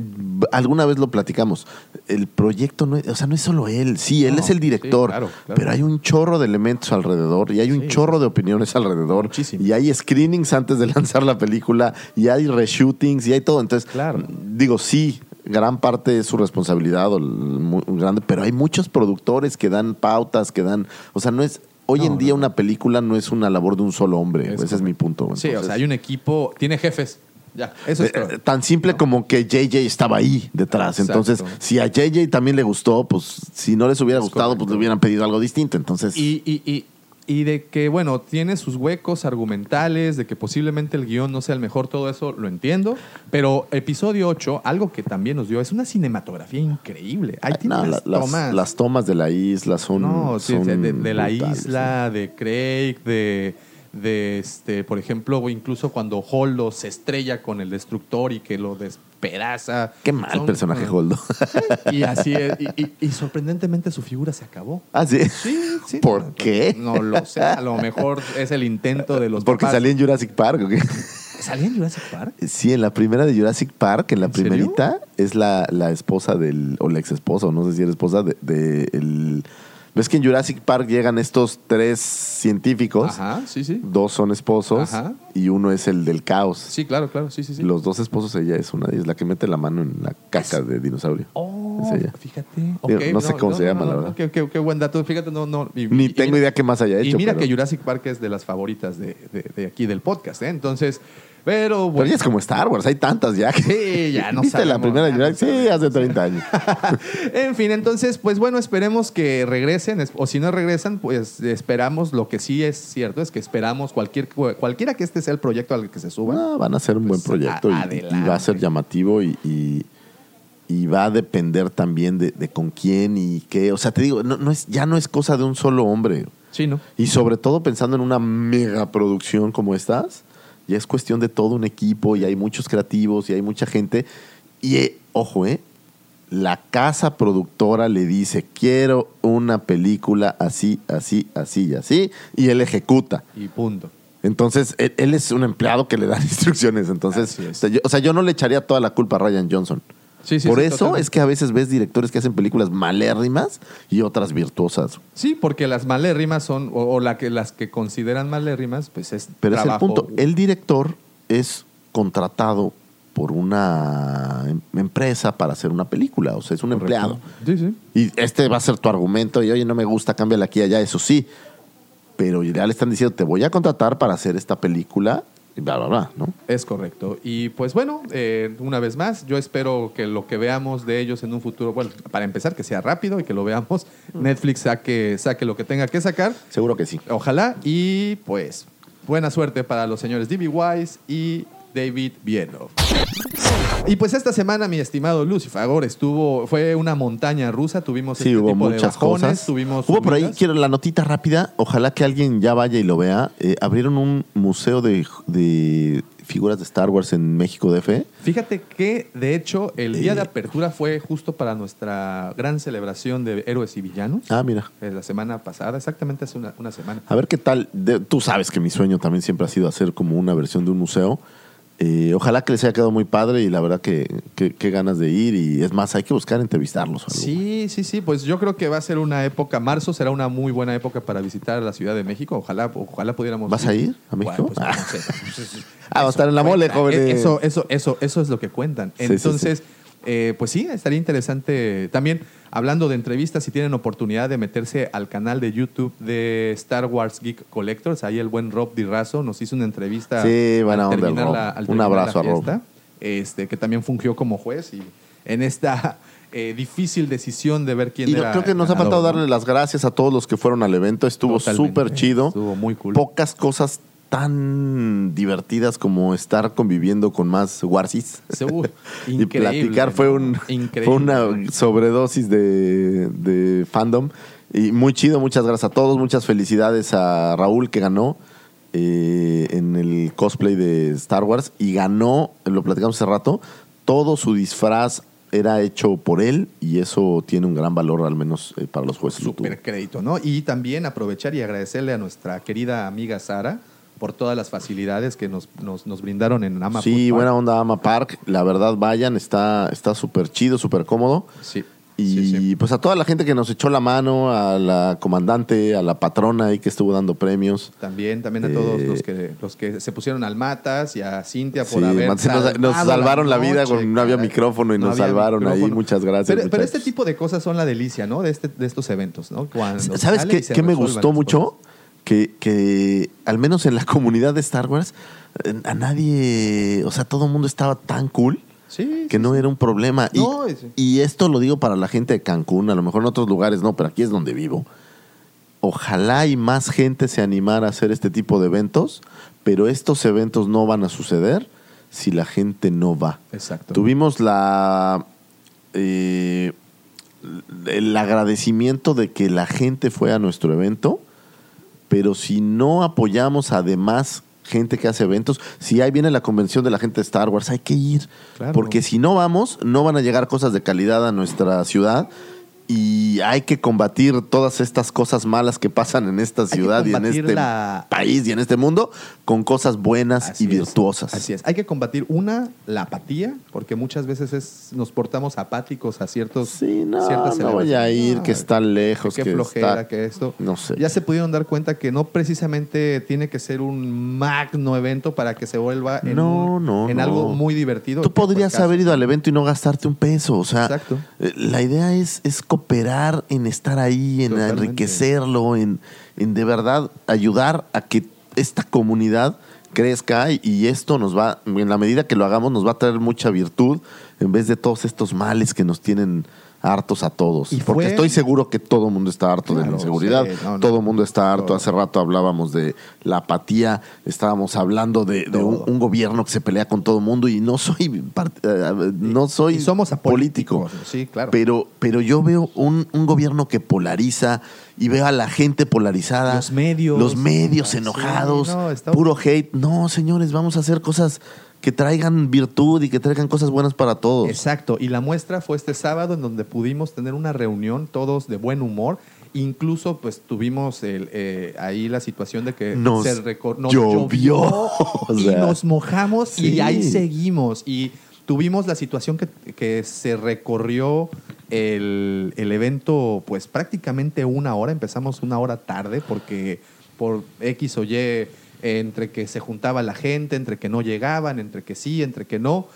alguna vez lo platicamos. El proyecto no es, o sea, no es solo él. Sí, él No, es el director. sí, claro, claro. Pero hay un chorro de elementos alrededor y hay un Sí, chorro de opiniones alrededor. Muchísimo. Y hay screenings antes de (laughs) lanzar la película y hay reshootings y hay todo. Entonces, Claro. digo, sí. Gran parte es su responsabilidad, o el- muy grande, pero hay muchos productores que dan pautas, que dan, o sea, no es hoy No, en día no, una película no es una labor de un solo hombre. Es Ese es mi punto. Sí, o sea, hay un equipo, tiene jefes. Ya, eso es eh, todo. tan simple como que JJ estaba ahí detrás. Exacto. Entonces, si a JJ también le gustó, pues si no les hubiera Es gustado, pues le hubieran pedido algo distinto. Entonces, Y, y, y, y de que, bueno, tiene sus huecos argumentales, de que posiblemente el guion no sea el mejor, todo eso lo entiendo. Pero episodio 8, algo que también nos dio, es una cinematografía increíble. Ahí tiene no, las, tomas. las tomas de la isla son. no, sí, son de, de- de la isla, de Craig, de, de este, por ejemplo, o incluso cuando Holdo se estrella con el destructor y que lo despedaza. Qué mal Son- personaje, Holdo. (laughs) Y así es, y, y- y sorprendentemente su figura se acabó. ah, sí. Sí, sí. ¿Por qué? No lo sé. A lo mejor es el intento de los Porque papás. salía en Jurassic Park. ¿o qué? ¿Salía en Jurassic Park? Sí, en la primera de Jurassic Park, en la ¿En serio? primerita, es la, la esposa del, o la ex esposa, o no sé si era esposa de, de ¿Ves que en Jurassic Park llegan estos tres científicos? Ajá, sí, sí. Dos son esposos Ajá. y uno es el del caos. Sí, claro, claro, sí, sí, sí. Los dos esposos, ella es una ellas, la que mete la mano en la caca de dinosaurio. Oh, Es ella. fíjate. No sé cómo se llama, la verdad. Qué, qué- qué buen dato. Fíjate, no, no. y- Ni y- tengo idea qué más haya hecho. Y mira pero, que Jurassic Park es de las favoritas de, de- de aquí del podcast, ¿eh? Entonces, pero pero bueno. ella es como Star Wars, hay tantas ya. que- Sí, ya no (laughs) ¿Viste la primera ya no Jurassic? sí, hace 30 años. (laughs) en fin, entonces, pues bueno, esperemos que regresen, es- o si no regresan, pues esperamos, lo que sí es cierto es que esperamos cualquier, cualquiera que este sea el proyecto al que se suban. No, van a hacer un buen Pues, proyecto y- a- y, va a ser llamativo y, y- y va a depender también de, de con quién y qué. O sea, te digo, no, no es, ya no es cosa de un solo hombre. Sí, ¿no? Y sobre todo pensando en una mega producción como estas, ya es cuestión de todo un equipo y hay muchos creativos y hay mucha gente. Y eh, ojo, ¿eh? La casa productora le dice, quiero una película así, así, así y así, y él ejecuta. Y punto. Entonces, él, él es un empleado que le dan (laughs) instrucciones. Entonces, Así es. o sea, yo, o sea, yo no le echaría toda la culpa a Ryan Johnson. Sí, sí, Por sí, eso totalmente. es que a veces ves directores que hacen películas malérrimas y otras virtuosas. Sí, porque las malérrimas son, o, o la que, las que consideran malérrimas, pues es Pero es el trabajo- punto. El director es contratado por una em- empresa para hacer una película. O sea, es un Correcto. empleado. Sí, sí. Y este va a ser tu argumento. Y oye, no me gusta, cámbiala aquí y allá. Eso sí. Pero ya le están diciendo, te voy a contratar para hacer esta película. Y bla, bla, bla, ¿no? Es correcto. Y pues bueno, eh, una vez más, yo espero que lo que veamos de ellos en un futuro, bueno, para empezar, que sea rápido y que lo veamos. Netflix saque, saque lo que tenga que sacar. Seguro que sí. Ojalá. Y pues, buena suerte para los señores D.B. Wise y David Bielov. Y pues esta semana, mi estimado Lucifer, estuvo, fue una montaña rusa, tuvimos Sí, este hubo tipo de muchas bajones, cosas. tuvimos Hubo por ahí, quiero la notita rápida. Ojalá que alguien ya vaya y lo vea. Eh, abrieron un museo de, de figuras de Star Wars en México DF. Fíjate que, de hecho, el día Eh. de apertura fue justo para nuestra gran celebración de héroes y villanos. Ah, mira. Eh, La semana pasada, exactamente hace una, una semana. A ver qué tal. De- tú sabes que mi sueño también siempre ha sido hacer como una versión de un museo. Eh, ojalá que les haya quedado muy padre y la verdad que, que- qué ganas de ir. Y es más, hay que buscar entrevistarlos. algo. Sí, sí, sí, pues yo creo que va a ser una época, marzo será una muy buena época para visitar la Ciudad de México. Ojalá, ojalá pudiéramos. ¿Vas a ir a México? Bueno, pues, no (laughs) sé. Pues, es- Ah, va a estar en la mole, jóvenes. Eso, eso, eso, eso es lo que cuentan. Sí, sí, Entonces, eh, pues sí, estaría interesante. También, hablando de entrevistas, si tienen oportunidad de meterse al canal de YouTube de Star Wars Geek Collectors, ahí el buen Rob Di Razo nos hizo una entrevista. Sí, buena al onda Rob. la- al Un abrazo la a Rob. Este, que también fungió como juez y en esta (laughs) eh, difícil decisión de ver quién Y era creo que nos ha faltado darle las gracias a todos los que fueron al evento. Estuvo súper chido. Estuvo muy cool. Pocas cosas tan divertidas como estar conviviendo con más Warsis. (laughs) Y platicar fue, un, Increíble. fue una sobredosis de, de fandom. Y muy chido, muchas gracias a todos. Muchas felicidades a Raúl que ganó eh, en el cosplay de Star Wars. Y ganó, lo platicamos hace rato, todo su disfraz era hecho por él y eso tiene un gran valor al menos eh, para los jueces. Super crédito, ¿no? Y también aprovechar y agradecerle a nuestra querida amiga Sara por todas las facilidades que nos, nos, nos brindaron en Ama Sí, Food Park. buena onda Ama Park. La verdad, vayan, está está súper chido, súper cómodo. Sí. Y sí, sí. pues a toda la gente que nos echó la mano, a la comandante, a la patrona ahí que estuvo dando premios. También, también a todos Eh, los que los que se pusieron al matas y a Cintia por Sí, haber nos- nos salvaron la vida con- no había micrófono y nos había salvaron ahí. Muchas gracias, Pero, pero este tipo de cosas son la delicia, ¿no? De, este, de estos eventos, ¿no? Cuando ¿Sabes qué, qué me gustó mucho? cosas. Que, que al menos en la (laughs) comunidad de Star Wars, a nadie, o sea, todo el mundo estaba tan cool Sí, que sí, no sí. era un problema. Y, No, y esto lo digo para la gente de Cancún, a lo mejor en otros lugares no, pero aquí es donde vivo. Ojalá y más gente se animara a hacer este tipo de eventos, pero estos eventos no van a suceder si la gente no va. Exacto. Tuvimos la eh, el agradecimiento de que la gente fue a nuestro evento, pero si no apoyamos además gente que hace eventos, si ahí viene la convención de la gente de Star Wars, hay que ir, Claro. porque si no vamos, no van a llegar cosas de calidad a nuestra ciudad. Y hay que combatir todas estas cosas malas que pasan en esta que ciudad y en este la- país y en este mundo con cosas buenas Así y es. virtuosas. Así es. Hay que combatir una, la apatía, porque muchas veces es, nos portamos apáticos a ciertos Sí, no, ciertas no voy a ir, que está lejos, qué que flojera, está- que esto. No sé. Ya se pudieron dar cuenta que no precisamente tiene que ser un magno evento para que se vuelva en, No, un- no, en no. algo muy divertido. Tú que el podrías haber ido al evento y no gastarte un peso. O sea, Exacto. eh, la idea es, es cooperar en estar ahí, en Totalmente. enriquecerlo, en, en de verdad ayudar a que esta comunidad crezca y esto nos va, en la medida que lo hagamos, nos va a traer mucha virtud en vez de todos estos males que nos tienen hartos a todos. Y Porque estoy seguro que todo el mundo está harto de la inseguridad, sí, no, no. todo el mundo está harto. Todo. Hace rato hablábamos de la apatía, estábamos hablando de, de un, gobierno que se pelea con todo el mundo y no soy eh, no soy y somos político. sí, claro. Pero, pero yo veo un, un gobierno que polariza y veo a la gente polarizada. Los medios. Los medios Ah, sí, enojados. no, está puro hate. No, señores, vamos a hacer cosas que traigan virtud y que traigan cosas buenas para todos. Exacto, y la muestra fue este sábado en donde pudimos tener una reunión todos de buen humor. Incluso pues tuvimos el, eh, ahí la situación de que Nos se nos llovió, (laughs) o y sea, nos mojamos y ahí seguimos. Y tuvimos la situación que, que se recorrió el, el evento pues prácticamente una hora. Empezamos una hora tarde porque por X o Y entre que se juntaba la gente, entre que no llegaban, entre que sí, entre que no.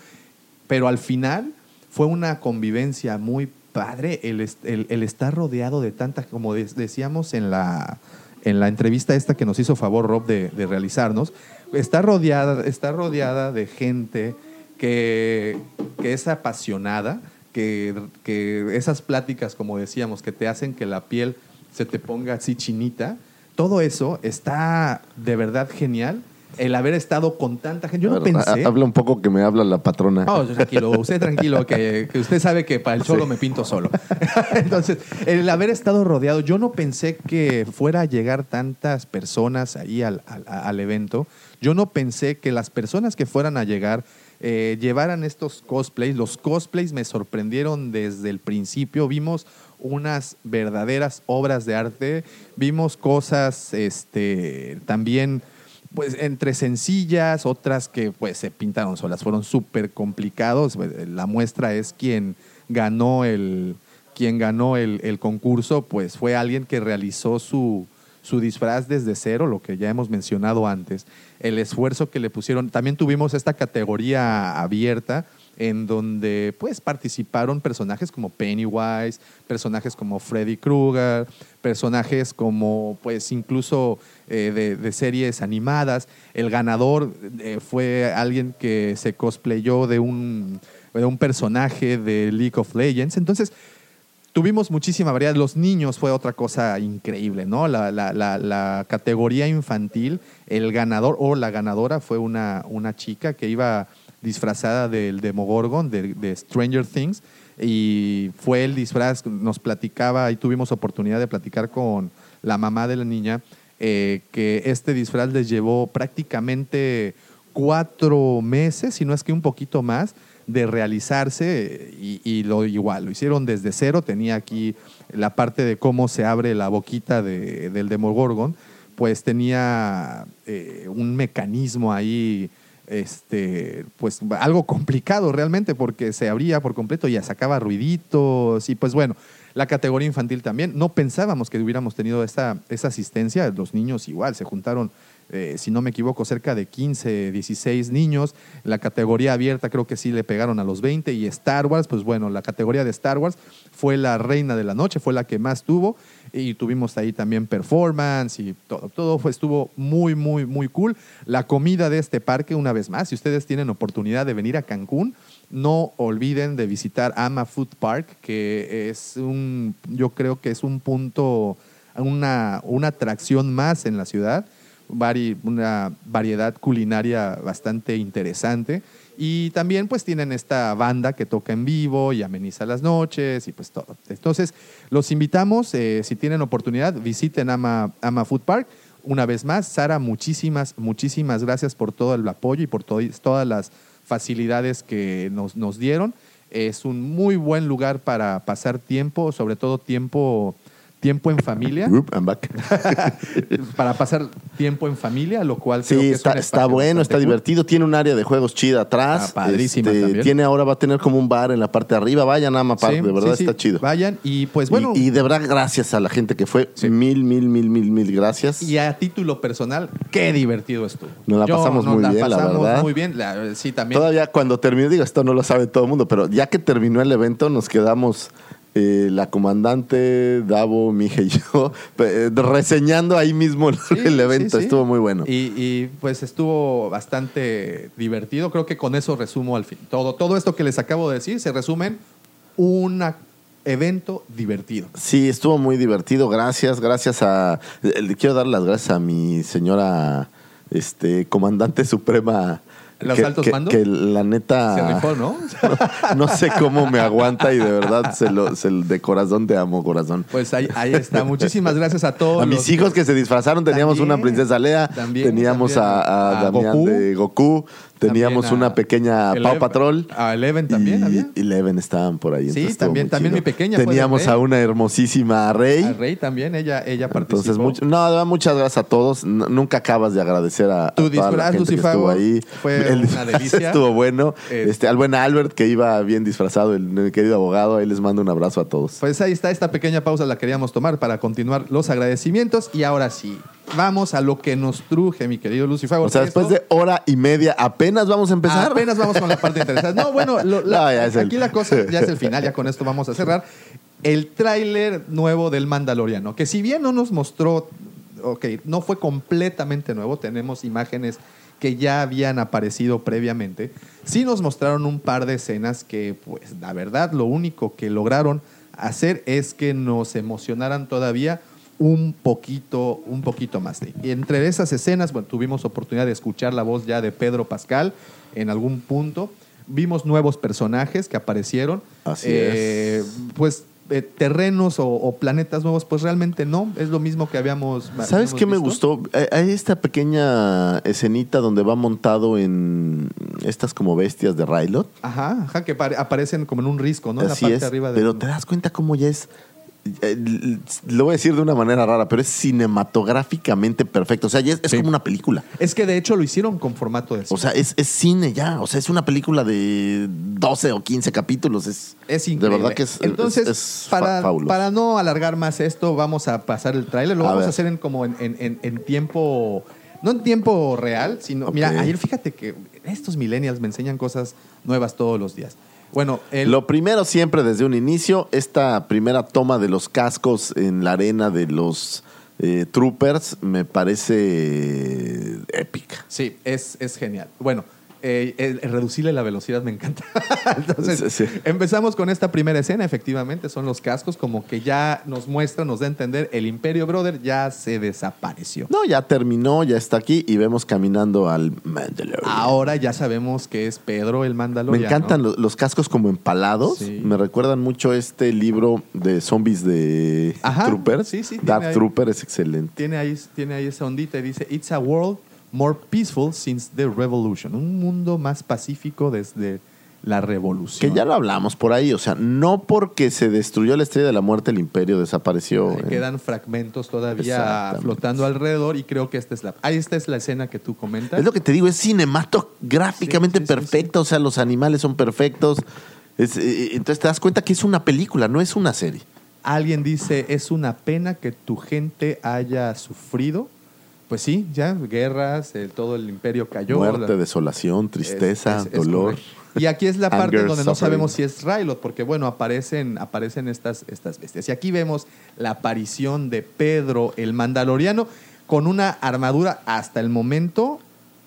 Pero al final fue una convivencia muy padre el, est- el- el estar rodeado de tantas, como de- decíamos en la, en la entrevista esta que nos hizo favor Rob de, de realizarnos, está rodeada, rodeada de gente que, que es apasionada, que, que esas pláticas, como decíamos, que te hacen que la piel se te ponga así chinita, todo eso está de verdad genial. El haber estado con tanta gente. Yo no pensé. ha- Habla un poco que me habla la patrona. No, tranquilo, usted tranquilo, que, que usted sabe que para el solo Sí. me pinto solo. (laughs) Entonces, el haber estado rodeado, yo no pensé que fuera a llegar tantas personas ahí al, al- al evento. Yo no pensé que las personas que fueran a llegar eh, llevaran estos cosplays. Los cosplays me sorprendieron desde el principio. Vimos unas verdaderas obras de arte. Vimos cosas este, también pues entre sencillas, otras que pues se pintaron solas, fueron súper complicados. La muestra es quien ganó el, quien ganó el, el concurso, pues fue alguien que realizó su, su disfraz desde cero, lo que ya hemos mencionado antes, el esfuerzo que le pusieron. También tuvimos esta categoría abierta en donde pues participaron personajes como Pennywise, personajes como Freddy Krueger, personajes como pues incluso eh, de, series animadas. El ganador eh, fue alguien que se cosplayó de un, de un personaje de League of Legends. Entonces, tuvimos muchísima variedad. Los niños fue otra cosa increíble, ¿no? La, la- la- la categoría infantil, el ganador o la ganadora fue una, una chica que iba disfrazada del Demogorgon, de, de Stranger Things, y fue el disfraz, nos platicaba, y tuvimos oportunidad de platicar con la mamá de la niña, eh, que este disfraz les llevó prácticamente cuatro meses, si no es que un poquito más, de realizarse y, y lo igual, lo hicieron desde cero, tenía aquí la parte de cómo se abre la boquita de- del Demogorgon, pues tenía eh, un mecanismo ahí, este, pues algo complicado realmente, porque se abría por completo y sacaba ruiditos, y pues bueno, la categoría infantil también. No pensábamos que hubiéramos tenido esa, esa asistencia, los niños igual, se juntaron eh, si no me equivoco, cerca de 15, 16 niños. La categoría abierta creo que sí le pegaron a los 20 y Star Wars, pues bueno, la categoría de Star Wars fue la reina de la noche, fue la que más tuvo y tuvimos ahí también performance y todo, todo fue, estuvo muy, muy, muy cool. La comida de este parque, una vez más, si ustedes tienen oportunidad de venir a Cancún, no olviden de visitar Ama Food Park, que es un, yo creo que es un punto, una, una atracción más en la ciudad, una variedad culinaria bastante interesante. Y también pues tienen esta banda que toca en vivo y ameniza las noches y pues todo. Entonces, los invitamos, eh, si tienen oportunidad, visiten Ama, Ama Food Park. Una vez más, Sara, muchísimas, muchísimas gracias por todo el apoyo y por to- todas las facilidades que nos, nos dieron. Es un muy buen lugar para pasar tiempo, sobre todo tiempo, tiempo en familia. Oop, I'm back. (laughs) para pasar tiempo en familia, lo cual creo Sí, que es está, un está bueno, está cool. divertido. Tiene un área de juegos chida atrás. Este, Ah, padrísima también. Tiene ahora, va a tener como un bar en la parte de arriba. Vayan a Sí, de verdad sí, está chido. Vayan y pues bueno, y, y de verdad, gracias a la gente que fue. Mil, mil, mil, mil, mil gracias. Y a título personal, qué divertido estuvo. Nos la pasamos muy bien, la pasamos verdad. muy bien. La- sí, también. Todavía cuando terminó, digo, esto no lo sabe todo el mundo, pero ya que terminó el evento, nos quedamos eh, la comandante, Davo, Mija y yo, (laughs) eh, reseñando ahí mismo el, Sí, el evento. sí, sí. Estuvo muy bueno. Y, y, pues estuvo bastante divertido. Creo que con eso resumo al fin. Todo, todo esto que les acabo de decir se resume en un evento divertido. Sí, estuvo muy divertido. Gracias, gracias a. eh, Le quiero dar las gracias a mi señora este, comandante suprema. ¿Los que, altos que- mandos? que la neta. Se rifó, ¿no? (laughs) no sé cómo me aguanta y de verdad se lo, se- de corazón te amo, corazón. Pues ahí, ahí está. Muchísimas gracias a todos. A mis los hijos que se disfrazaron, teníamos También, una princesa Lea, también, teníamos también. a, a A Damián Goku. de Goku, teníamos a una pequeña Pau Eleven. Patrol. A Eleven también y, había. Eleven estaban por ahí. Sí, también- también mi pequeña Teníamos a una hermosísima Rey. A Rey también, ella, ella participó. Entonces, mucho, no, muchas gracias a todos. N- nunca acabas de agradecer a, a Tu toda la disfraz, gente que estuvo ahí. fue El una (laughs) delicia. estuvo bueno. Es- Este, al buen Albert, que iba bien disfrazado, el, el querido abogado. Ahí les mando un abrazo a todos. Pues ahí está, esta pequeña pausa la queríamos tomar para continuar los agradecimientos. Y ahora sí, vamos a lo que nos truje, mi querido Lucifago. O sea, después esto- de hora y media, apenas vamos a empezar. Apenas vamos con la parte interesante. No, bueno, lo- la- (laughs) No, es el- aquí la cosa ya es el final, ya con esto vamos a cerrar. El tráiler nuevo del Mandaloriano, que si bien no nos mostró, ok, no fue completamente nuevo, tenemos imágenes que ya habían aparecido previamente, sí nos mostraron un par de escenas que, pues, la verdad, lo único que lograron hacer es que nos emocionaran todavía un poquito, un poquito más. Y entre esas escenas, bueno, tuvimos oportunidad de escuchar la voz ya de Pedro Pascal en algún punto. Vimos nuevos personajes que aparecieron. Así Eh, Pues eh, terrenos o, o planetas nuevos, pues realmente no. Es lo mismo que habíamos. ¿Sabes qué me gustó? Hay- esta pequeña escenita donde va montado en estas como bestias de Rylot. Ajá, ajá, que pare- aparecen como en un risco, ¿no? En la parte es. arriba de Pero te das cuenta cómo ya es. Eh, Lo voy a decir de una manera rara, pero es cinematográficamente perfecto. O sea, es, es Sí. como una película. Es que de hecho lo hicieron con formato de O sea, es, es cine ya. O sea, es una película de 12 o 15 capítulos. Es, Es De increíble. verdad que es, Entonces, es- para, para no alargar más esto, vamos a pasar el tráiler. Lo A vamos ver. a hacer en como en, en- tiempo, no en tiempo real, sino, mira, ayer fíjate que estos millennials me enseñan cosas nuevas todos los días. Bueno, el, Lo primero siempre desde un inicio, esta primera toma de los cascos en la arena de los eh, troopers me parece épica. sí, es, es genial. Bueno, eh, el reducirle la velocidad me encanta. (laughs) Entonces, Sí, sí. empezamos con esta primera escena, efectivamente, son los cascos, como que ya nos muestra, nos da a entender, el Imperio Brother ya se desapareció. No, ya terminó, ya está aquí y vemos caminando al Mandalorian. Ahora ya sabemos que es Pedro el Me Mandaloriano. encantan lo- los, cascos como empalados. Sí. Me recuerdan mucho este libro de zombies de Ajá, Troopers. sí, Dark ahí- Trooper es excelente. Tiene ahí, tiene ahí esa ondita y dice, It's a world more peaceful since the revolution. Un mundo más pacífico desde la revolución. Que ya lo hablamos por ahí. O sea, no porque se destruyó la estrella de la muerte, el imperio desapareció. Eh, ¿eh? Quedan fragmentos todavía flotando alrededor y creo que esta es la, ahí esta es la escena que tú comentas. Es lo que te digo, es cinematográficamente Sí, sí, sí, perfecto. O sea, los animales son perfectos. Es, eh, entonces te das cuenta que es una película, no es una serie. Alguien dice, es una pena que tu gente haya sufrido pues sí, ya, guerras, el- todo el imperio cayó. Muerte, la- desolación, tristeza, es- es- es dolor. Y aquí es la (laughs) parte donde no sabemos si es Rylot, porque bueno, aparecen, aparecen estas, estas bestias. Y aquí vemos la aparición de Pedro el Mandaloriano con una armadura hasta el momento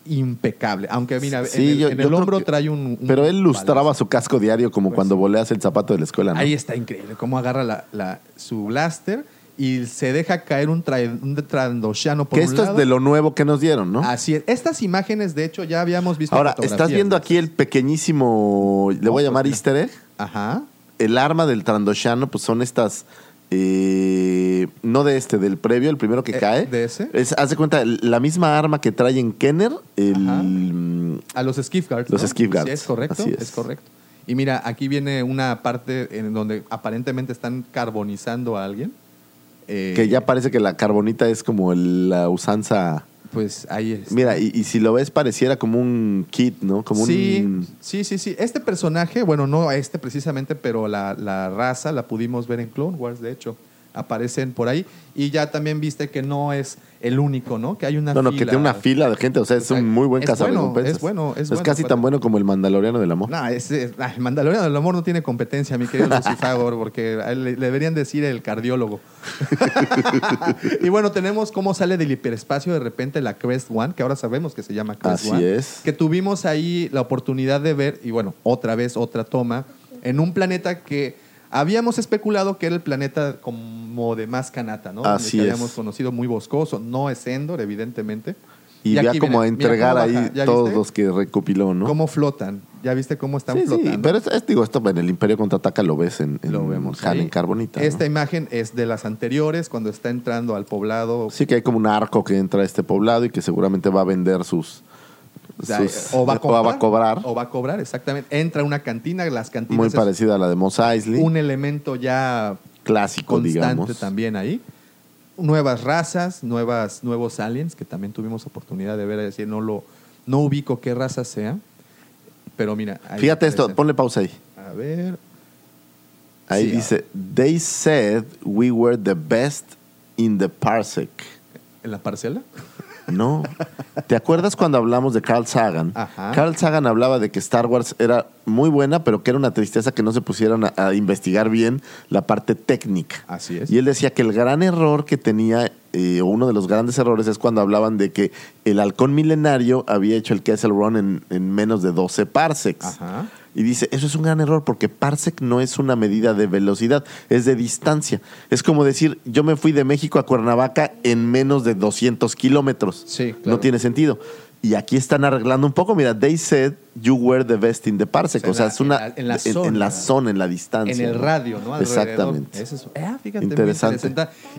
impecable. Aunque mira, Sí, en el, yo- en el hombro que- trae un, un Pero él lustraba balazo. su casco diario como Pues cuando sí. voleas el zapato de la escuela, ¿no? Ahí está increíble, cómo agarra la, la- su blaster y se deja caer un, tra- un Trandoshiano por que un esto lado. es de lo nuevo que nos dieron, ¿no? Así es. Estas imágenes, de hecho, ya habíamos visto. Ahora, estás viendo aquí el pequeñísimo, le voy a llamar easter egg. Ajá. El arma del Trandoshano, pues son estas, eh, no de este, del previo, el primero que Eh, cae. ¿de ese? Es, haz de cuenta, la misma arma que trae en Kenner, el, mm, A los skiff guards. Los ¿no? skiff guards. Sí, es correcto. Así es. es. correcto. Y mira, aquí viene una parte en donde aparentemente están carbonizando a alguien. Eh, que ya parece que la carbonita es como el- la usanza. Pues ahí es. Mira, y, y si lo ves, pareciera como un kit, ¿no? Como sí, un. sí, sí, sí. Este personaje, bueno, no este precisamente, pero la, la raza la pudimos ver en Clone Wars, de hecho. Aparecen por ahí. Y ya también viste que no es el único, ¿no? Que hay una No, no, fila. que tiene una fila de gente. O sea, es O sea, un muy buen es bueno, cazarrecompensas. es bueno, es Es bueno, casi tan bueno como el Mandaloriano del Amor. No, el Mandaloriano del Amor no tiene competencia, mi querido (laughs) Lucifagor, porque le, le deberían decir el cardiólogo. (laughs) y bueno, tenemos cómo sale del hiperespacio de repente la Crest One, que ahora sabemos que se llama Crest Así One. es. Que tuvimos ahí la oportunidad de ver, y bueno, otra vez, otra toma, en un planeta que habíamos especulado que era el planeta como de más canata, ¿no? Así que es. habíamos conocido muy boscoso. No es Endor, evidentemente. Y, ya como viene, a mira entregar ahí baja, ¿ya todos viste? los que recopiló, ¿no? ¿Cómo flotan? ¿Ya viste cómo están Sí, sí, flotando? pero es, es- digo, esto en el Imperio Contraataca lo ves en, en lo vemos en Carbonita. ¿no? Esta imagen es de las anteriores, cuando está entrando al poblado. Sí que hay como un arco que entra a este poblado y que seguramente va a vender sus... O, sea, sus- o va a cobrar. cobrar. O va a cobrar, exactamente. Entra a una cantina, las cantinas muy parecida a la de Mos Eisley. un elemento ya clásico, constante digamos. también ahí. Nuevas razas, nuevas, nuevos aliens, que también tuvimos oportunidad de ver, es decir, no lo, no ubico qué raza sea. Pero mira. Fíjate esto, ponle pausa ahí. A ver. Ahí Sí, dice, they said we were the best in the parsec. ¿En la parcela? No. ¿Te acuerdas cuando hablamos de Carl Sagan? Ajá. Carl Sagan hablaba de que Star Wars era muy buena, pero que era una tristeza que no se pusieran a, a investigar bien la parte técnica. Así es. Y él decía que el gran error que tenía, eh, o uno de los grandes errores, es cuando hablaban de que el halcón milenario había hecho el Kessel Run en, en menos de 12 parsecs. Ajá. Y dice, eso es un gran error porque parsec no es una medida de velocidad, es de distancia. Es como decir, yo me fui de México a Cuernavaca en menos de 200 kilómetros. Sí, claro. No tiene sentido. Y aquí están arreglando un poco. Mira, they said you were the best in the parsec. O O sea, es una... en la- en la en, zona. la zona, en la distancia. En el radio, ¿no? Alrededor. Exactamente. Eso es, ah, fíjate, Interesante.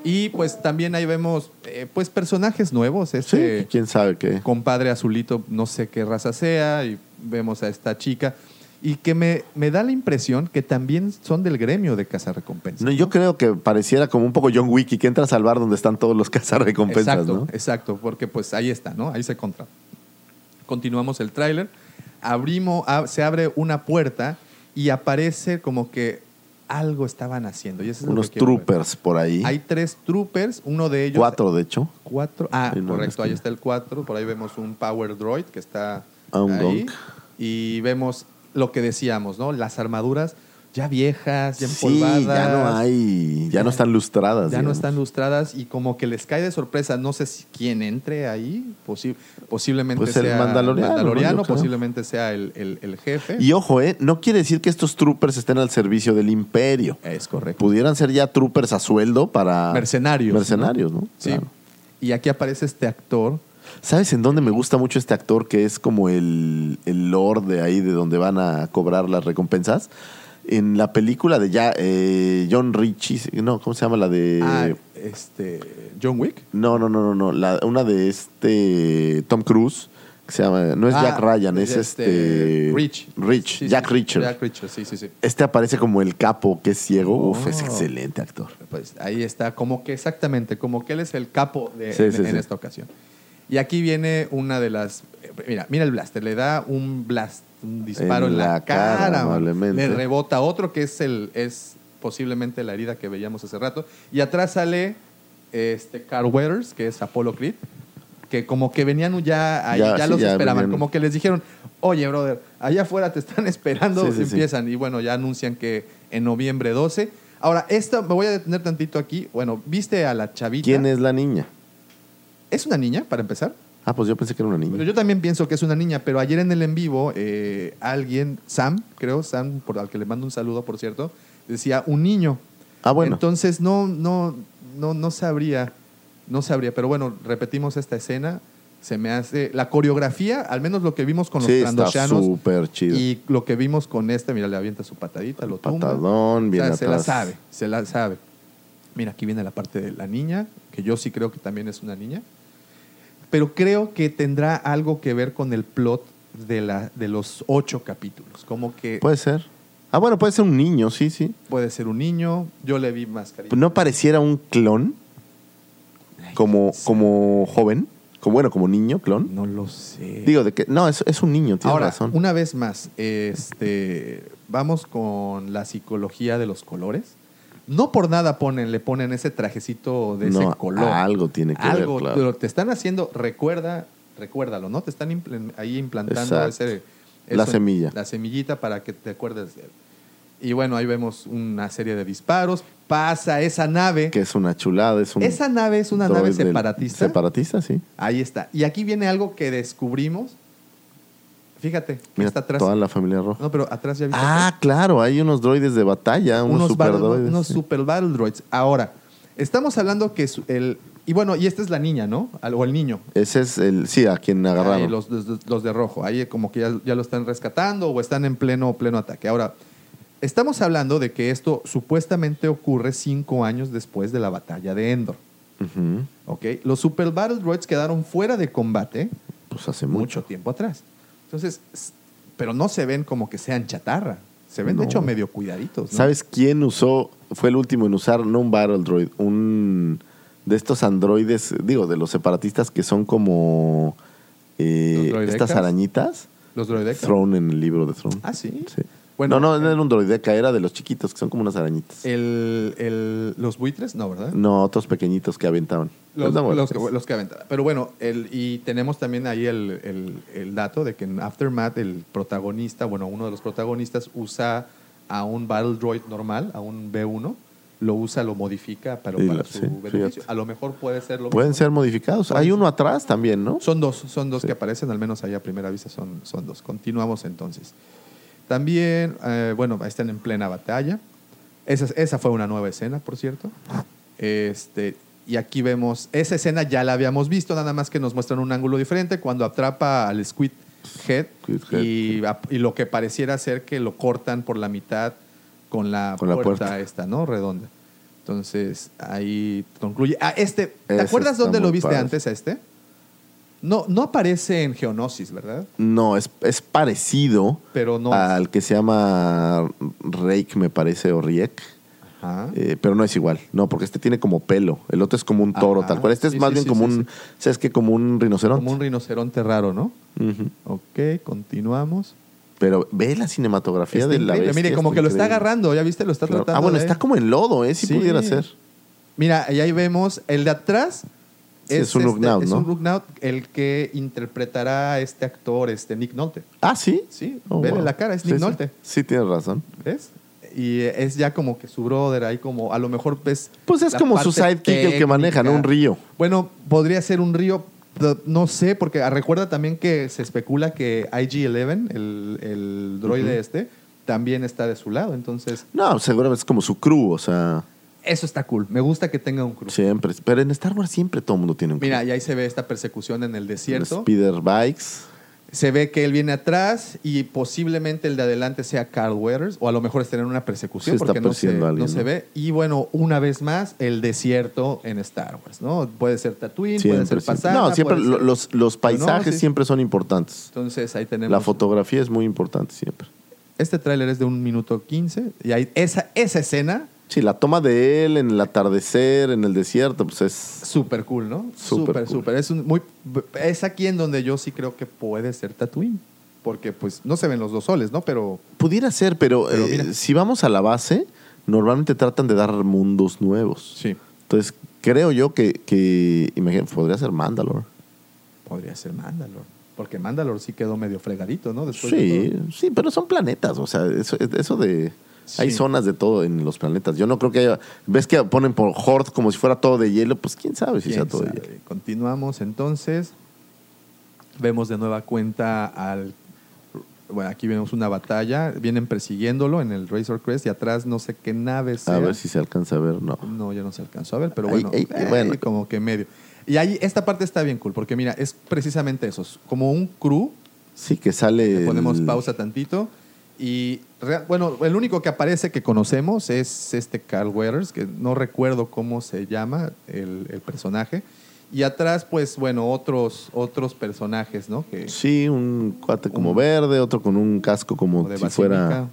Y pues también ahí vemos eh, pues personajes nuevos. Sí, Este quién sabe qué. compadre azulito, no sé qué raza sea, y vemos a esta chica. Y que me, me da la impresión que también son del gremio de cazarrecompensas. No, yo creo que pareciera como un poco John Wick y que entras al bar donde están todos los cazarrecompensas, exacto, ¿no? exacto, porque pues ahí está, ¿no? Ahí se contra. Continuamos el tráiler. Abrimos, ab- se abre una puerta y aparece como que algo estaban haciendo. Y eso es lo Unos ver. troopers por ahí. Hay tres troopers, uno de ellos. Cuatro, de hecho. Cuatro. Ah, no, correcto, ahí está el cuatro. Por ahí vemos un Power Droid que está Ah, un ahí. Gonk. Y vemos lo que decíamos, ¿no? Las armaduras ya viejas, ya Sí, empolvadas. ya no hay, ya no están lustradas. Ya no están lustradas y como que les cae de sorpresa. No sé si quién entre ahí. posi- posiblemente Pues el sea Mandaloriano, ¿no? Yo creo. posiblemente sea el, el- el jefe. Y ojo, ¿eh? No quiere decir que estos troopers estén al servicio del imperio. es correcto. Pudieran ser ya troopers a sueldo para... Mercenarios. Mercenarios, ¿no? Sí. Claro. Y aquí aparece este actor. ¿Sabes en dónde me gusta mucho este actor que es como el, el lord de ahí de donde van a cobrar las recompensas? En la película de ya, eh, John Ritchie, no, ¿cómo se llama la de...? Ah, este, John Wick. No, no, no, no, no, la- una de este Tom Cruise, que se llama, no es Ah, Jack Ryan, es, este... Rich. Rich, Sí, Jack sí, Reacher. Jack Reacher, sí, sí, sí. Este aparece como el capo que es ciego. Uf, es Oh. excelente actor. Pues ahí está, como que exactamente, como que él es el capo de, Sí, en, sí, en sí. esta ocasión. Y aquí viene una de las. Mira, mira el blaster, le da un blast, un disparo En en, la, la cara, cara, le rebota otro que es el es posiblemente la herida que veíamos hace rato. Y atrás sale este Carl Weathers, que es Apollo Creed. que como que venían ya ahí, Ya, ya, sí, los ya esperaban, venían. como que les dijeron, oye, brother, allá afuera te están (laughs) esperando, sí. empiezan. Y bueno, ya anuncian que en noviembre 12. Ahora, esta, me voy a detener tantito aquí. Bueno, viste a la chavita. ¿Quién es la niña? ¿Es una niña, para empezar? Ah, pues yo pensé que era una Pero niña. yo también pienso que es una niña, pero ayer en el en vivo, eh, alguien, Sam, creo, Sam, por al que le mando un saludo, por cierto, decía un niño. Ah, bueno. Entonces no, no, no, no sabría, no sabría. Pero bueno, repetimos esta escena. Se me hace. La coreografía, al menos lo que vimos con los sí, está trandoshanos súper chido. y lo que vimos con este, mira, le avienta su patadita, lo tumba. Patadón, O bien sea, se la sabe, se la sabe. Mira, aquí viene la parte de la niña, que yo sí creo que también es una niña. Pero creo que tendrá algo que ver con el plot de, la, de los ocho capítulos. Como que Puede ser. Ah, bueno, puede ser un niño, sí, sí. puede ser un niño. Yo le vi más cariño. ¿No pareciera un clon? Como, como joven. Como, bueno, como niño, clon. No lo sé. Digo, de que. No, es, es un niño, tienes Ahora, razón. una vez más, este, vamos con la psicología de los colores. No por nada ponen, le ponen ese trajecito de ese color. algo tiene que ver, Algo, claro. pero te están haciendo, recuerda, recuérdalo, ¿no? Te están impl- ahí implantando ese, La semilla. La semillita para que te acuerdes de él. Y bueno, ahí vemos una serie de disparos. Pasa esa nave. Que es una chulada, es un. Esa nave es una nave separatista. Separatista, sí. Ahí está. Y aquí viene algo que descubrimos. Fíjate, que Mira, está atrás. toda la familia roja. No, pero atrás ya viste. Ah, claro, hay unos droides de batalla, unos, unos, super droides. unos sí. super battle droids. Ahora, estamos hablando que el. Y bueno, y esta es la niña, ¿no? O el niño. Ese es el. Sí, a quien agarraron. Ahí los, los- los de rojo. Ahí como que ya, ya lo están rescatando o están en pleno, pleno ataque. Ahora, estamos hablando de que esto supuestamente ocurre cinco años después de la batalla de Endor. ¿ok? Los Super Battle Droids quedaron fuera de combate Pues hace mucho mucho. tiempo atrás. Entonces, pero no se ven como que sean chatarra. Se ven, de hecho, medio cuidaditos. ¿no? ¿Sabes quién usó? Fue el último en usar, no un Battle Droid, un. De estos androides, digo, de los separatistas que son como. eh, ¿Los droidecas? estas arañitas. Los droideca. Throne en el libro de Throne. Ah, sí. Sí. Bueno, no, no, eh, no era un droideca, era de los chiquitos, que son como unas arañitas. El, el- los buitres, no, ¿verdad? No, otros pequeñitos que aventaban. Los, los que, los que aventaban. Pero bueno, el, y tenemos también ahí el, el- dato de que en Aftermath el protagonista, bueno, uno de los protagonistas usa a un Battle Droid normal, a un B1, lo usa, lo modifica para, Sí, para lo- su sí, beneficio. fíjate. A lo mejor puede ser lo Pueden mismo. ser modificados. Hay uno atrás también, ¿no? Son dos, son dos Sí. que aparecen, al menos ahí a primera vista son, son dos. Continuamos entonces. También, eh, bueno, están en plena batalla. Esa, esa fue una nueva escena, por cierto. Este, y aquí vemos, esa escena ya la habíamos visto, nada más que nos muestran un ángulo diferente cuando atrapa al Squid Head, Squid Head, y, lo que pareciera ser que lo cortan por la mitad con la, Con la puerta, puerta. esta, ¿no? Redonda. Entonces, ahí concluye. Ah, este, ¿te Ese acuerdas dónde lo viste padre. antes a este? No, no aparece en Geonosis, ¿verdad? No, es, es parecido Pero no. al que se llama Rake, me parece, o Riek. Ajá. Eh, pero no es igual, no, porque este tiene como pelo, el otro es como un toro, Ajá, tal cual. Este es sí, más sí, bien sí, como un. ¿sabes qué? Como un rinoceronte. Como un rinoceronte raro, ¿no? Ok, continuamos. Pero ve la cinematografía Está de la bestia. Mire, como que lo está agarrando, ¿ya viste? Lo está Claro. tratando Ah, bueno, de- está como en lodo, ¿eh? Si Sí. pudiera ser. Mira, y ahí vemos el de atrás. Sí, es un Rugnaut, Es ¿no? un Rugnaut, el que interpretará a este actor, este Nick Nolte. Ah, sí. Sí, Oh, vele wow. la cara, es Nick sí. Nolte. Sí, tienes razón. ¿Ves? Y es ya como que su brother ahí como, a lo mejor ves... Pues es como su sidekick el que maneja, ¿no? Un río. Bueno, podría ser un río, no sé, porque ah, recuerda también que se especula que IG-11, el, el droide este, también está de su lado. Entonces, No, seguramente es como su crew, o sea, eso está cool. Me gusta que tenga un cruz. siempre. Pero en Star Wars siempre todo el mundo tiene un crew. Mira, y ahí se ve esta persecución en el desierto. Spider Bikes. Se ve que él viene atrás y posiblemente el de adelante sea Carl Weathers, o a lo mejor estén en una persecución está porque no se, alguien, no se ve. Y bueno, una vez más, el desierto en Star Wars, ¿no? Puede ser Tatooine, puede ser. Pasada. No, siempre ser- los, los paisajes sí. siempre son importantes. Entonces ahí tenemos. La fotografía es muy importante siempre. Este tráiler es de un minuto 15 y ahí esa, esa escena, Sí, la toma de él en el atardecer, en el desierto, pues es... súper cool, ¿no? Súper Súper, cool. Es, un muy, es aquí en donde yo sí creo que puede ser Tatooine. Porque pues no se ven los dos soles, ¿no? Pero Pudiera ser, pero, Pero eh, si vamos a la base, normalmente tratan de dar mundos nuevos. sí. Entonces, creo yo que, que imagínate, podría ser Mandalore. Podría ser Mandalore. Porque Mandalore sí quedó medio fregadito, ¿no? Después Sí, sí, pero son planetas, o sea, eso, eso de... Hay Sí. zonas de todo en los planetas. Yo no creo que haya... ¿Ves que ponen por Horde como si fuera todo de hielo? Pues quién sabe si sea ¿Quién todo de sabe? hielo. Continuamos entonces. Vemos de nueva cuenta al. Bueno, aquí vemos una batalla. Vienen persiguiéndolo en el Razor Crest y atrás no sé qué nave sea. A ver si se alcanza a ver, no. No, ya no se alcanzó a ver, pero bueno, ahí, eh, bueno. como que medio. Y ahí, esta parte está bien cool, porque mira, es precisamente eso. es Como un crew, Sí, que sale... le ponemos el- pausa tantito. Y bueno, el único que aparece que conocemos es este Carl Weathers, que no recuerdo cómo se llama el, el personaje. Y atrás, pues bueno, otros, otros personajes, ¿no? Que, Sí, un cuate como Un- verde, otro con un casco como como de si fuera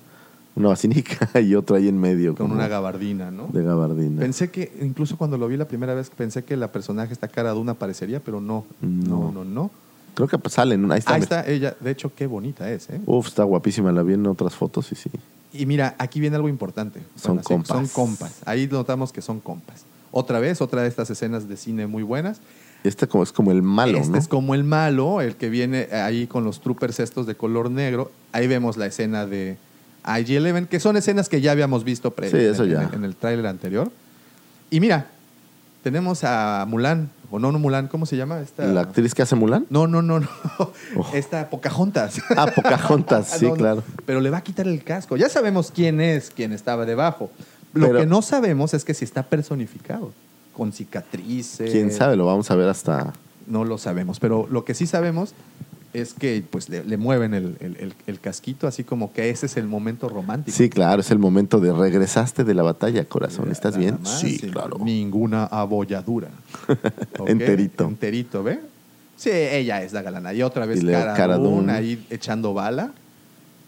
una basílica (laughs) y otro ahí en medio. con como una gabardina, ¿no? De gabardina. Pensé que, incluso cuando lo vi la primera vez, pensé que la personaje, esta cara de una aparecería, pero no. No, No. no, no. Creo que salen. Ahí está. Ahí está ella. De hecho, qué bonita es, ¿eh? Uf, está guapísima. La vi en otras fotos y sí. Y mira, aquí viene algo importante. Son compas. Son compas. Ahí notamos que son compas. Otra vez, otra de estas escenas de cine muy buenas. Este como, es como el malo, este ¿no? es como el malo, el que viene ahí con los troopers estos de color negro. Ahí vemos la escena de IG-11, que son escenas que ya habíamos visto Sí, eso en, ya. en- en el tráiler anterior. Y mira, tenemos a Mulan, o no, no Mulan, ¿cómo se llama? Esta... La actriz que hace Mulan. No, no, no, no. (laughs) Oh. Esta Pocahontas. Ah, Pocahontas, (laughs) sí, No, claro. Pero le va a quitar el casco. Ya sabemos quién es quien estaba debajo. Lo Pero- que no sabemos es que si está personificado, con cicatrices. Quién sabe, lo vamos a ver hasta. No lo sabemos. Pero lo que sí sabemos es que pues le, le mueven el, el- casquito, así como que ese es el momento romántico. Sí, claro, es el momento de regresaste de la batalla, corazón. ¿Estás Nada bien? más, Sí, claro. Ninguna abolladura. (laughs) Enterito. Enterito, ¿ve? Sí, ella es la galana. Y otra vez Y Cara, Cara Dune Dune. ahí echando bala.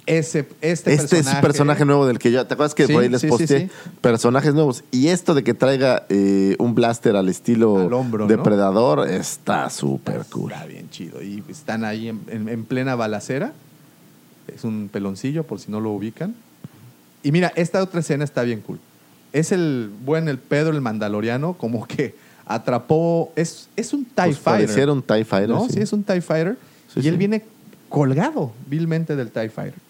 Ese, este, Este es un personaje nuevo del que yo. ¿Te acuerdas que Sí, por ahí les sí, posteé sí. personajes nuevos? Y esto de que traiga eh, un blaster al estilo Al hombro, ¿no? depredador está súper cool. Está bien chido. Y están ahí en, en- en plena balacera. Es un peloncillo, por si no lo ubican. Y mira, esta otra escena está bien cool. Es el buen, el Pedro, el mandaloriano, como que atrapó. Es, es un TIE Pues Fighter. un TIE Fighter, ¿no? sí. Es un TIE Fighter. Y él viene colgado vilmente del TIE Fighter.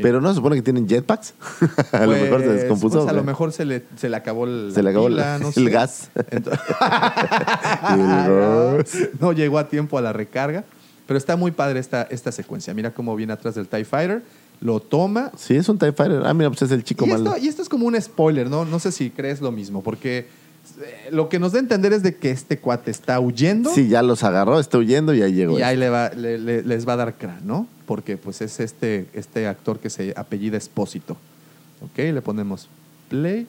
Pero no se supone que tienen jetpacks. (laughs) a lo mejor se Pues, descompuso. pues, a ¿o lo mejor se le, se le acabó el, Se le acabó el- pila, no (laughs) el sé. gas. Entonces- (laughs) no llegó a tiempo a la recarga. Pero está muy padre esta, esta secuencia. Mira cómo viene atrás del TIE Fighter, lo toma. Sí, es un TIE Fighter. Ah, mira, pues es el chico Y malo. esto, y esto es como un spoiler, ¿no? No sé si crees lo mismo, porque eh, lo que nos da a entender es de que este cuate está huyendo Sí, ya los agarró, está huyendo y ahí llegó. y ahí le va, le- le- les va a dar crán, ¿no? Porque pues es este, este actor que se apellida Espósito. Ok, le ponemos play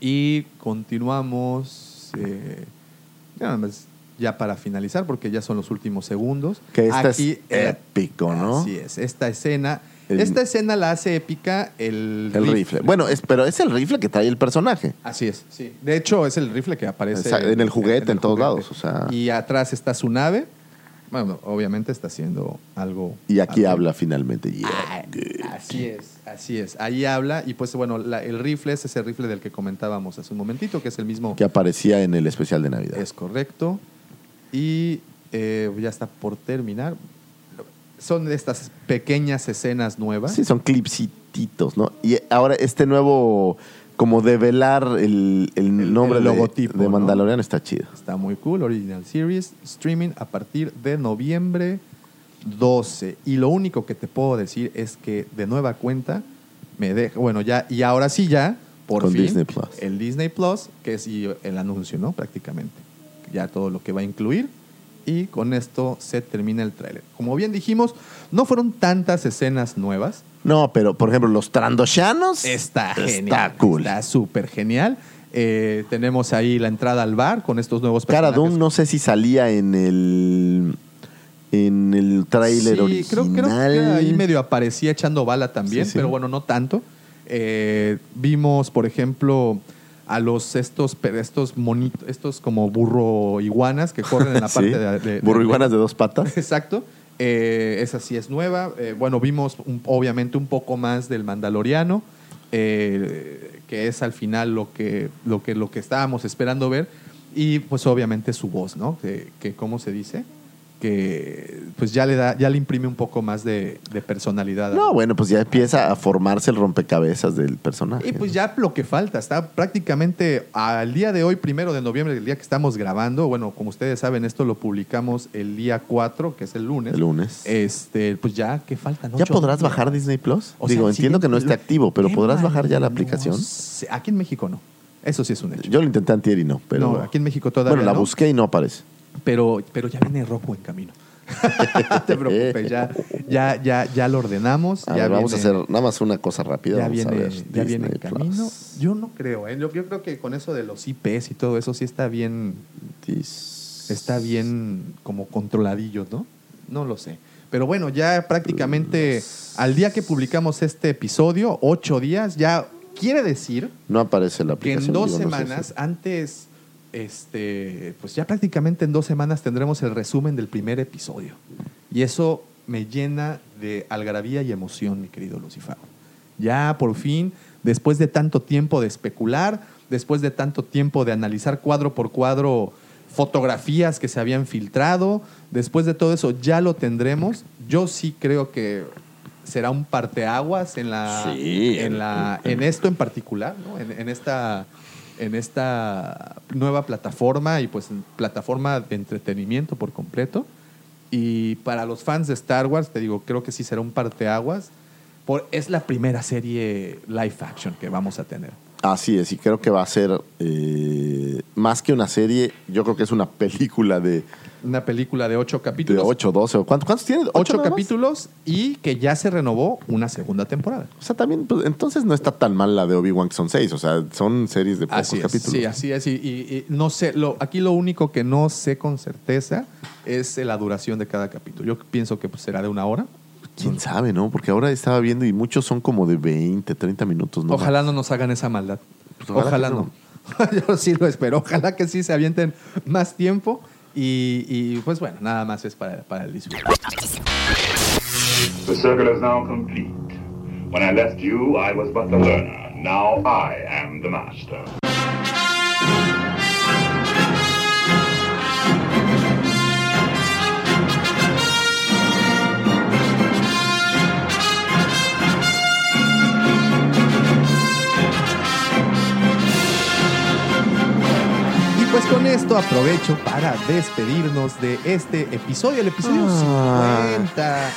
y continuamos. eh, nada más ya para finalizar, porque ya son los últimos segundos. Que esta es eh, épico, ¿no? Así es, esta escena. El- esta escena la hace épica el, El rifle. Bueno, es, pero es el rifle que trae el personaje. Así es, sí. De hecho, es el rifle que aparece Esa- en el juguete, en todos lados, o sea. Y atrás está su nave. Bueno, obviamente está haciendo algo. Y aquí algo- habla finalmente. Yeah, Ah. Así es, así es. Ahí habla. Y pues, bueno, la- el rifle es ese rifle del que comentábamos hace un momentito, que es el mismo. Que aparecía en el especial de Navidad. Es correcto. Y eh, ya está por terminar. Son estas pequeñas escenas nuevas. Sí, son clipsititos, ¿no? Y ahora este nuevo, como develar el, el nombre el de- logotipo, de, ¿no? Mandalorian está chido. Está muy cool. Original Series, streaming a partir de noviembre 12. Y lo único que te puedo decir es que de nueva cuenta me deja, bueno, ya, y ahora sí ya, por Con fin, Disney Plus. el Disney Plus, que es el anuncio, ¿no? Prácticamente. Ya todo lo que va a incluir. Y con esto se termina el tráiler. Como bien dijimos, no fueron tantas escenas nuevas. No, pero por ejemplo, los Trandoshanos. Está genial. Está cool. Está súper genial. Eh, tenemos ahí la entrada al bar con estos nuevos Cara personajes. Dune no sé si salía en el en el tráiler Sí, original. Creo, creo que ahí medio aparecía echando bala también, Sí, sí. pero bueno, no tanto. Eh, vimos, por ejemplo, a los estos, estos monitos, estos como burro iguanas que corren en la (laughs) Sí, parte de, de- burro de- iguanas de dos patas. (laughs) Exacto. Eh, esa sí es nueva. Eh, bueno, vimos un- obviamente un poco más del Mandaloriano, eh, que es al final lo que, lo, que, lo que estábamos esperando ver. Y pues obviamente su voz, ¿no? Que, que ¿cómo se dice? Que pues ya le da, ya le imprime un poco más de, de personalidad. No, bueno, pues ya empieza a formarse el rompecabezas del personaje. Y pues ya lo que falta, está prácticamente al día de hoy, primero de noviembre, el día que estamos grabando, bueno, como ustedes saben, esto lo publicamos el día 4, que es el lunes. El lunes. Este, pues ya, ¿qué faltan? ¿Ya podrás días. bajar Disney Plus? O Digo, entiendo que no esté activo, pero ¿podrás bajar ya la aplicación? Aquí en México no. Eso sí es un hecho. Yo lo intenté antier y no, pero... No, aquí en México todavía Bueno, la no. busqué y no aparece. Pero, pero ya viene Roku en camino. (laughs) no te preocupes, ya, ya, ya, ya lo ordenamos. A ya ver, vamos a hacer nada más una cosa rápida. ya vamos viene, a ver. ya viene en camino. Yo no creo, ¿eh? Yo, yo creo que con eso de los IPs y todo eso sí está bien, Dis- está bien como controladillo, ¿no? No lo sé. Pero bueno, ya prácticamente al día que publicamos este episodio, ocho días, ya quiere decir No aparece la que aplicación. en dos digo, no sé semanas, antes, este, pues ya prácticamente en dos semanas tendremos el resumen del primer episodio. Y eso me llena de algarabía y emoción, mi querido Lucifer. Ya por fin, después de tanto tiempo de especular, después de tanto tiempo de analizar cuadro por cuadro fotografías que se habían filtrado, después de todo eso ya lo tendremos. Yo sí creo que será un parteaguas en la Sí. en la en esto en particular, ¿no? en, en esta en esta nueva plataforma y pues plataforma de entretenimiento por completo. Y para los fans de Star Wars, te digo, creo que sí será un parteaguas. Por, es la primera serie live action que vamos a tener. Así es, y creo que va a ser eh, más que una serie, yo creo que es una película de, Una película de ocho de capítulos. 8, 12. o ¿Cuántos, cuántos tiene? ocho capítulos y que ya se renovó una segunda temporada. O sea, también, pues, entonces no está tan mal la de Obi-Wan, que son 6. O sea, son series de pocos Así es, capítulos. sí, así es. Y, y- y no sé, lo, aquí lo único que no sé con certeza es la duración de cada capítulo. Yo pienso que pues, será de una hora. Quién sabe, ¿no? Porque ahora estaba viendo y muchos son como de 20, 30 minutos. ¿no? Ojalá no nos hagan esa maldad. Pues ojalá ojalá que no. (laughs) Yo sí lo espero. Ojalá que sí se avienten más tiempo. Y, y, pues bueno, nada más es para, para el disfrute. The circle is now complete. When I left you, I was but the learner. Now I am the master. Pues con esto aprovecho para despedirnos de este episodio, el episodio Ah. 50.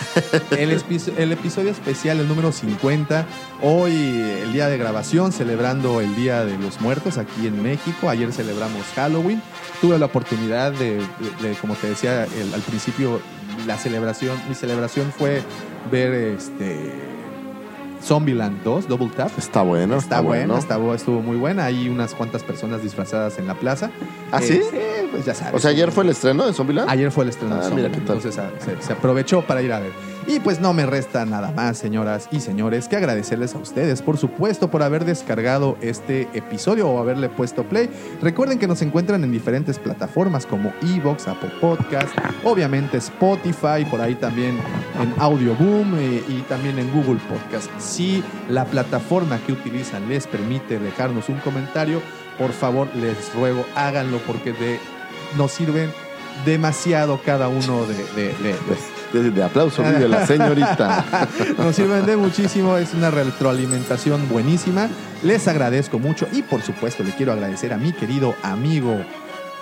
El, espiso- el episodio especial, el número 50. Hoy, el día de grabación, celebrando el Día de los Muertos aquí en México. Ayer celebramos Halloween. Tuve la oportunidad de, de- de, como te decía el- al principio, la celebración, mi celebración fue ver este Zombieland 2, Double Tap. Está bueno, Está, está bu- estuvo muy buena. Hay unas cuantas personas disfrazadas en la plaza. ¿Ah, Eh, sí? pues ya sabes. O sea, ayer fue el estreno de Zombieland. Ayer fue el estreno de Ah, mira Zombieland, qué tal. entonces ah, se, se aprovechó para ir a ver. Y pues no me resta nada más, señoras y señores, que agradecerles a ustedes, por supuesto, por haber descargado este episodio o haberle puesto play. Recuerden que nos encuentran en diferentes plataformas como Evox, Apple Podcast, obviamente Spotify, por ahí también en Audioboom eh, y también en Google Podcast. Si la plataforma que utilizan les permite dejarnos un comentario, por favor les ruego háganlo porque nos sirven demasiado cada uno de, de- de- de- De, de aplauso la señorita. (laughs) nos sirven de muchísimo, es una retroalimentación buenísima. Les agradezco mucho y por supuesto le quiero agradecer a mi querido amigo,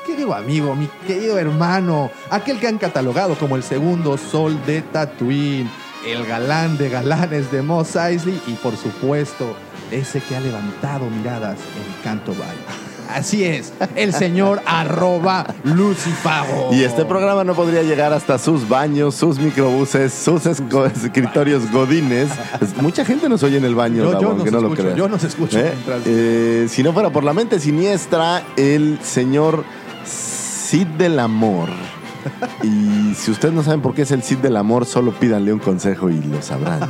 querido amigo, mi querido hermano, aquel que han catalogado como el segundo sol de Tatooine, el galán de galanes de Mos Eisley y por supuesto ese que ha levantado miradas en Canto Valle. Así es, el señor arroba Lucifago. Y este programa no podría llegar hasta sus baños, sus microbuses, sus escritorios godines. Es- Mucha gente nos oye en el baño, Yo- Gabo, yo nos no lo escucho, creas. yo nos escucho ¿Eh? mientras- Eh, si no fuera por la mente siniestra, el señor Cid del Amor. Y si ustedes no saben por qué es el Cid del Amor, solo pídanle un consejo y lo sabrán.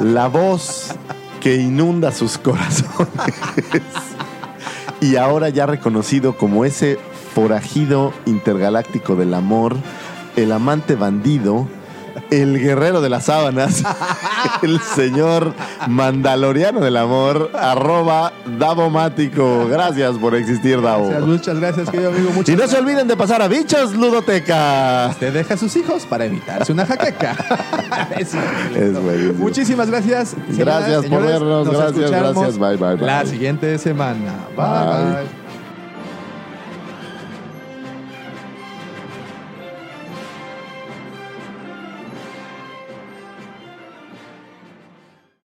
La voz que inunda sus corazones. Y ahora ya reconocido como ese forajido intergaláctico del amor, el amante bandido, el guerrero de las sábanas, (laughs) el señor mandaloriano del amor, arroba Davomático. Gracias por existir, Davo. Gracias, muchas gracias, querido amigo. Muchas Y no se olviden de pasar a Bichos Ludoteca. Te deja a sus hijos para evitarse una jaqueca. (laughs) es. Es buenísimo. Muchísimas gracias. señoras, Gracias por vernos. Nos Gracias, gracias. Bye, bye, bye. La siguiente semana. bye. Bye. bye.